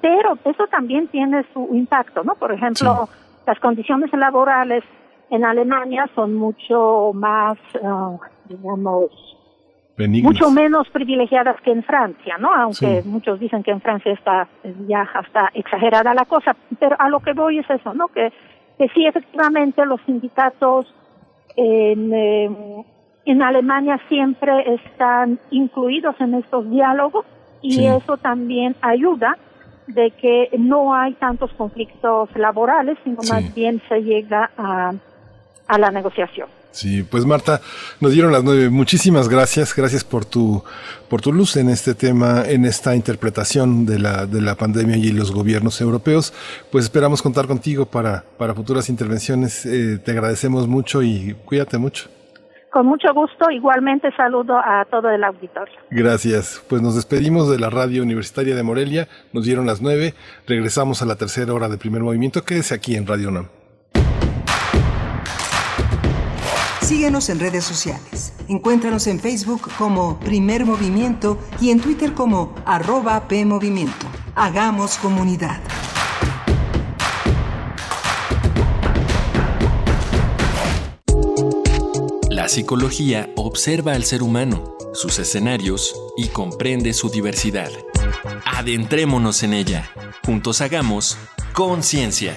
pero eso también tiene su impacto, ¿no? Por ejemplo, las condiciones laborales en Alemania son mucho más, uh, digamos, mucho menos privilegiadas que en Francia, ¿no? Aunque muchos dicen que en Francia está ya hasta exagerada la cosa, pero a lo que voy es eso, ¿no? Que, que sí, efectivamente, los sindicatos en, em, en Alemania siempre están incluidos en estos diálogos y eso también ayuda de que no hay tantos conflictos laborales, sino más bien se llega a, a la negociación. Sí, pues Marta, nos dieron las nueve. Muchísimas gracias, gracias por tu, por tu luz en este tema, en esta interpretación de la, de la pandemia y los gobiernos europeos. Pues esperamos contar contigo para, para futuras intervenciones. Eh, te agradecemos mucho y cuídate mucho. Con mucho gusto, igualmente saludo a todo el auditorio. Gracias. Pues nos despedimos de la radio universitaria de Morelia. Nos dieron las nueve. Regresamos a la tercera hora de primer movimiento. Quédese aquí en Radio NAM. Síguenos en redes sociales. Encuéntranos en Facebook como Primer Movimiento y en Twitter como arroba PMovimiento. Hagamos comunidad. La psicología observa al ser humano, sus escenarios y comprende su diversidad. Adentrémonos en ella. Juntos hagamos conciencia.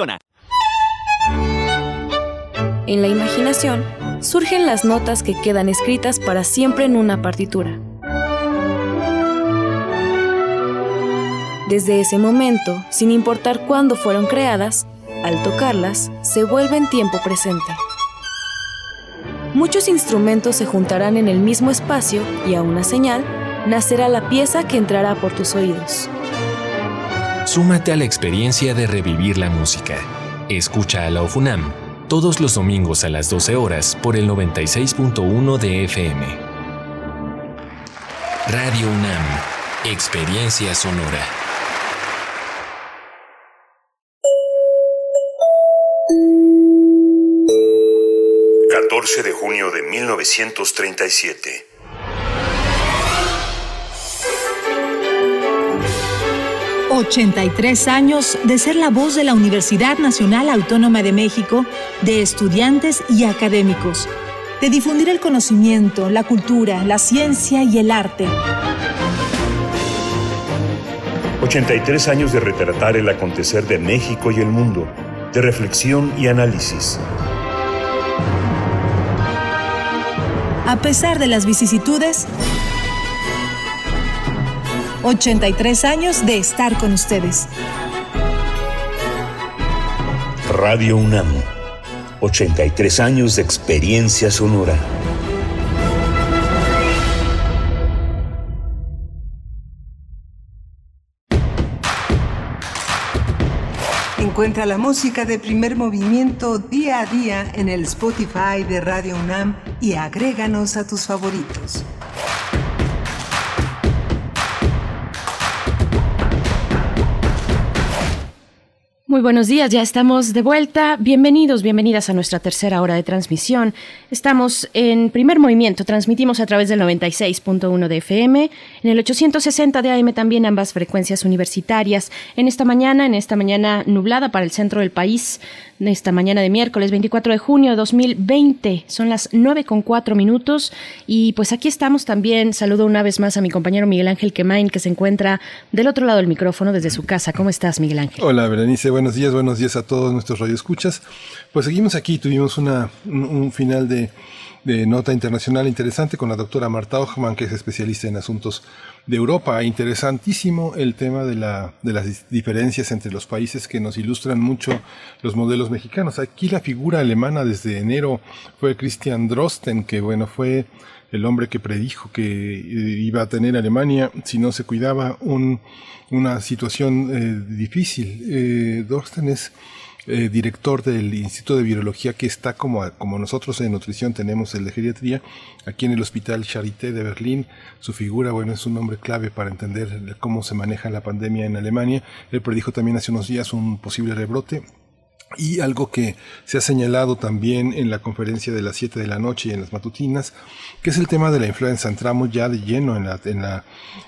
En la imaginación surgen las notas que quedan escritas para siempre en una partitura. Desde ese momento, sin importar cuándo fueron creadas, al tocarlas, se vuelven tiempo presente. Muchos instrumentos se juntarán en el mismo espacio y a una señal nacerá la pieza que entrará por tus oídos. Súmate a la experiencia de revivir la música. Escucha a la OFUNAM todos los domingos a las 12 horas por el 96.1 de FM. Radio UNAM, Experiencia Sonora. ...14 de junio de 1937... 83 años de ser la voz de la Universidad Nacional Autónoma de México, de estudiantes y académicos, de difundir el conocimiento, la cultura, la ciencia y el arte. 83 años de retratar el acontecer de México y el mundo, de reflexión y análisis. A pesar de las vicisitudes, 83 años de estar con ustedes. Radio UNAM, 83 años de experiencia sonora. Encuentra la música de primer movimiento día a día en el Spotify de Radio UNAM y agréganos a tus favoritos. Muy buenos días, ya estamos de vuelta. Bienvenidos, bienvenidas a nuestra tercera hora de transmisión. Estamos en primer movimiento, transmitimos a través del 96.1 de FM, en el 860 de AM también ambas frecuencias universitarias. En esta mañana, en esta mañana nublada para el centro del país, en esta mañana de miércoles 24 de junio de 2020, son las 9 con 4 minutos y pues aquí estamos también. Saludo una vez más a mi compañero Miguel Ángel Quemain que se encuentra del otro lado del micrófono desde su casa. ¿Cómo estás, Miguel Ángel? Hola, Berenice buenos días, buenos días a todos nuestros radioescuchas. Pues seguimos aquí, tuvimos una, un, final de, nota internacional interesante con la doctora Marta Ochman, que es especialista en asuntos de Europa. Interesantísimo el tema de, la, de las diferencias entre los países que nos ilustran mucho los modelos mexicanos. Aquí la figura alemana desde enero fue Christian Drosten, que bueno, fue el hombre que predijo que iba a tener Alemania si no se cuidaba un una situación eh, difícil. Eh, Dorsten es eh, director del Instituto de Virología que está como, como nosotros en nutrición tenemos el de geriatría, aquí en el Hospital Charité de Berlín. Su figura, bueno, es un nombre clave para entender cómo se maneja la pandemia en Alemania. Él predijo también hace unos días un posible rebrote y algo que se ha señalado también en la conferencia de las 7 de la noche y en las matutinas, que es el tema de la influenza. Entramos ya de lleno en, la, en, la,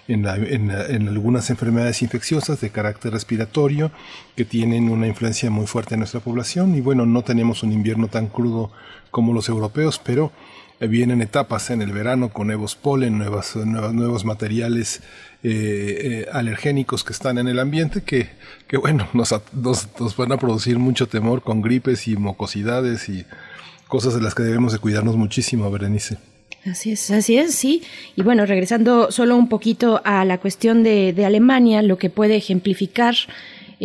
en, la, en, algunas enfermedades infecciosas de carácter respiratorio que tienen una influencia muy fuerte en nuestra población. Y bueno, no tenemos un invierno tan crudo como los europeos, pero vienen etapas en el verano con nuevos polen, nuevas, nuevos materiales eh, eh, alergénicos que están en el ambiente que, que bueno, nos, nos, van a producir mucho temor con gripes y mocosidades y cosas de las que debemos de cuidarnos muchísimo, Berenice. Así es, así es, sí. Y bueno, regresando solo un poquito a la cuestión de, de Alemania, lo que puede ejemplificar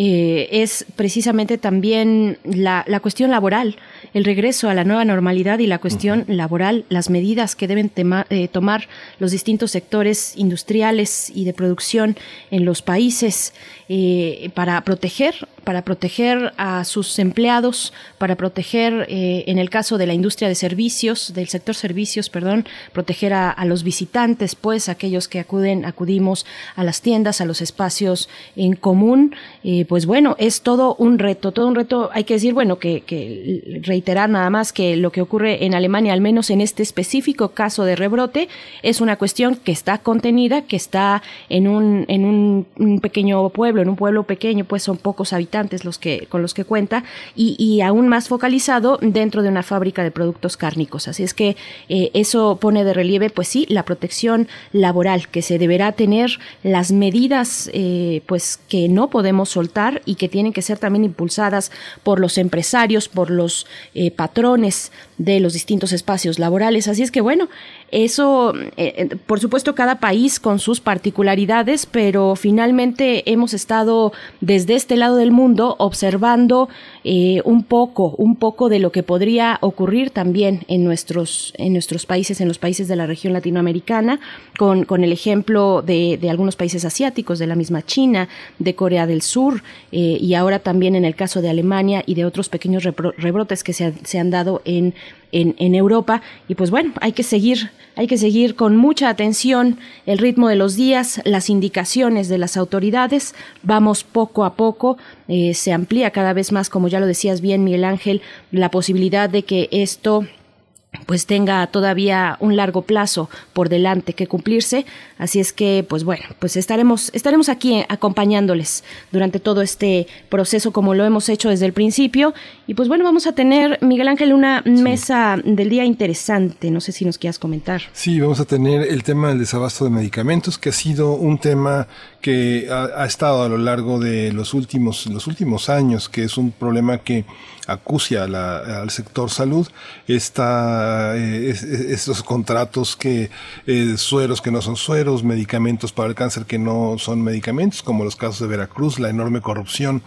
eh, es precisamente también la, la, cuestión laboral, el regreso a la nueva normalidad y la cuestión laboral, las medidas que deben eh, tomar los distintos sectores industriales y de producción en los países eh, para proteger para proteger a sus empleados, para proteger, eh, en el caso de la industria de servicios, del sector servicios, perdón, proteger a, los visitantes, pues aquellos que acuden, acudimos a las tiendas, a los espacios en común, eh, pues bueno, es todo un reto, todo un reto, hay que decir, bueno, que, reiterar nada más que lo que ocurre en Alemania, al menos en este específico caso de rebrote, es una cuestión que está contenida, que está en un, en un pequeño pueblo, en un pueblo pequeño, pues son pocos habitantes, los que, con los que cuenta y, aún más focalizado dentro de una fábrica de productos cárnicos. Así es que eh, eso pone de relieve, pues sí, la protección laboral que se deberá tener, las medidas eh, pues que no podemos soltar y que tienen que ser también impulsadas por los empresarios, por los eh, patrones de los distintos espacios laborales. Así es que bueno, eso, por supuesto, cada país con sus particularidades, pero finalmente hemos estado desde este lado del mundo observando eh, un poco, un poco de lo que podría ocurrir también en nuestros, en nuestros países, en los países de la región latinoamericana, con, con el ejemplo de, algunos países asiáticos, de la misma China, de Corea del Sur, eh, y ahora también en el caso de Alemania y de otros pequeños rebrotes que se, se han dado en en, Europa. Y pues bueno, hay que seguir, hay que seguir con mucha atención el ritmo de los días, las indicaciones de las autoridades. Vamos poco a poco, eh, se amplía cada vez más, como ya lo decías bien, Miguel Ángel, la posibilidad de que esto pues tenga todavía un largo plazo por delante que cumplirse. Así es que, pues bueno, pues estaremos, estaremos aquí acompañándoles durante todo este proceso como lo hemos hecho desde el principio. Y pues bueno, vamos a tener, Miguel Ángel, una mesa del día interesante. No sé si nos quieras comentar. Sí, vamos a tener el tema del desabasto de medicamentos, que ha sido un tema que ha, estado a lo largo de los últimos, los últimos años, que es un problema que acucia al sector salud. Esta, eh, estos contratos que, eh, sueros que no son sueros, medicamentos para el cáncer que no son medicamentos, como los casos de Veracruz, la enorme corrupción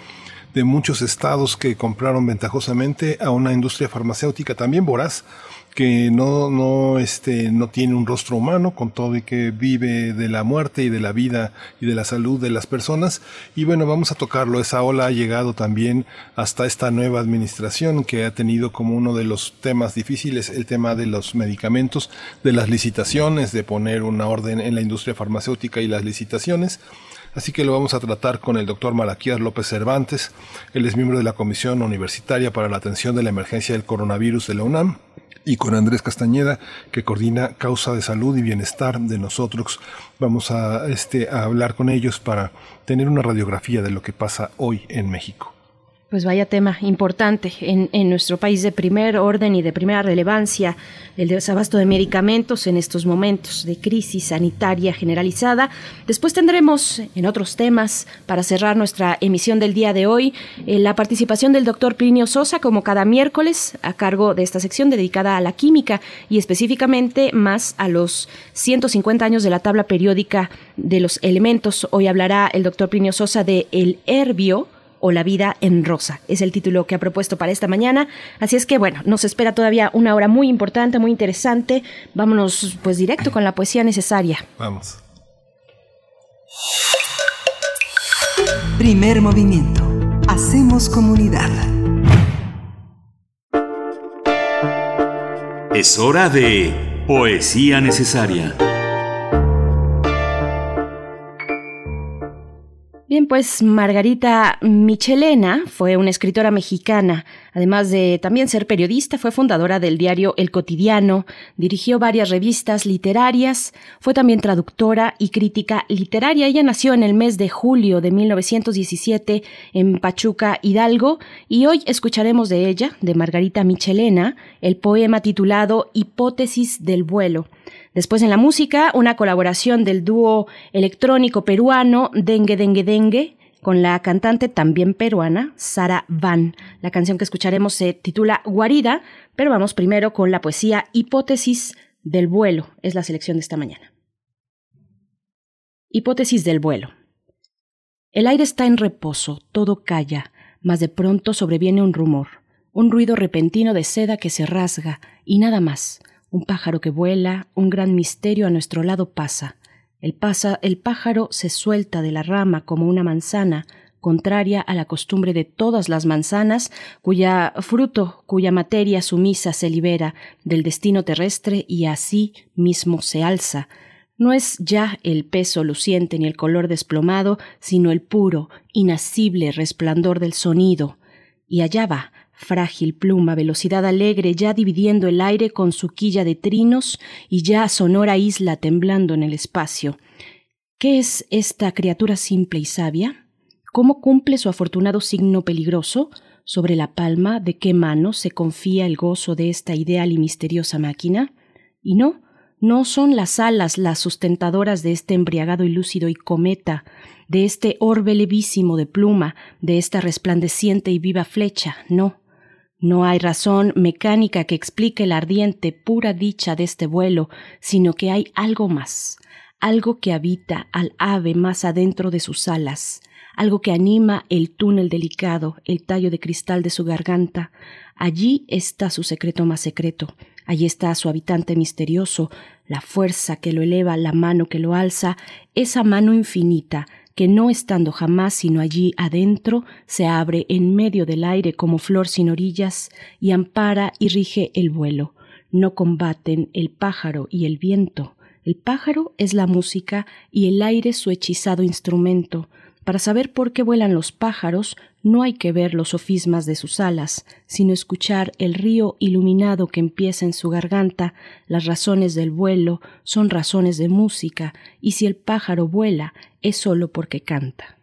de muchos estados que compraron ventajosamente a una industria farmacéutica también voraz que no, no, este, no tiene un rostro humano, con todo y que vive de la muerte y de la vida y de la salud de las personas. Y bueno, vamos a tocarlo. Esa ola ha llegado también hasta esta nueva administración que ha tenido como uno de los temas difíciles el tema de los medicamentos, de las licitaciones, de poner una orden en la industria farmacéutica y las licitaciones así que lo vamos a tratar con el doctor Malaquías López Cervantes. Él es miembro de la Comisión Universitaria para la Atención de la Emergencia del Coronavirus de la UNAM y con Andrés Castañeda, que coordina Causa de Salud y Bienestar de nosotros. Vamos a, este, a hablar con ellos para tener una radiografía de lo que pasa hoy en México. Pues vaya tema importante en, en, nuestro país de primer orden y de primera relevancia, el desabasto de medicamentos en estos momentos de crisis sanitaria generalizada. Después tendremos en otros temas, para cerrar nuestra emisión del día de hoy, eh, la participación del doctor Plinio Sosa, como cada miércoles, a cargo de esta sección dedicada a la química y específicamente más a los 150 años de la tabla periódica de los elementos. Hoy hablará el doctor Plinio Sosa de el herbio o La vida en rosa. Es el título que ha propuesto para esta mañana. Así es que bueno, nos espera todavía una hora muy importante, muy interesante. Vámonos pues directo con la poesía necesaria. Vamos. Primer movimiento. Hacemos comunidad. Es hora de poesía necesaria. Bien, pues Margarita Michelena fue una escritora mexicana. Además de también ser periodista, fue fundadora del diario El Cotidiano, dirigió varias revistas literarias, fue también traductora y crítica literaria. Ella nació en el mes de julio de 1917 en Pachuca, Hidalgo, y hoy escucharemos de ella, de Margarita Michelena, el poema titulado Hipótesis del vuelo. Después en la música, una colaboración del dúo electrónico peruano Dengue Dengue Dengue con la cantante también peruana Sara Van. La canción que escucharemos se titula Guarida, pero vamos primero con la poesía Hipótesis del vuelo. Es la selección de esta mañana. Hipótesis del vuelo. El aire está en reposo, todo calla, mas de pronto sobreviene un rumor, un ruido repentino de seda que se rasga, y nada más un pájaro que vuela, un gran misterio a nuestro lado pasa. El, pasa, el pájaro se suelta de la rama como una manzana, contraria a la costumbre de todas las manzanas, cuya fruto, cuya materia sumisa se libera del destino terrestre y así mismo se alza. No es ya el peso luciente ni el color desplomado, sino el puro, inacible resplandor del sonido. Y allá va, Frágil pluma, velocidad alegre, ya dividiendo el aire con su quilla de trinos y ya sonora isla temblando en el espacio. ¿Qué es esta criatura simple y sabia? ¿Cómo cumple su afortunado signo peligroso? ¿Sobre la palma de qué mano se confía el gozo de esta ideal y misteriosa máquina? Y no, no son las alas las sustentadoras de este embriagado y lúcido y cometa, de este orbe levísimo de pluma, de esta resplandeciente y viva flecha, no. No hay razón mecánica que explique la ardiente, pura dicha de este vuelo, sino que hay algo más, algo que habita al ave más adentro de sus alas, algo que anima el túnel delicado, el tallo de cristal de su garganta. Allí está su secreto más secreto, allí está su habitante misterioso, la fuerza que lo eleva, la mano que lo alza, esa mano infinita, que no estando jamás sino allí adentro, se abre en medio del aire como flor sin orillas y ampara y rige el vuelo. No combaten el pájaro y el viento. El pájaro es la música y el aire su hechizado instrumento. Para saber por qué vuelan los pájaros, no hay que ver los sofismas de sus alas, sino escuchar el río iluminado que empieza en su garganta. Las razones del vuelo son razones de música, y si el pájaro vuela, es solo porque canta.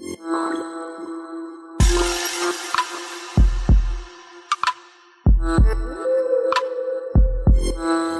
Thank you.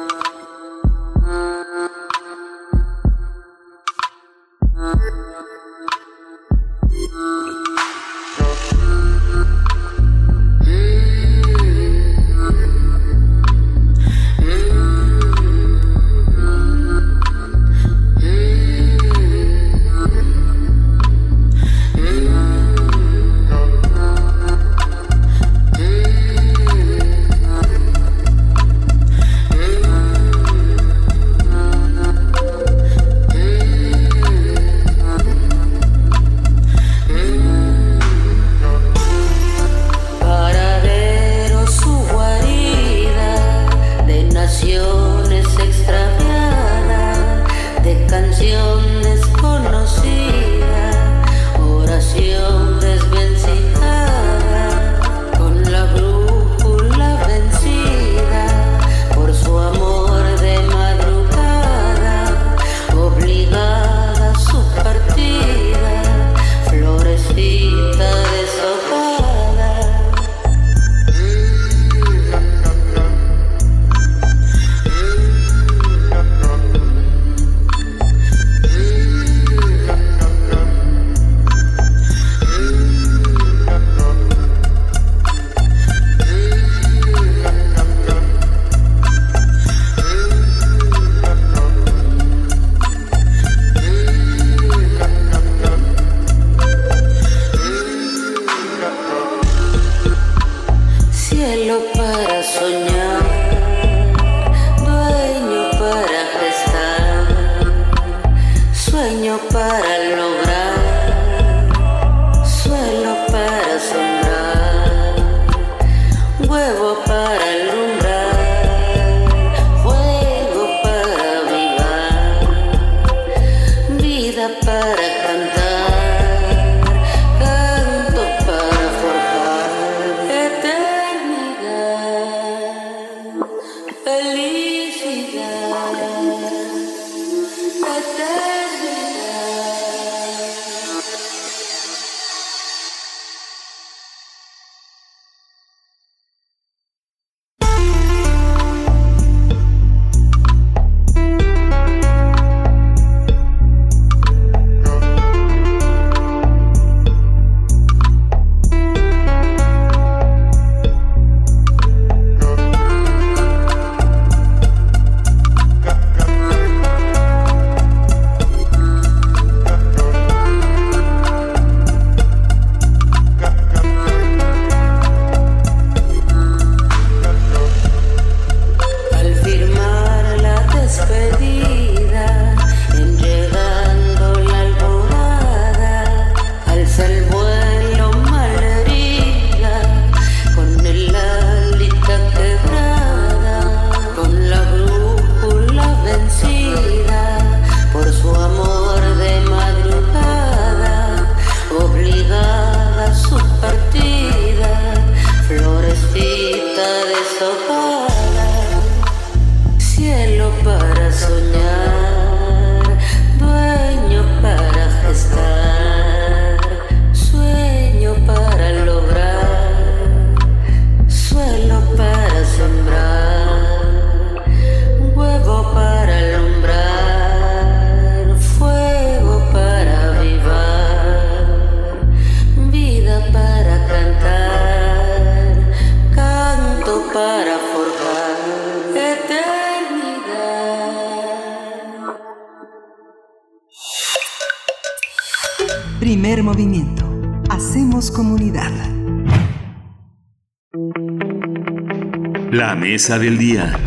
Del día.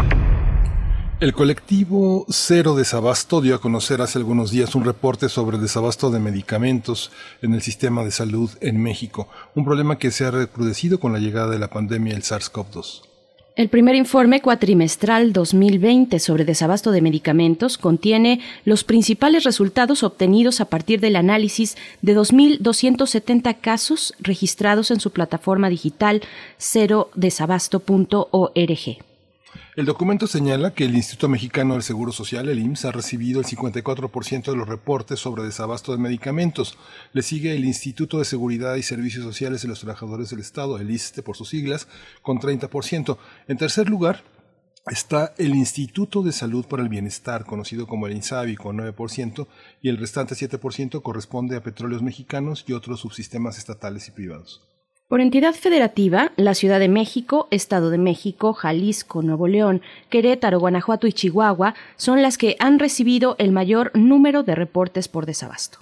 El colectivo Cero Desabasto dio a conocer hace algunos días un reporte sobre el desabasto de medicamentos en el sistema de salud en México, un problema que se ha recrudecido con la llegada de la pandemia del SARS-CoV-2. El primer informe cuatrimestral 2020 sobre desabasto de medicamentos contiene los principales resultados obtenidos a partir del análisis de 2.270 casos registrados en su plataforma digital cerodesabasto.org. El documento señala que el Instituto Mexicano del Seguro Social, el IMSS, ha recibido el 54% de los reportes sobre desabasto de medicamentos. Le sigue el Instituto de Seguridad y Servicios Sociales de los Trabajadores del Estado, el ISTE por sus siglas, con 30%. En tercer lugar, está el Instituto de Salud para el Bienestar, conocido como el INSABI, con 9%, y el restante 7% corresponde a petróleos mexicanos y otros subsistemas estatales y privados. Por entidad federativa, la Ciudad de México, Estado de México, Jalisco, Nuevo León, Querétaro, Guanajuato y Chihuahua son las que han recibido el mayor número de reportes por desabasto.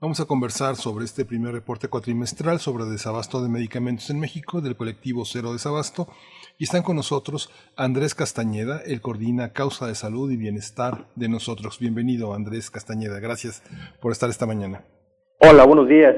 Vamos a conversar sobre este primer reporte cuatrimestral sobre desabasto de medicamentos en México del colectivo Cero Desabasto. Y están con nosotros Andrés Castañeda, el coordina Causa de Salud y Bienestar de nosotros. Bienvenido, Andrés Castañeda. Gracias por estar esta mañana. Hola, buenos días.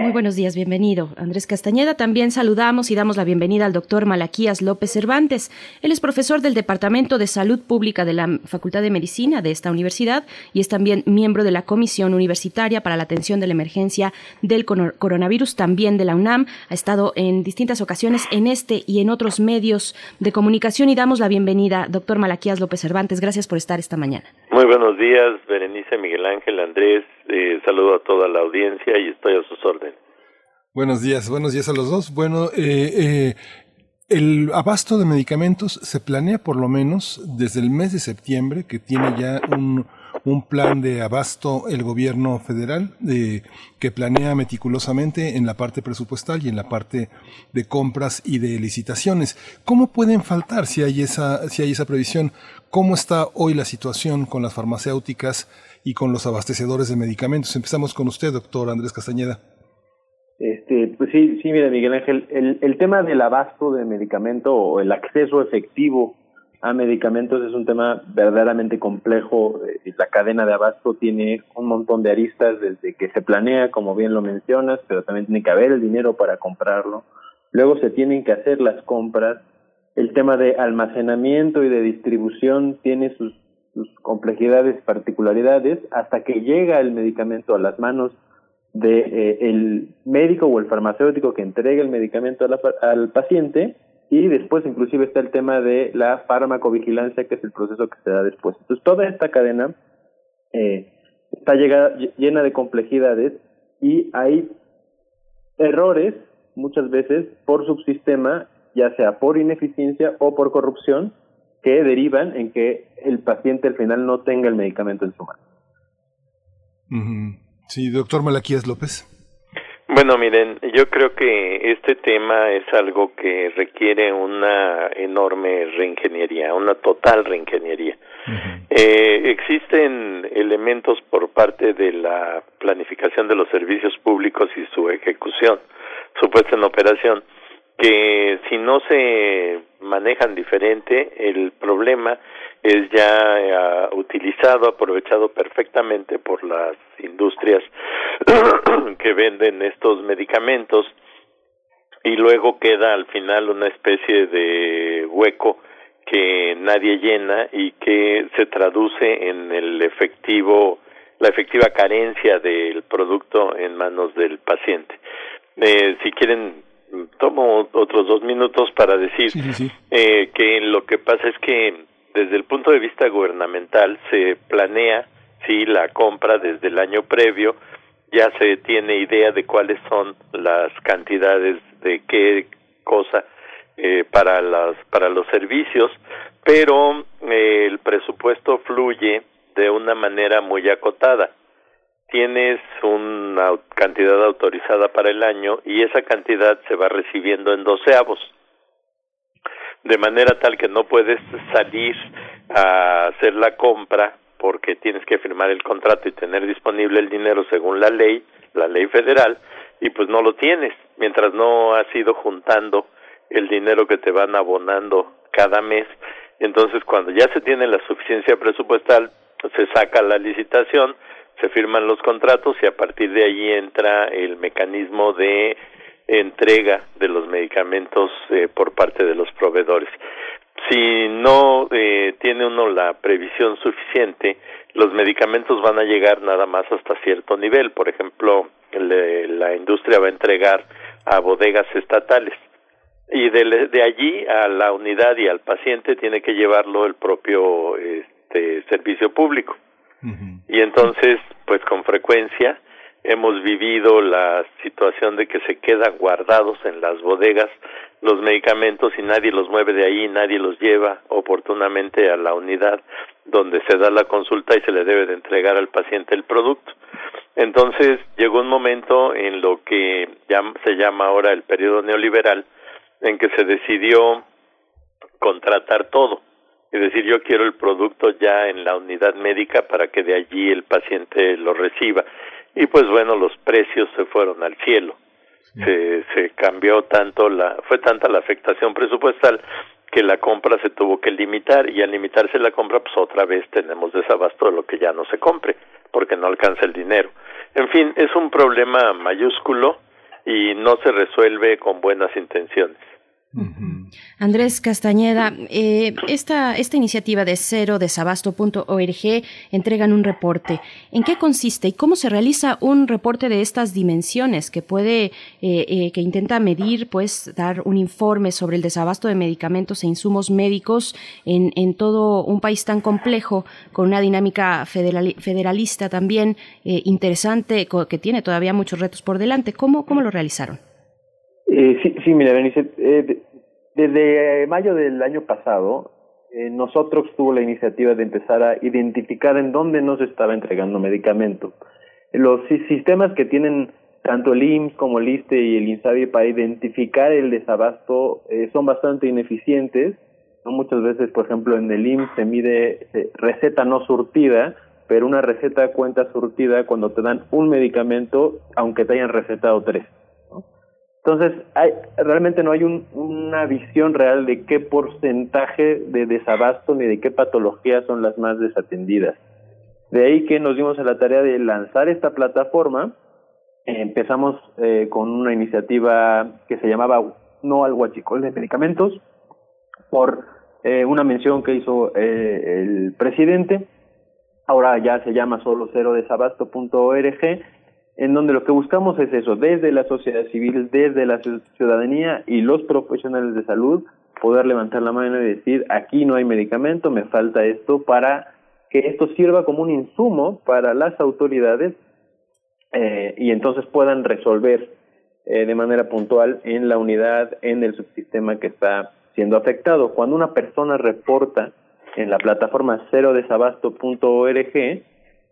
Muy buenos días, bienvenido. Andrés Castañeda, también saludamos y damos la bienvenida al doctor Malaquías López Cervantes. Él es profesor del Departamento de Salud Pública de la Facultad de Medicina de esta universidad y es también miembro de la Comisión Universitaria para la Atención de la Emergencia del Coronavirus, también de la UNAM. Ha estado en distintas ocasiones en este y en otros medios de comunicación y damos la bienvenida, doctor Malaquías López Cervantes. Gracias por estar esta mañana. Muy buenos días, Berenice, Miguel Ángel, Andrés. Eh, saludo a toda la audiencia y estoy a sus órdenes. Buenos días, buenos días a los dos. Bueno, eh, eh, el abasto de medicamentos se planea por lo menos desde el mes de septiembre, que tiene ya un, plan de abasto el gobierno federal que planea meticulosamente en la parte presupuestal y en la parte de compras y de licitaciones. ¿Cómo pueden faltar si hay esa, si hay esa previsión? ¿Cómo está hoy la situación con las farmacéuticas y con los abastecedores de medicamentos? Empezamos con usted, doctor Andrés Castañeda. Este, pues sí, sí, mira, Miguel Ángel, el, el tema del abasto de medicamento o el acceso efectivo a medicamentos es un tema verdaderamente complejo. Eh, la cadena de abasto tiene un montón de aristas desde que se planea, como bien lo mencionas, pero también tiene que haber el dinero para comprarlo. Luego se tienen que hacer las compras. El tema de almacenamiento y de distribución tiene sus, sus complejidades particularidades hasta que llega el medicamento a las manos de eh, médico o el farmacéutico que entrega el medicamento al paciente y después inclusive está el tema de la farmacovigilancia que es el proceso que se da después. Entonces toda esta cadena eh, está llegada, llena de complejidades y hay errores muchas veces por subsistema, ya sea por ineficiencia o por corrupción, que derivan en que el paciente al final no tenga el medicamento en su mano. Sí, doctor Malaquías López. Bueno, miren, yo creo que este tema es algo que requiere una enorme reingeniería, una total reingeniería. eh, existen elementos por parte de la planificación de los servicios públicos y su ejecución, su puesta en operación, que si no se manejan diferente, el problema es ya eh, utilizado, aprovechado perfectamente por las industrias que venden estos medicamentos y luego queda al final una especie de hueco que nadie llena y que se traduce en el efectivo la efectiva carencia del producto en manos del paciente. Eh, si quieren tomo otros dos minutos para decir Eh, que lo que pasa es que desde el punto de vista gubernamental se planea sí la compra desde el año previo ya se tiene idea de cuáles son las cantidades de qué cosa eh, para las para los servicios pero eh, el presupuesto fluye de una manera muy acotada tienes una cantidad autorizada para el año y esa cantidad se va recibiendo en doceavos de manera tal que no puedes salir a hacer la compra porque tienes que firmar el contrato y tener disponible el dinero según la ley la ley federal, y pues no lo tienes, mientras no has ido juntando el dinero que te van abonando cada mes. Entonces, cuando ya se tiene la suficiencia presupuestal, se saca la licitación, se firman los contratos y a partir de ahí entra el mecanismo de entrega de los medicamentos eh, por parte de los proveedores. Si no eh, tiene uno la previsión suficiente, los medicamentos van a llegar nada más hasta cierto nivel. Por ejemplo, la industria va a entregar a bodegas estatales y de, de, allí a la unidad y al paciente tiene que llevarlo el propio este, servicio público. Y entonces, pues con frecuencia hemos vivido la situación de que se quedan guardados en las bodegas los medicamentos y nadie los mueve de ahí, nadie los lleva oportunamente a la unidad donde se da la consulta y se le debe de entregar al paciente el producto. Entonces llegó un momento en lo que ya se llama ahora el periodo neoliberal, en que se decidió contratar todo. Es decir, yo quiero el producto ya en la unidad médica para que de allí el paciente lo reciba. Y pues bueno, los precios se fueron al cielo. Se, se cambió tanto la, fue tanta la afectación presupuestal que la compra se tuvo que limitar y al limitarse la compra pues otra vez tenemos desabasto de lo que ya no se compre porque no alcanza el dinero. En fin, es un problema mayúsculo y no se resuelve con buenas intenciones. Andrés Castañeda, eh, esta, esta iniciativa de cero desabasto.org entregan un reporte. ¿En qué consiste y cómo se realiza un reporte de estas dimensiones que puede, eh, eh, que intenta medir, pues, dar un informe sobre el desabasto de medicamentos e insumos médicos en, en todo un país tan complejo, con una dinámica federalista también interesante, que tiene todavía muchos retos por delante? ¿Cómo, cómo lo realizaron? Eh, sí, mira, Berenice, eh, desde mayo del año pasado, eh, nosotros tuvo la iniciativa de empezar a identificar en dónde nos estaba entregando medicamento. Los sistemas que tienen tanto el IMSS como el ISTE y el INSABI para identificar el desabasto eh, son bastante ineficientes. ¿no? Muchas veces, por ejemplo, en el IMSS se mide receta no surtida, pero una receta cuenta surtida cuando te dan un medicamento, aunque te hayan recetado tres. Entonces, hay, realmente no hay un, una visión real de qué porcentaje de desabasto ni de qué patologías son las más desatendidas. De ahí que nos dimos a la tarea de lanzar esta plataforma. empezamos eh, con una iniciativa que se llamaba No al huachicol de medicamentos, por eh, una mención que hizo eh, el presidente. Ahora ya se llama solo cero desabasto.org en donde lo que buscamos es eso, desde la sociedad civil, desde la ciudadanía y los profesionales de salud, poder levantar la mano y decir, aquí no hay medicamento, me falta esto, para que esto sirva como un insumo para las autoridades eh, y entonces puedan resolver eh, de manera puntual en la unidad, en el subsistema que está siendo afectado. Cuando una persona reporta en la plataforma cerodesabasto.org,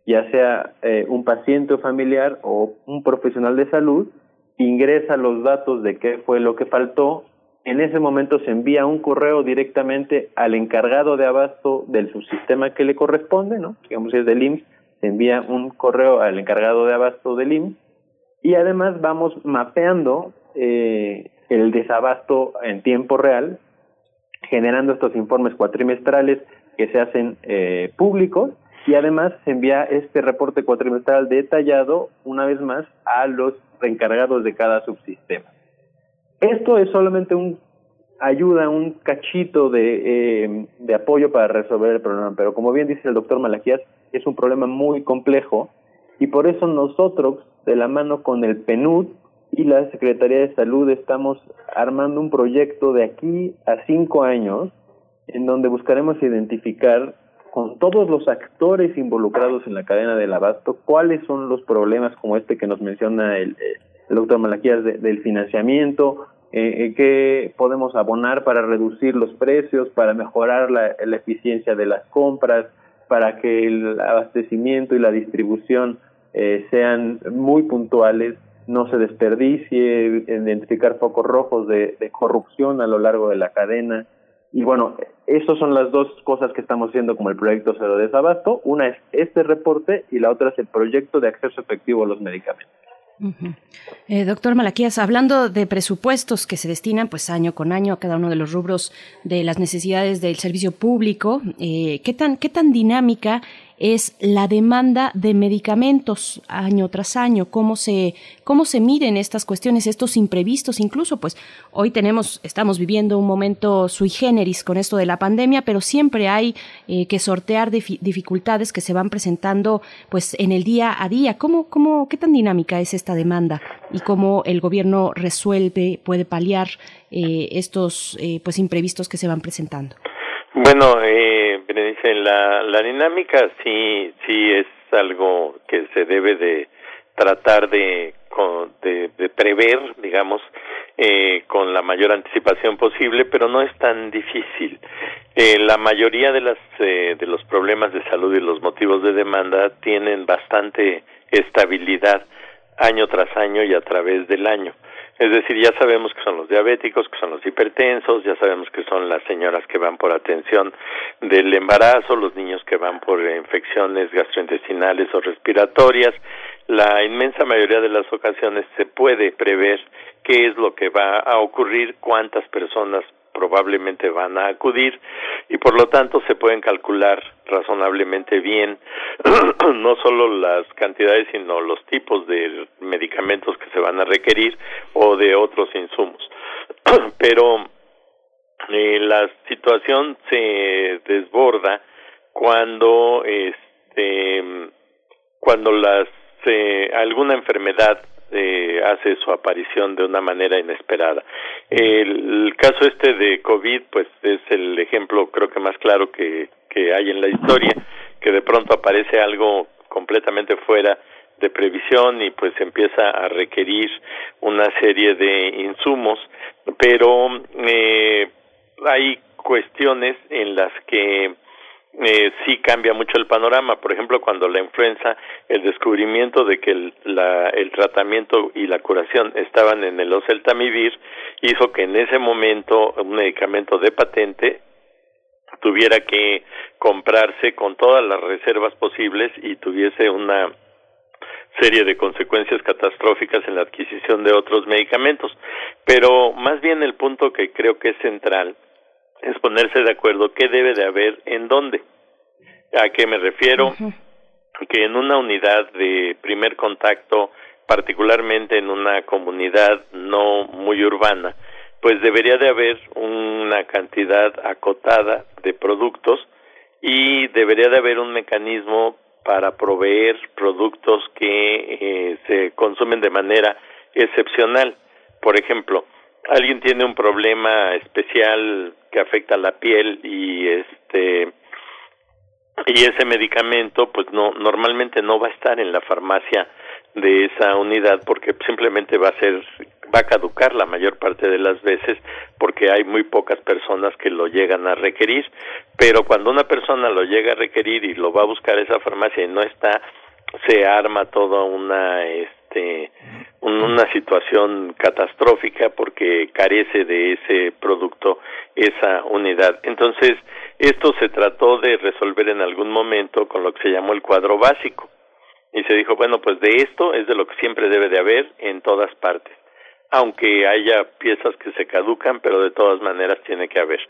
ya sea eh, un paciente o familiar o un profesional de salud, ingresa los datos de qué fue lo que faltó, en ese momento se envía un correo directamente al encargado de abasto del subsistema que le corresponde, ¿no? Digamos si es del IMSS, se envía un correo al encargado de abasto del IMSS y además vamos mapeando eh, el desabasto en tiempo real, generando estos informes cuatrimestrales que se hacen eh, públicos y además se envía este reporte cuatrimestral detallado una vez más a los encargados de cada subsistema. Esto es solamente un ayuda, un cachito de, eh, de apoyo para resolver el problema, pero como bien dice el doctor Malaquías, es un problema muy complejo y por eso nosotros, de la mano con el PNUD y la Secretaría de Salud, estamos armando un proyecto de aquí a cinco años en donde buscaremos identificar con todos los actores involucrados en la cadena del abasto, cuáles son los problemas como este que nos menciona el, doctor Malaquías del financiamiento, eh, eh, qué podemos abonar para reducir los precios, para mejorar la, eficiencia de las compras, para que el abastecimiento y la distribución eh, sean muy puntuales, no se desperdicie, identificar focos rojos de corrupción a lo largo de la cadena, y bueno, esas son las dos cosas que estamos haciendo como el proyecto Cero Desabasto. Una es este reporte y la otra es el proyecto de acceso efectivo a los medicamentos. Eh, doctor Malaquías, hablando de presupuestos que se destinan pues año con año a cada uno de los rubros de las necesidades del servicio público, eh, ¿qué, tan, ¿qué tan dinámica es la demanda de medicamentos año tras año, cómo se, cómo se miden estas cuestiones, estos imprevistos, incluso pues hoy tenemos, estamos viviendo un momento sui generis con esto de la pandemia, pero siempre hay eh, que sortear dificultades que se van presentando pues en el día a día. ¿Cómo, cómo, qué tan dinámica es esta demanda y cómo el gobierno resuelve, puede paliar eh, estos eh, pues imprevistos que se van presentando? Bueno, eh, la, la dinámica sí, sí es algo que se debe de tratar de, de, de prever, digamos, eh, con la mayor anticipación posible, pero no es tan difícil. Eh, la mayoría de, las, eh, de los problemas de salud y los motivos de demanda tienen bastante estabilidad año tras año y a través del año. Es decir, ya sabemos que son los diabéticos, que son los hipertensos, ya sabemos que son las señoras que van por atención del embarazo, los niños que van por infecciones gastrointestinales o respiratorias. La inmensa mayoría de las ocasiones se puede prever qué es lo que va a ocurrir, cuántas personas probablemente van a acudir y por lo tanto se pueden calcular razonablemente bien no solo las cantidades sino los tipos de medicamentos que se van a requerir o de otros insumos. Pero eh, la situación se desborda cuando este cuando las eh, alguna enfermedad eh, hace su aparición de una manera inesperada. El, caso este de COVID, pues es el ejemplo creo que más claro que, que hay en la historia, que de pronto aparece algo completamente fuera de previsión y pues empieza a requerir una serie de insumos, pero eh, hay cuestiones en las que eh, sí cambia mucho el panorama. Por ejemplo, cuando la influenza, el descubrimiento de que el, la, el tratamiento y la curación estaban en el oseltamivir hizo que en ese momento un medicamento de patente tuviera que comprarse con todas las reservas posibles y tuviese una serie de consecuencias catastróficas en la adquisición de otros medicamentos. Pero más bien el punto que creo que es central es ponerse de acuerdo qué debe de haber en dónde. ¿A qué me refiero? Que en una unidad de primer contacto, particularmente en una comunidad no muy urbana, pues debería de haber una cantidad acotada de productos y debería de haber un mecanismo para proveer productos que eh, se consumen de manera excepcional. Por ejemplo, alguien tiene un problema especial que afecta la piel y este y ese medicamento pues no normalmente no va a estar en la farmacia de esa unidad porque simplemente va a ser va a caducar la mayor parte de las veces porque hay muy pocas personas que lo llegan a requerir. Pero cuando una persona lo llega a requerir y lo va a buscar a esa farmacia y no está se arma toda una este una situación catastrófica porque carece de ese producto esa unidad. Entonces, esto se trató de resolver en algún momento con lo que se llamó el cuadro básico. Y se dijo, bueno, pues de esto es de lo que siempre debe de haber en todas partes. Aunque haya piezas que se caducan, pero de todas maneras tiene que haber.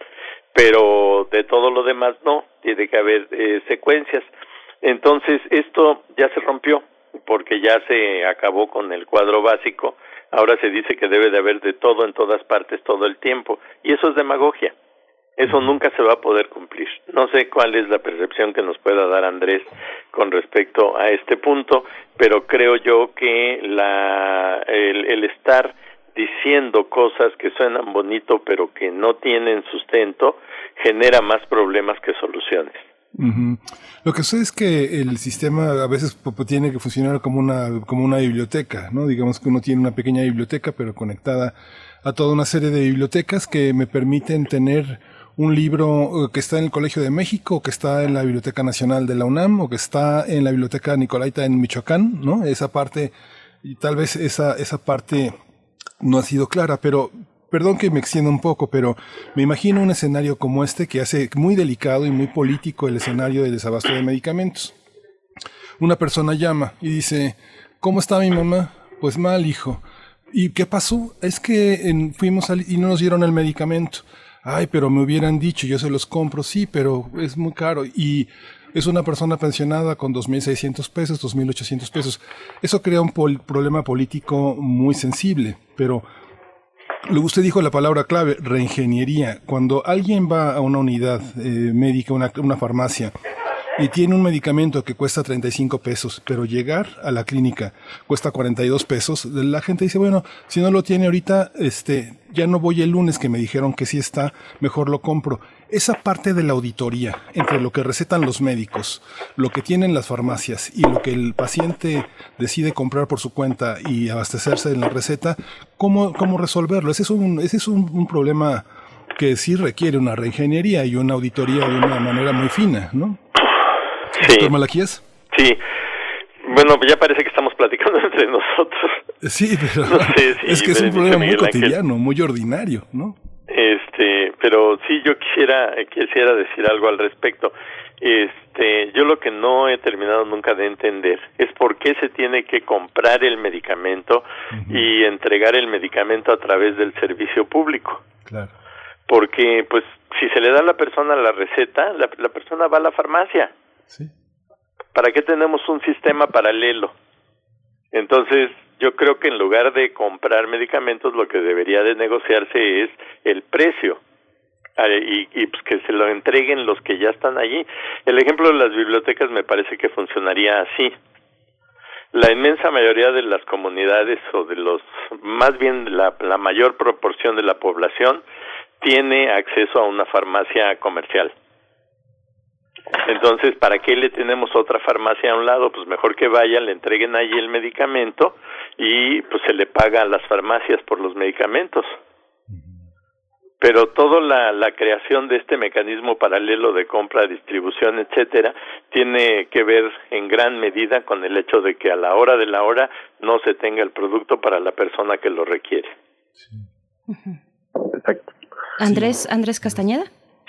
Pero de todo lo demás no, tiene que haber eh, secuencias. Entonces, esto ya se rompió porque ya se acabó con el cuadro básico, ahora se dice que debe de haber de todo en todas partes todo el tiempo, y eso es demagogia. Eso nunca se va a poder cumplir. No sé cuál es la percepción que nos pueda dar Andrés con respecto a este punto, pero creo yo que la, el, el estar diciendo cosas que suenan bonito pero que no tienen sustento genera más problemas que soluciones. Lo que sucede es que el sistema a veces tiene que funcionar como una, como una biblioteca, ¿no? Digamos que uno tiene una pequeña biblioteca, pero conectada a toda una serie de bibliotecas que me permiten tener un libro eh, que está en el Colegio de México, que está en la Biblioteca Nacional de la UNAM, o que está en la Biblioteca Nicolaita en Michoacán, ¿no? Esa parte, y tal vez esa, esa parte no ha sido clara, pero perdón que me extienda un poco, pero me imagino un escenario como este que hace muy delicado y muy político el escenario del desabasto de medicamentos. Una persona llama y dice, ¿cómo está mi mamá? Pues mal, hijo. ¿Y qué pasó? Es que en, fuimos y no nos dieron el medicamento. Ay, pero me hubieran dicho, yo se los compro, sí, pero es muy caro. Y es una persona pensionada con 2.600 pesos, 2.800 pesos. Eso crea un problema político muy sensible, pero usted dijo la palabra clave, reingeniería. Cuando alguien va a una unidad eh, médica, una, una farmacia, y tiene un medicamento que cuesta 35 pesos, pero llegar a la clínica cuesta 42 pesos, la gente dice, bueno, si no lo tiene ahorita, este, ya no voy el lunes que me dijeron que sí está, mejor lo compro. Esa parte de la auditoría entre lo que recetan los médicos, lo que tienen las farmacias y lo que el paciente decide comprar por su cuenta y abastecerse en la receta, ¿cómo, cómo resolverlo? Ese es un, ese es un, un problema que sí requiere una reingeniería y una auditoría de una manera muy fina, ¿no? Sí. Malaquías? Sí. Bueno, ya parece que estamos platicando entre nosotros. Sí, pero es que es un problema muy cotidiano, muy ordinario, ¿no? Este, pero sí, yo quisiera quisiera decir algo al respecto. Este, yo lo que no he terminado nunca de entender es por qué se tiene que comprar el medicamento y entregar el medicamento a través del servicio público. Claro. Porque, pues, si se le da a la persona la receta, la, la persona va a la farmacia. ¿Para qué tenemos un sistema paralelo? Entonces, yo creo que en lugar de comprar medicamentos, lo que debería de negociarse es el precio y, y pues que se lo entreguen los que ya están allí. El ejemplo de las bibliotecas me parece que funcionaría así. La inmensa mayoría de las comunidades o de los, más bien la, la mayor proporción de la población tiene acceso a una farmacia comercial. Entonces, ¿para qué le tenemos otra farmacia a un lado? Pues mejor que vayan, le entreguen allí el medicamento y pues se le paga a las farmacias por los medicamentos. Pero toda la, la creación de este mecanismo paralelo de compra, distribución, etcétera, tiene que ver en gran medida con el hecho de que a la hora de la hora no se tenga el producto para la persona que lo requiere. Exacto. Andrés, Andrés Castañeda.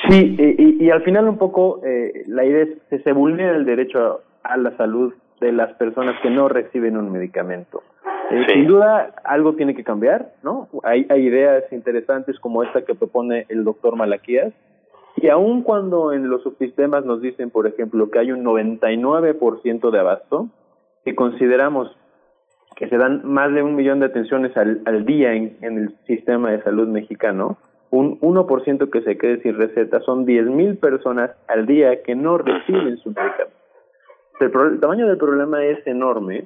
Sí, y, y, al final un poco eh, la idea es que se vulnera el derecho a, la salud de las personas que no reciben un medicamento. Eh, Sin duda algo tiene que cambiar, ¿no? Hay, hay ideas interesantes como esta que propone el doctor Malaquías, y aun cuando en los subsistemas nos dicen, por ejemplo, que hay un 99% de abasto, si consideramos que se dan más de un millón de atenciones al, al día en, en el sistema de salud mexicano, un 1% que se quede sin receta, son 10.000 personas al día que no reciben su medicamento. El, tamaño del problema es enorme.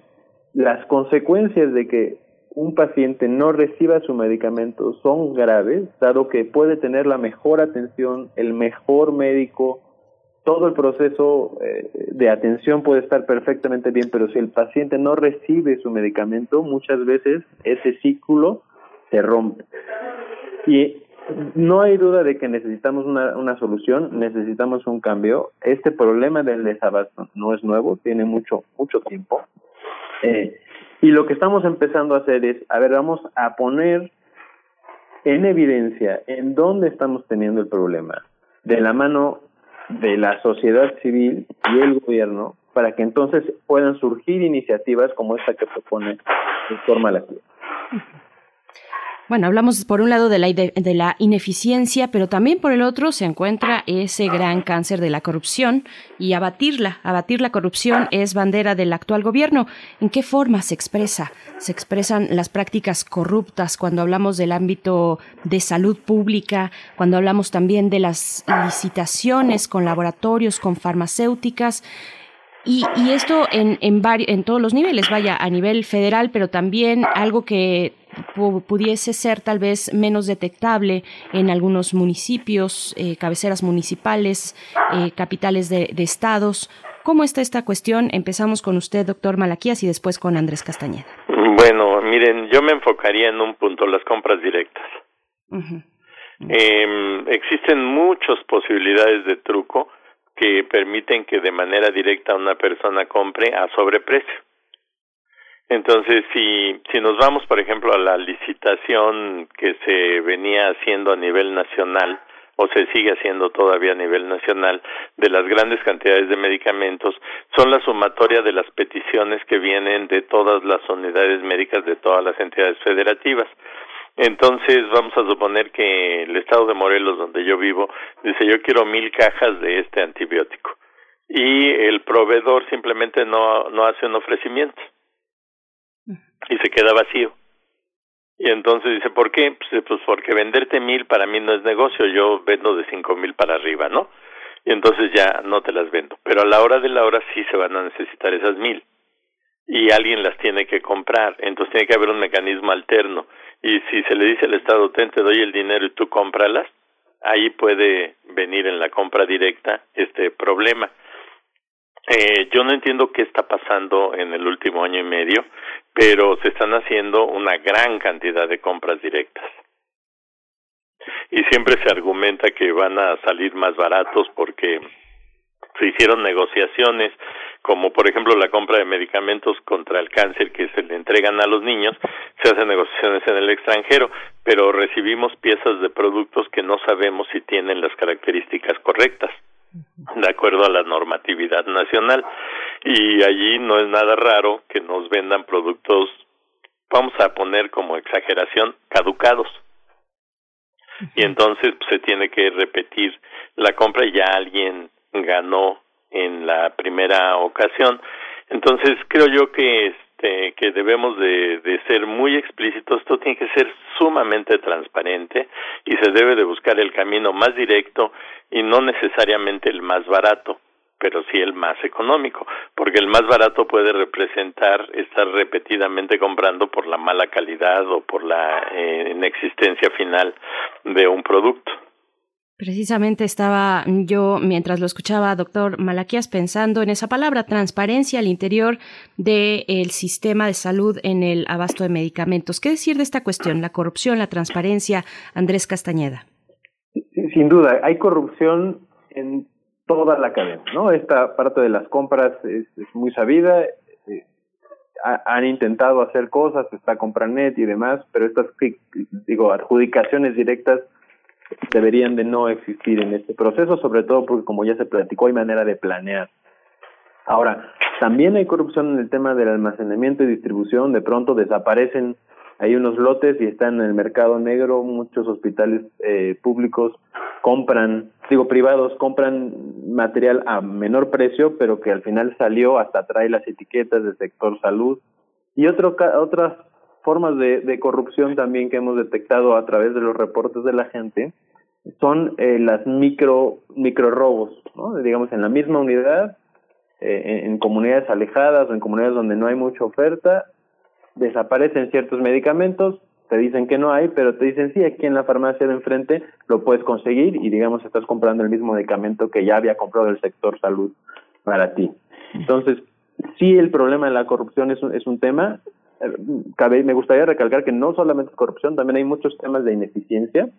Las consecuencias de que un paciente no reciba su medicamento son graves, dado que puede tener la mejor atención, el mejor médico, todo el proceso eh, de atención puede estar perfectamente bien, pero si el paciente no recibe su medicamento, muchas veces ese ciclo se rompe. Y no hay duda de que necesitamos una, una solución, necesitamos un cambio. Este problema del desabasto no es nuevo, tiene mucho, mucho tiempo. Eh, y lo que estamos empezando a hacer es, a ver, vamos a poner en evidencia en dónde estamos teniendo el problema, de la mano de la sociedad civil y el gobierno, para que entonces puedan surgir iniciativas como esta que propone doctor Malaquía. Bueno, hablamos por un lado de la, de la ineficiencia, pero también por el otro se encuentra ese gran cáncer de la corrupción y abatirla, abatir la corrupción es bandera del actual gobierno. ¿En qué forma se expresa? Se expresan las prácticas corruptas cuando hablamos del ámbito de salud pública, cuando hablamos también de las licitaciones con laboratorios, con farmacéuticas. Y, y, esto en, en, en todos los niveles, vaya, a nivel federal, pero también algo que pudiese ser tal vez menos detectable en algunos municipios, eh, cabeceras municipales, eh, capitales de, de, estados. ¿Cómo está esta cuestión? Empezamos con usted, doctor Malaquías, y después con Andrés Castañeda. Bueno, miren, yo me enfocaría en un punto, las compras directas. eh, existen muchas posibilidades de truco que permiten que de manera directa una persona compre a sobreprecio. Entonces, si, si nos vamos, por ejemplo, a la licitación que se venía haciendo a nivel nacional o se sigue haciendo todavía a nivel nacional de las grandes cantidades de medicamentos son la sumatoria de las peticiones que vienen de todas las unidades médicas de todas las entidades federativas. Entonces vamos a suponer que el estado de Morelos, donde yo vivo, dice yo quiero mil cajas de este antibiótico y el proveedor simplemente no, no hace un ofrecimiento y se queda vacío. Y entonces dice, ¿por qué? Pues, pues porque venderte mil para mí no es negocio, yo vendo de cinco mil para arriba, ¿no? Y entonces ya no te las vendo. Pero a la hora de la hora sí se van a necesitar esas mil. Y alguien las tiene que comprar. Entonces tiene que haber un mecanismo alterno. Y si se le dice al Estado, ten, te doy el dinero y tú cómpralas, ahí puede venir en la compra directa este problema. Eh, yo no entiendo qué está pasando en el último año y medio, pero se están haciendo una gran cantidad de compras directas. Y siempre se argumenta que van a salir más baratos porque se hicieron negociaciones, como por ejemplo la compra de medicamentos contra el cáncer que se le entregan a los niños, se hacen negociaciones en el extranjero, pero recibimos piezas de productos que no sabemos si tienen las características correctas de acuerdo a la normatividad nacional. Y allí no es nada raro que nos vendan productos vamos a poner como exageración caducados. Y entonces pues, se tiene que repetir la compra y ya alguien ganó en la primera ocasión entonces creo yo que este que debemos de, de ser muy explícitos esto tiene que ser sumamente transparente y se debe de buscar el camino más directo y no necesariamente el más barato, pero sí el más económico, porque el más barato puede representar estar repetidamente comprando por la mala calidad o por la eh, inexistencia final de un producto. Precisamente estaba yo, mientras lo escuchaba, doctor Malaquías, pensando en esa palabra, transparencia al interior del sistema de salud en el abasto de medicamentos. ¿Qué decir de esta cuestión? La corrupción, la transparencia, Andrés Castañeda. Sin duda, hay corrupción en toda la cadena, ¿no? Esta parte de las compras es, muy sabida, eh, han intentado hacer cosas, está Compranet y demás, pero estas, digo, adjudicaciones directas deberían de no existir en este proceso, sobre todo porque como ya se platicó, hay manera de planear. Ahora, también hay corrupción en el tema del almacenamiento y distribución, de pronto desaparecen hay unos lotes y están en el mercado negro, muchos hospitales eh, públicos compran, digo privados, compran material a menor precio, pero que al final salió, hasta trae las etiquetas del sector salud. Y otro, otras formas de, de corrupción también que hemos detectado a través de los reportes de la gente son eh, las micro, micro robos, ¿no? digamos en la misma unidad, eh, en comunidades alejadas o en comunidades donde no hay mucha oferta, desaparecen ciertos medicamentos, te dicen que no hay, pero te dicen sí, aquí en la farmacia de enfrente lo puedes conseguir y digamos estás comprando el mismo medicamento que ya había comprado el sector salud para ti. Entonces, sí el problema de la corrupción es un, es un tema, cabe, me gustaría recalcar que no solamente es corrupción, también hay muchos temas de ineficiencia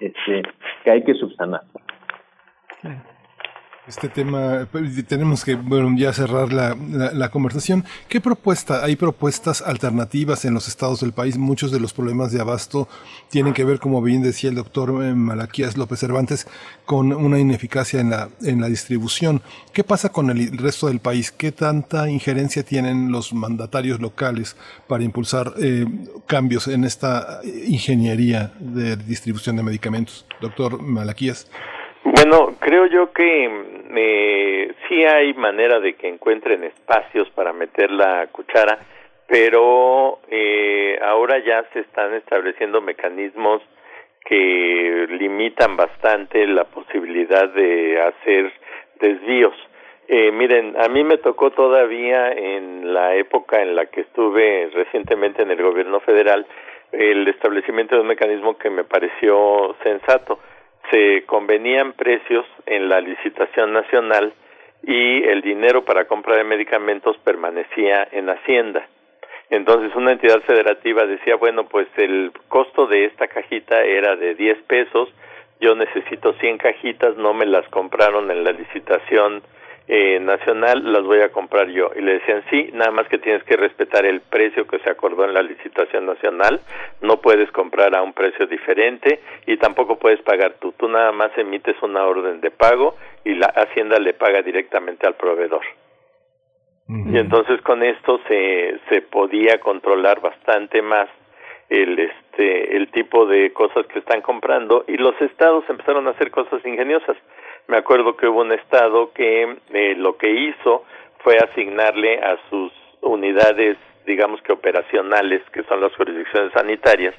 este, que hay que subsanar. Este tema, pues, tenemos que bueno, ya cerrar la, la, conversación. ¿Qué propuesta? Hay propuestas alternativas en los estados del país. Muchos de los problemas de abasto tienen que ver, como bien decía el doctor eh, Malaquías López Cervantes, con una ineficacia en la, en la distribución. ¿Qué pasa con el resto del país? ¿Qué tanta injerencia tienen los mandatarios locales para impulsar eh, cambios en esta ingeniería de distribución de medicamentos? Doctor Malaquías. Bueno, creo yo que eh, sí hay manera de que encuentren espacios para meter la cuchara, pero eh, ahora ya se están estableciendo mecanismos que limitan bastante la posibilidad de hacer desvíos. Eh, miren, a mí me tocó todavía en la época en la que estuve recientemente en el gobierno federal el establecimiento de un mecanismo que me pareció sensato se convenían precios en la licitación nacional y el dinero para compra de medicamentos permanecía en Hacienda. Entonces una entidad federativa decía, bueno, pues el costo de esta cajita era de 10 pesos, yo necesito 100 cajitas, no me las compraron en la licitación eh, nacional las voy a comprar yo. Y le decían, sí, nada más que tienes que respetar el precio que se acordó en la licitación nacional, no puedes comprar a un precio diferente y tampoco puedes pagar tú. Tú nada más emites una orden de pago y la Hacienda le paga directamente al proveedor. Y entonces con esto se, se podía controlar bastante más el este el tipo de cosas que están comprando y los estados empezaron a hacer cosas ingeniosas me acuerdo que hubo un estado que eh, lo que hizo fue asignarle a sus unidades, digamos que operacionales, que son las jurisdicciones sanitarias,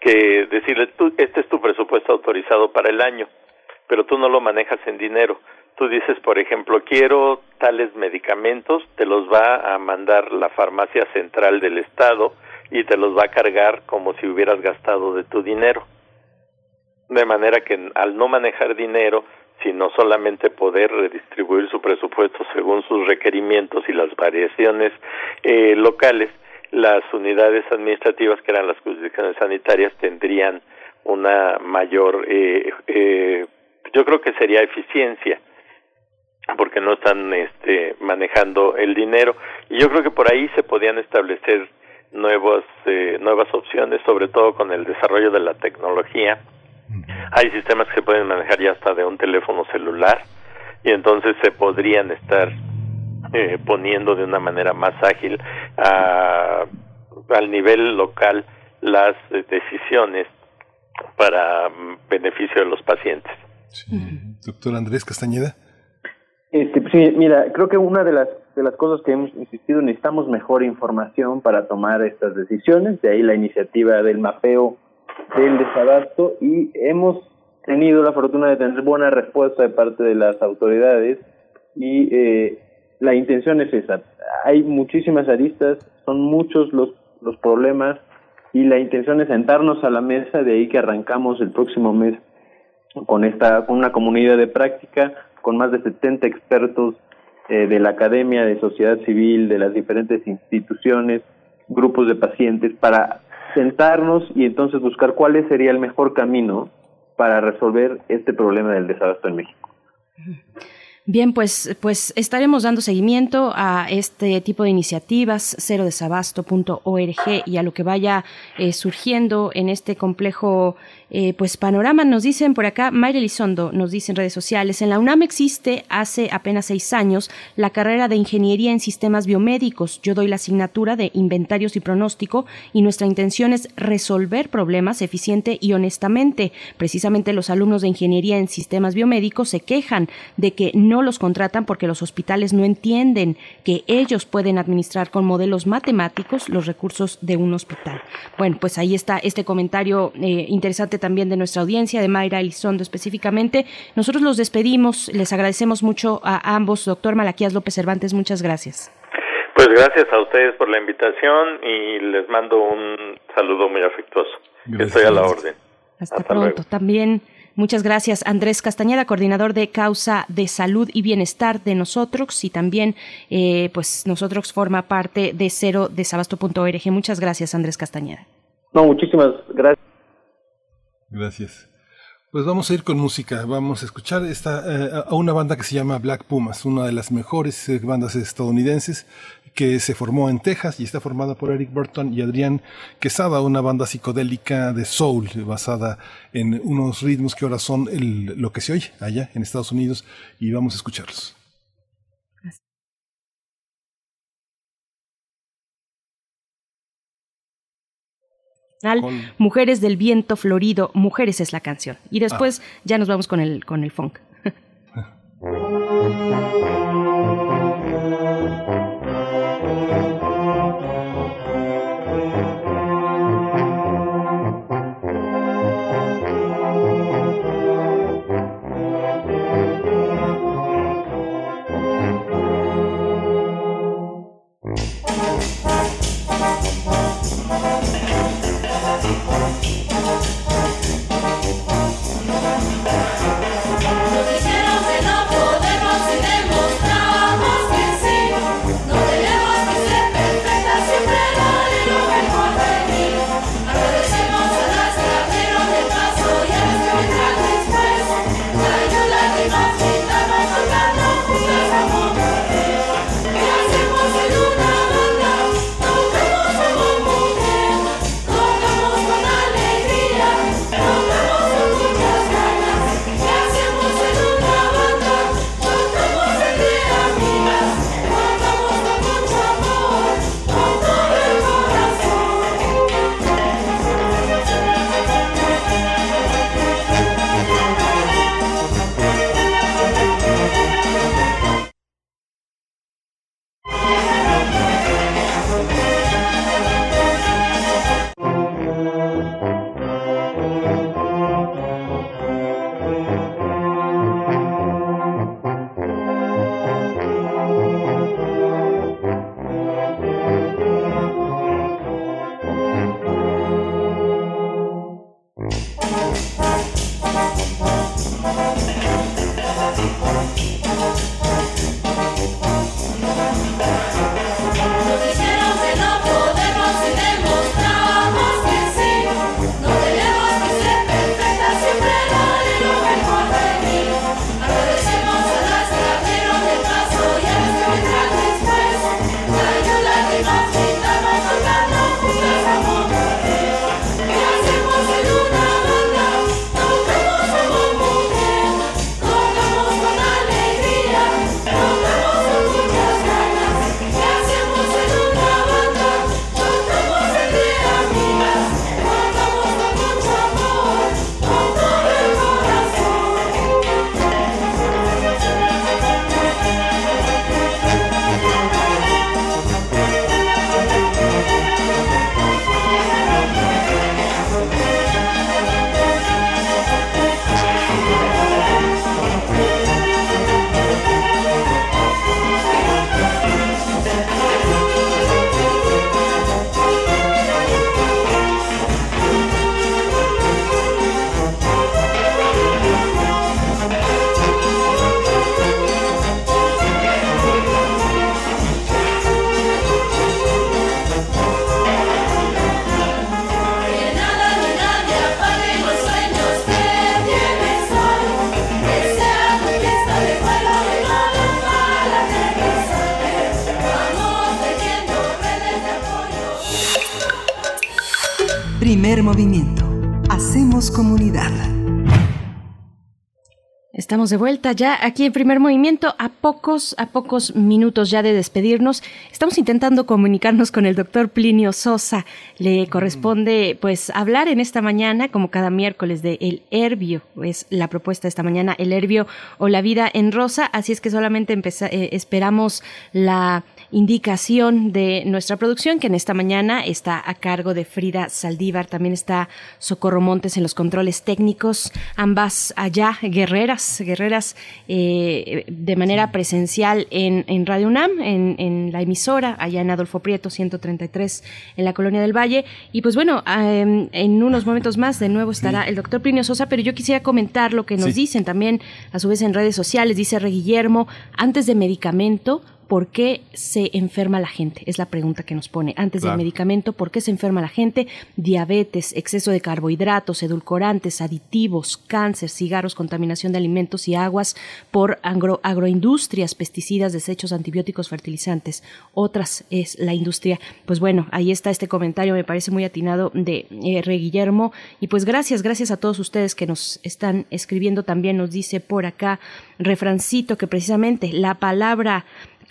que decirle, tú, este es tu presupuesto autorizado para el año, pero tú no lo manejas en dinero. Tú dices, por ejemplo, quiero tales medicamentos, te los va a mandar la farmacia central del Estado y te los va a cargar como si hubieras gastado de tu dinero. De manera que al no manejar dinero, sino solamente poder redistribuir su presupuesto según sus requerimientos y las variaciones eh, locales, las unidades administrativas, que eran las jurisdicciones sanitarias, tendrían una mayor, eh, eh, yo creo que sería eficiencia, porque no están este, manejando el dinero. Y yo creo que por ahí se podían establecer nuevas, eh, nuevas opciones, sobre todo con el desarrollo de la tecnología hay sistemas que se pueden manejar ya hasta de un teléfono celular y entonces se podrían estar eh, poniendo de una manera más ágil a, al nivel local las eh, decisiones para beneficio de los pacientes. Doctor Andrés Castañeda. Este, sí, mira, creo que una de las de las cosas que hemos insistido necesitamos mejor información para tomar estas decisiones, de ahí la iniciativa del mapeo del desabasto y hemos tenido la fortuna de tener buena respuesta de parte de las autoridades y eh, la intención es esa. Hay muchísimas aristas, son muchos los, los problemas y la intención es sentarnos a la mesa, de ahí que arrancamos el próximo mes con esta con una comunidad de práctica, con más de 70 expertos eh, de la academia, de sociedad civil, de las diferentes instituciones, grupos de pacientes, para sentarnos y entonces buscar cuál sería el mejor camino para resolver este problema del desabasto en México. Bien, pues, pues estaremos dando seguimiento a este tipo de iniciativas, cerodesabasto.org y a lo que vaya eh, surgiendo en este complejo eh, pues panorama. Nos dicen por acá, Mayra Elizondo nos dice en redes sociales, en la UNAM existe hace apenas seis años la carrera de Ingeniería en Sistemas Biomédicos. Yo doy la asignatura de Inventarios y Pronóstico y nuestra intención es resolver problemas eficiente y honestamente. Precisamente los alumnos de Ingeniería en Sistemas Biomédicos se quejan de que no no los contratan porque los hospitales no entienden que ellos pueden administrar con modelos matemáticos los recursos de un hospital. Bueno, pues ahí está este comentario eh, interesante también de nuestra audiencia, de Mayra Elizondo específicamente. Nosotros los despedimos, les agradecemos mucho a ambos, doctor Malaquías López Cervantes, muchas gracias. Pues gracias a ustedes por la invitación y les mando un saludo muy afectuoso. Estoy a la orden. Hasta, pronto. También Muchas gracias, Andrés Castañeda, coordinador de Causa de Salud y Bienestar de nosotros y también, eh, pues, nosotros forma parte de cero desabasto.org. Muchas gracias, Andrés Castañeda. No, muchísimas gracias. Gracias. Pues vamos a ir con música, vamos a escuchar esta, eh, a una banda que se llama Black Pumas, una de las mejores eh, bandas estadounidenses que se formó en Texas y está formada por Eric Burton y Adrián Quesada, una banda psicodélica de soul basada en unos ritmos que ahora son el, lo que se oye allá en Estados Unidos y vamos a escucharlos. Mujeres del viento florido, Mujeres es la canción. Y después ah. ya nos vamos con el, con el funk. Primer movimiento. Hacemos comunidad. Estamos de vuelta ya aquí en primer movimiento, a pocos, a pocos minutos ya de despedirnos. Estamos intentando comunicarnos con el doctor Plinio Sosa. Le corresponde pues hablar en esta mañana, como cada miércoles, de El Herbio. Es la propuesta de esta mañana, El Herbio o la vida en rosa. Así es que solamente eh, esperamos la indicación de nuestra producción, que en esta mañana está a cargo de Frida Saldívar. También está Socorro Montes en los controles técnicos. Ambas allá, guerreras guerreras eh, de manera presencial en, en Radio UNAM, en, la emisora, allá en Adolfo Prieto 133, en la Colonia del Valle. Y pues bueno, em, en unos momentos más de nuevo estará el doctor Plinio Sosa, pero yo quisiera comentar lo que nos dicen también, a su vez en redes sociales, dice Re Guillermo, antes de medicamento, ¿por qué se enferma la gente? Es la pregunta que nos pone. Antes del medicamento, ¿por qué se enferma la gente? Diabetes, exceso de carbohidratos, edulcorantes, aditivos, cáncer, cigarros, contaminación de alimentos y aguas por agroindustrias, pesticidas, desechos, antibióticos, fertilizantes. Otras es la industria. Pues bueno, ahí está este comentario, me parece muy atinado de R. Guillermo. Y pues gracias, gracias a todos ustedes que nos están escribiendo también. Nos dice por acá refrancito que precisamente la palabra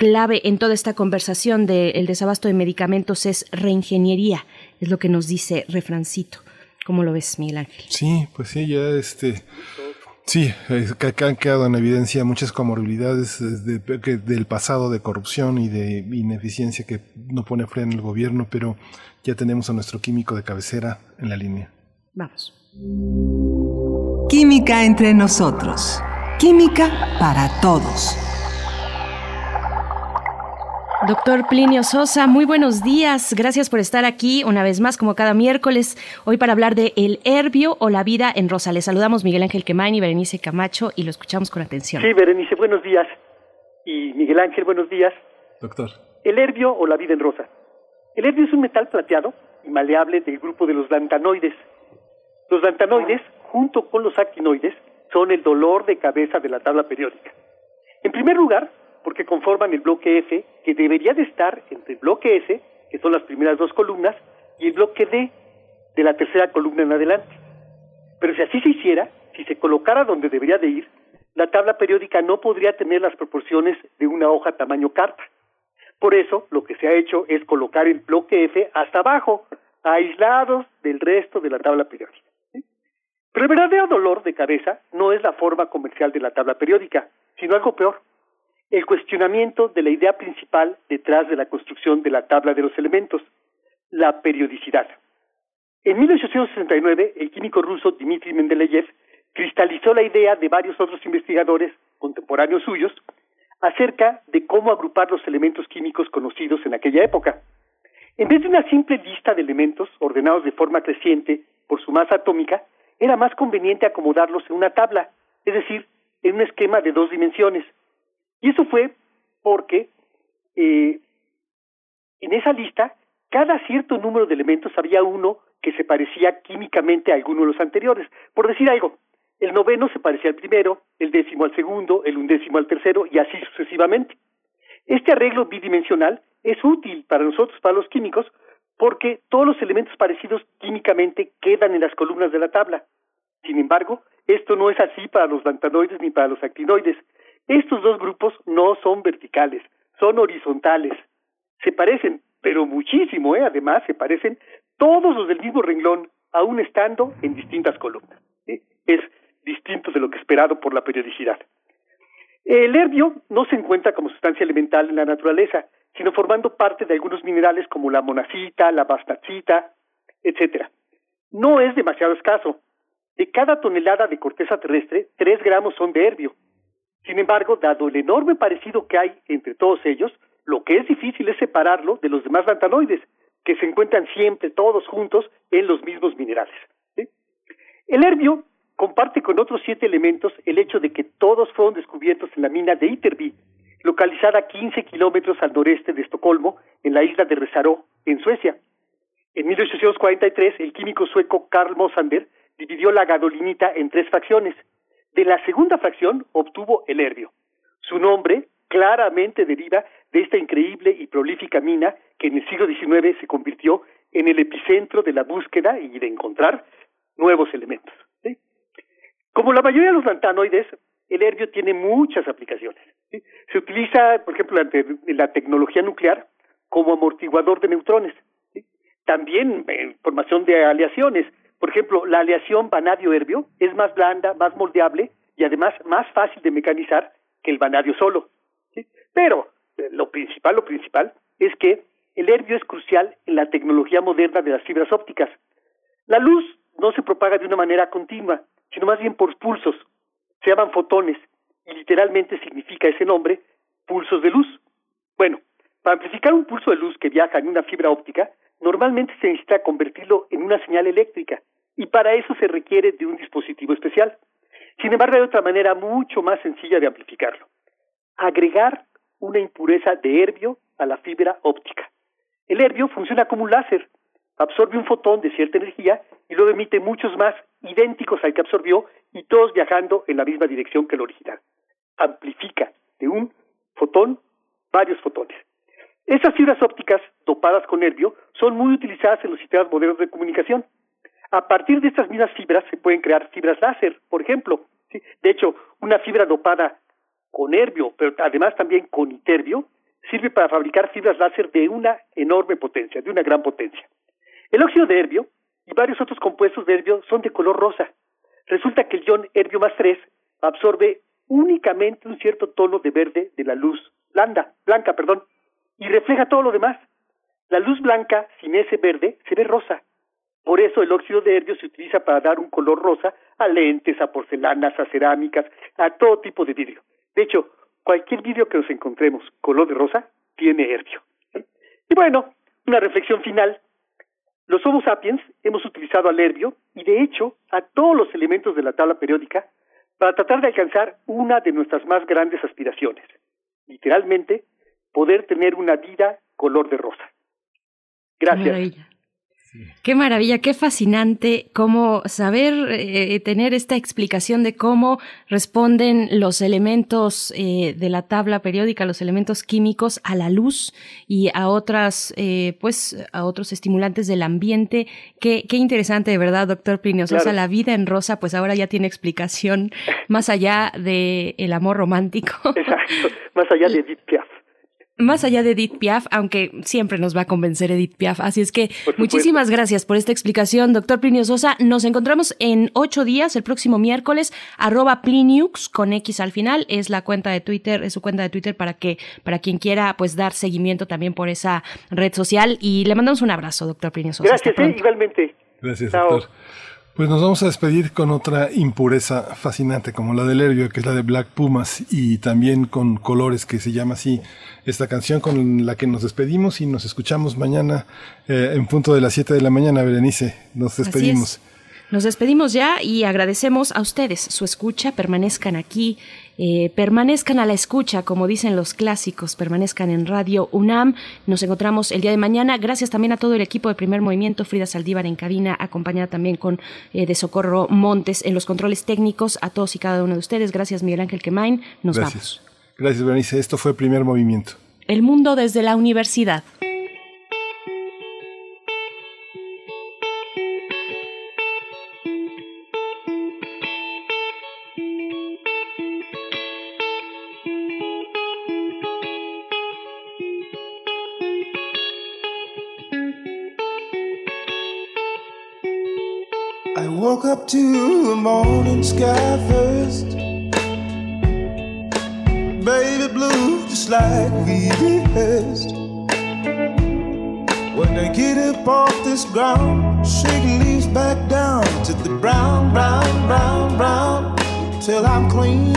clave en toda esta conversación del desabasto de medicamentos es reingeniería, es lo que nos dice Refrancito. ¿Cómo lo ves, Miguel Ángel? Sí, pues sí, ya este... Sí, que han quedado en evidencia muchas comorbilidades del pasado de corrupción y de ineficiencia que no pone freno el gobierno, pero ya tenemos a nuestro químico de cabecera en la línea. Vamos. Química entre nosotros. Química para todos. Doctor Plinio Sosa, muy buenos días. Gracias por estar aquí una vez más, como cada miércoles, hoy para hablar de El Herbio o la vida en rosa. Les saludamos Miguel Ángel Quemain y Berenice Camacho y lo escuchamos con atención. Sí, Berenice, buenos días. Y Miguel Ángel, buenos días. Doctor. El Herbio o la vida en rosa. El herbio es un metal plateado y maleable del grupo de los lantanoides. Los lantanoides, junto con los actinoides, son el dolor de cabeza de la tabla periódica. En primer lugar, porque conforman el bloque F, que debería de estar entre el bloque S, que son las primeras dos columnas, y el bloque D, de la tercera columna en adelante. Pero si así se hiciera, si se colocara donde debería de ir, la tabla periódica no podría tener las proporciones de una hoja tamaño carta. Por eso, lo que se ha hecho es colocar el bloque F hasta abajo, aislados del resto de la tabla periódica. Pero el verdadero dolor de cabeza no es la forma comercial de la tabla periódica, sino algo peor, el cuestionamiento de la idea principal detrás de la construcción de la tabla de los elementos, la periodicidad. En 1869, el químico ruso Dmitry Mendeleev cristalizó la idea de varios otros investigadores contemporáneos suyos acerca de cómo agrupar los elementos químicos conocidos en aquella época. En vez de una simple lista de elementos ordenados de forma creciente por su masa atómica, era más conveniente acomodarlos en una tabla, es decir, en un esquema de dos dimensiones, y eso fue porque eh, en esa lista, cada cierto número de elementos había uno que se parecía químicamente a alguno de los anteriores. Por decir algo, el noveno se parecía al primero, el décimo al segundo, el undécimo al tercero y así sucesivamente. Este arreglo bidimensional es útil para nosotros, para los químicos, porque todos los elementos parecidos químicamente quedan en las columnas de la tabla. Sin embargo, esto no es así para los lantanoides ni para los actinoides. Estos dos grupos no son verticales, son horizontales. Se parecen, pero muchísimo, ¿eh? Además, se parecen todos los del mismo renglón, aún estando en distintas columnas. Es distinto de lo que esperado por la periodicidad. El herbio no se encuentra como sustancia elemental en la naturaleza, sino formando parte de algunos minerales como la monacita, la bastacita, etc. No es demasiado escaso. De cada tonelada de corteza terrestre, tres gramos son de herbio, sin embargo, dado el enorme parecido que hay entre todos ellos, lo que es difícil es separarlo de los demás lantanoides, que se encuentran siempre todos juntos en los mismos minerales. El herbio comparte con otros siete elementos el hecho de que todos fueron descubiertos en la mina de Ytterby, localizada a 15 kilómetros al noreste de Estocolmo, en la isla de Resaró, en Suecia. En 1843, el químico sueco Carl Mosander dividió la gadolinita en tres fracciones, de la segunda fracción obtuvo el herbio. Su nombre claramente deriva de esta increíble y prolífica mina que en el siglo XIX se convirtió en el epicentro de la búsqueda y de encontrar nuevos elementos. Como la mayoría de los lantanoides, el herbio tiene muchas aplicaciones. Se utiliza, por ejemplo, en la tecnología nuclear como amortiguador de neutrones. También en formación de aleaciones. Por ejemplo, la aleación vanadio-herbio es más blanda, más moldeable y además más fácil de mecanizar que el vanadio solo. Pero eh, lo principal, lo principal es que el herbio es crucial en la tecnología moderna de las fibras ópticas. La luz no se propaga de una manera continua, sino más bien por pulsos. Se llaman fotones y literalmente significa ese nombre pulsos de luz. Bueno, para amplificar un pulso de luz que viaja en una fibra óptica, normalmente se necesita convertirlo en una señal eléctrica y para eso se requiere de un dispositivo especial. Sin embargo, hay otra manera mucho más sencilla de amplificarlo. Agregar una impureza de herbio a la fibra óptica. El herbio funciona como un láser, absorbe un fotón de cierta energía y luego emite muchos más idénticos al que absorbió y todos viajando en la misma dirección que el original. Amplifica de un fotón varios fotones. Esas fibras ópticas dopadas con herbio son muy utilizadas en los sistemas modernos de comunicación. A partir de estas mismas fibras se pueden crear fibras láser, por ejemplo. De hecho, una fibra dopada con herbio, pero además también con iterbio, sirve para fabricar fibras láser de una enorme potencia, de una gran potencia. El óxido de herbio y varios otros compuestos de herbio son de color rosa. Resulta que el ion herbio más 3 absorbe únicamente un cierto tono de verde de la luz blanda, blanca, perdón, y refleja todo lo demás. La luz blanca sin ese verde se ve rosa. Por eso el óxido de herbio se utiliza para dar un color rosa a lentes, a porcelanas, a cerámicas, a todo tipo de vidrio. De hecho, cualquier vidrio que nos encontremos color de rosa tiene herbio. Y bueno, una reflexión final. Los Homo sapiens hemos utilizado al herbio y de hecho a todos los elementos de la tabla periódica para tratar de alcanzar una de nuestras más grandes aspiraciones, literalmente poder tener una vida color de rosa. Gracias. Qué maravilla, qué fascinante cómo saber eh, tener esta explicación de cómo responden los elementos eh, de la tabla periódica, los elementos químicos a la luz y a otras, eh, pues, a otros estimulantes del ambiente. Qué, qué interesante, de verdad, doctor Plinio. O sea, la vida en rosa, pues ahora ya tiene explicación más allá de el amor romántico. Exacto, más allá de Edith Piaf más allá de Edith Piaf, aunque siempre nos va a convencer Edith Piaf. Así es que muchísimas gracias por esta explicación, doctor Plinio Sosa. Nos encontramos en ocho días, el próximo miércoles, arroba Pliniux con X al final. Es la cuenta de Twitter, es su cuenta de Twitter para que, para quien quiera, pues dar seguimiento también por esa red social. Y le mandamos un abrazo, doctor Plinio Sosa. Gracias, eh, igualmente. Gracias, doctor. Pues nos vamos a despedir con otra impureza fascinante como la del herbio, que es la de Black Pumas, y también con colores que se llama así esta canción con la que nos despedimos y nos escuchamos mañana eh, en punto de las 7 de la mañana, Berenice. Nos despedimos. Nos despedimos ya y agradecemos a ustedes su escucha, permanezcan aquí eh, permanezcan a la escucha, como dicen los clásicos, permanezcan en Radio UNAM. Nos encontramos el día de mañana. Gracias también a todo el equipo de Primer Movimiento, Frida Saldívar en cabina, acompañada también con eh, de Socorro Montes en los controles técnicos. A todos y cada uno de ustedes. Gracias, Miguel Ángel Quemain. Nos Gracias. vamos. Gracias, Berenice. Esto fue Primer Movimiento. El mundo desde la universidad. To the morning sky first. Baby blue, just like we rehearsed. When they get up off this ground, shaking leaves back down to the brown, brown, brown, brown, till I'm clean.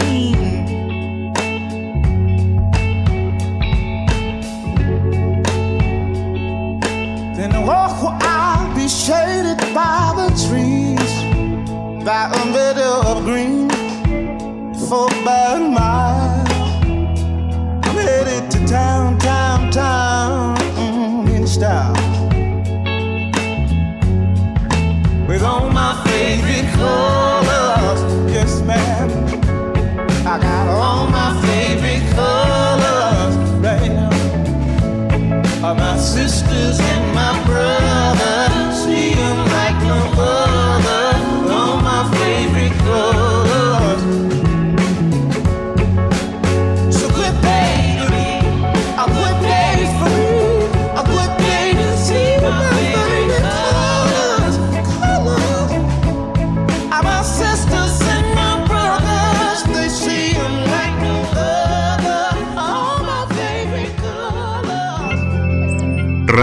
Then I walk where I'll be shaded by the trees by a meadow of green for about a mile. I'm headed to town, town, town mm, in style. With all my favorite colors, yes, ma'am. I got all my favorite colors right now. My sisters and my brothers.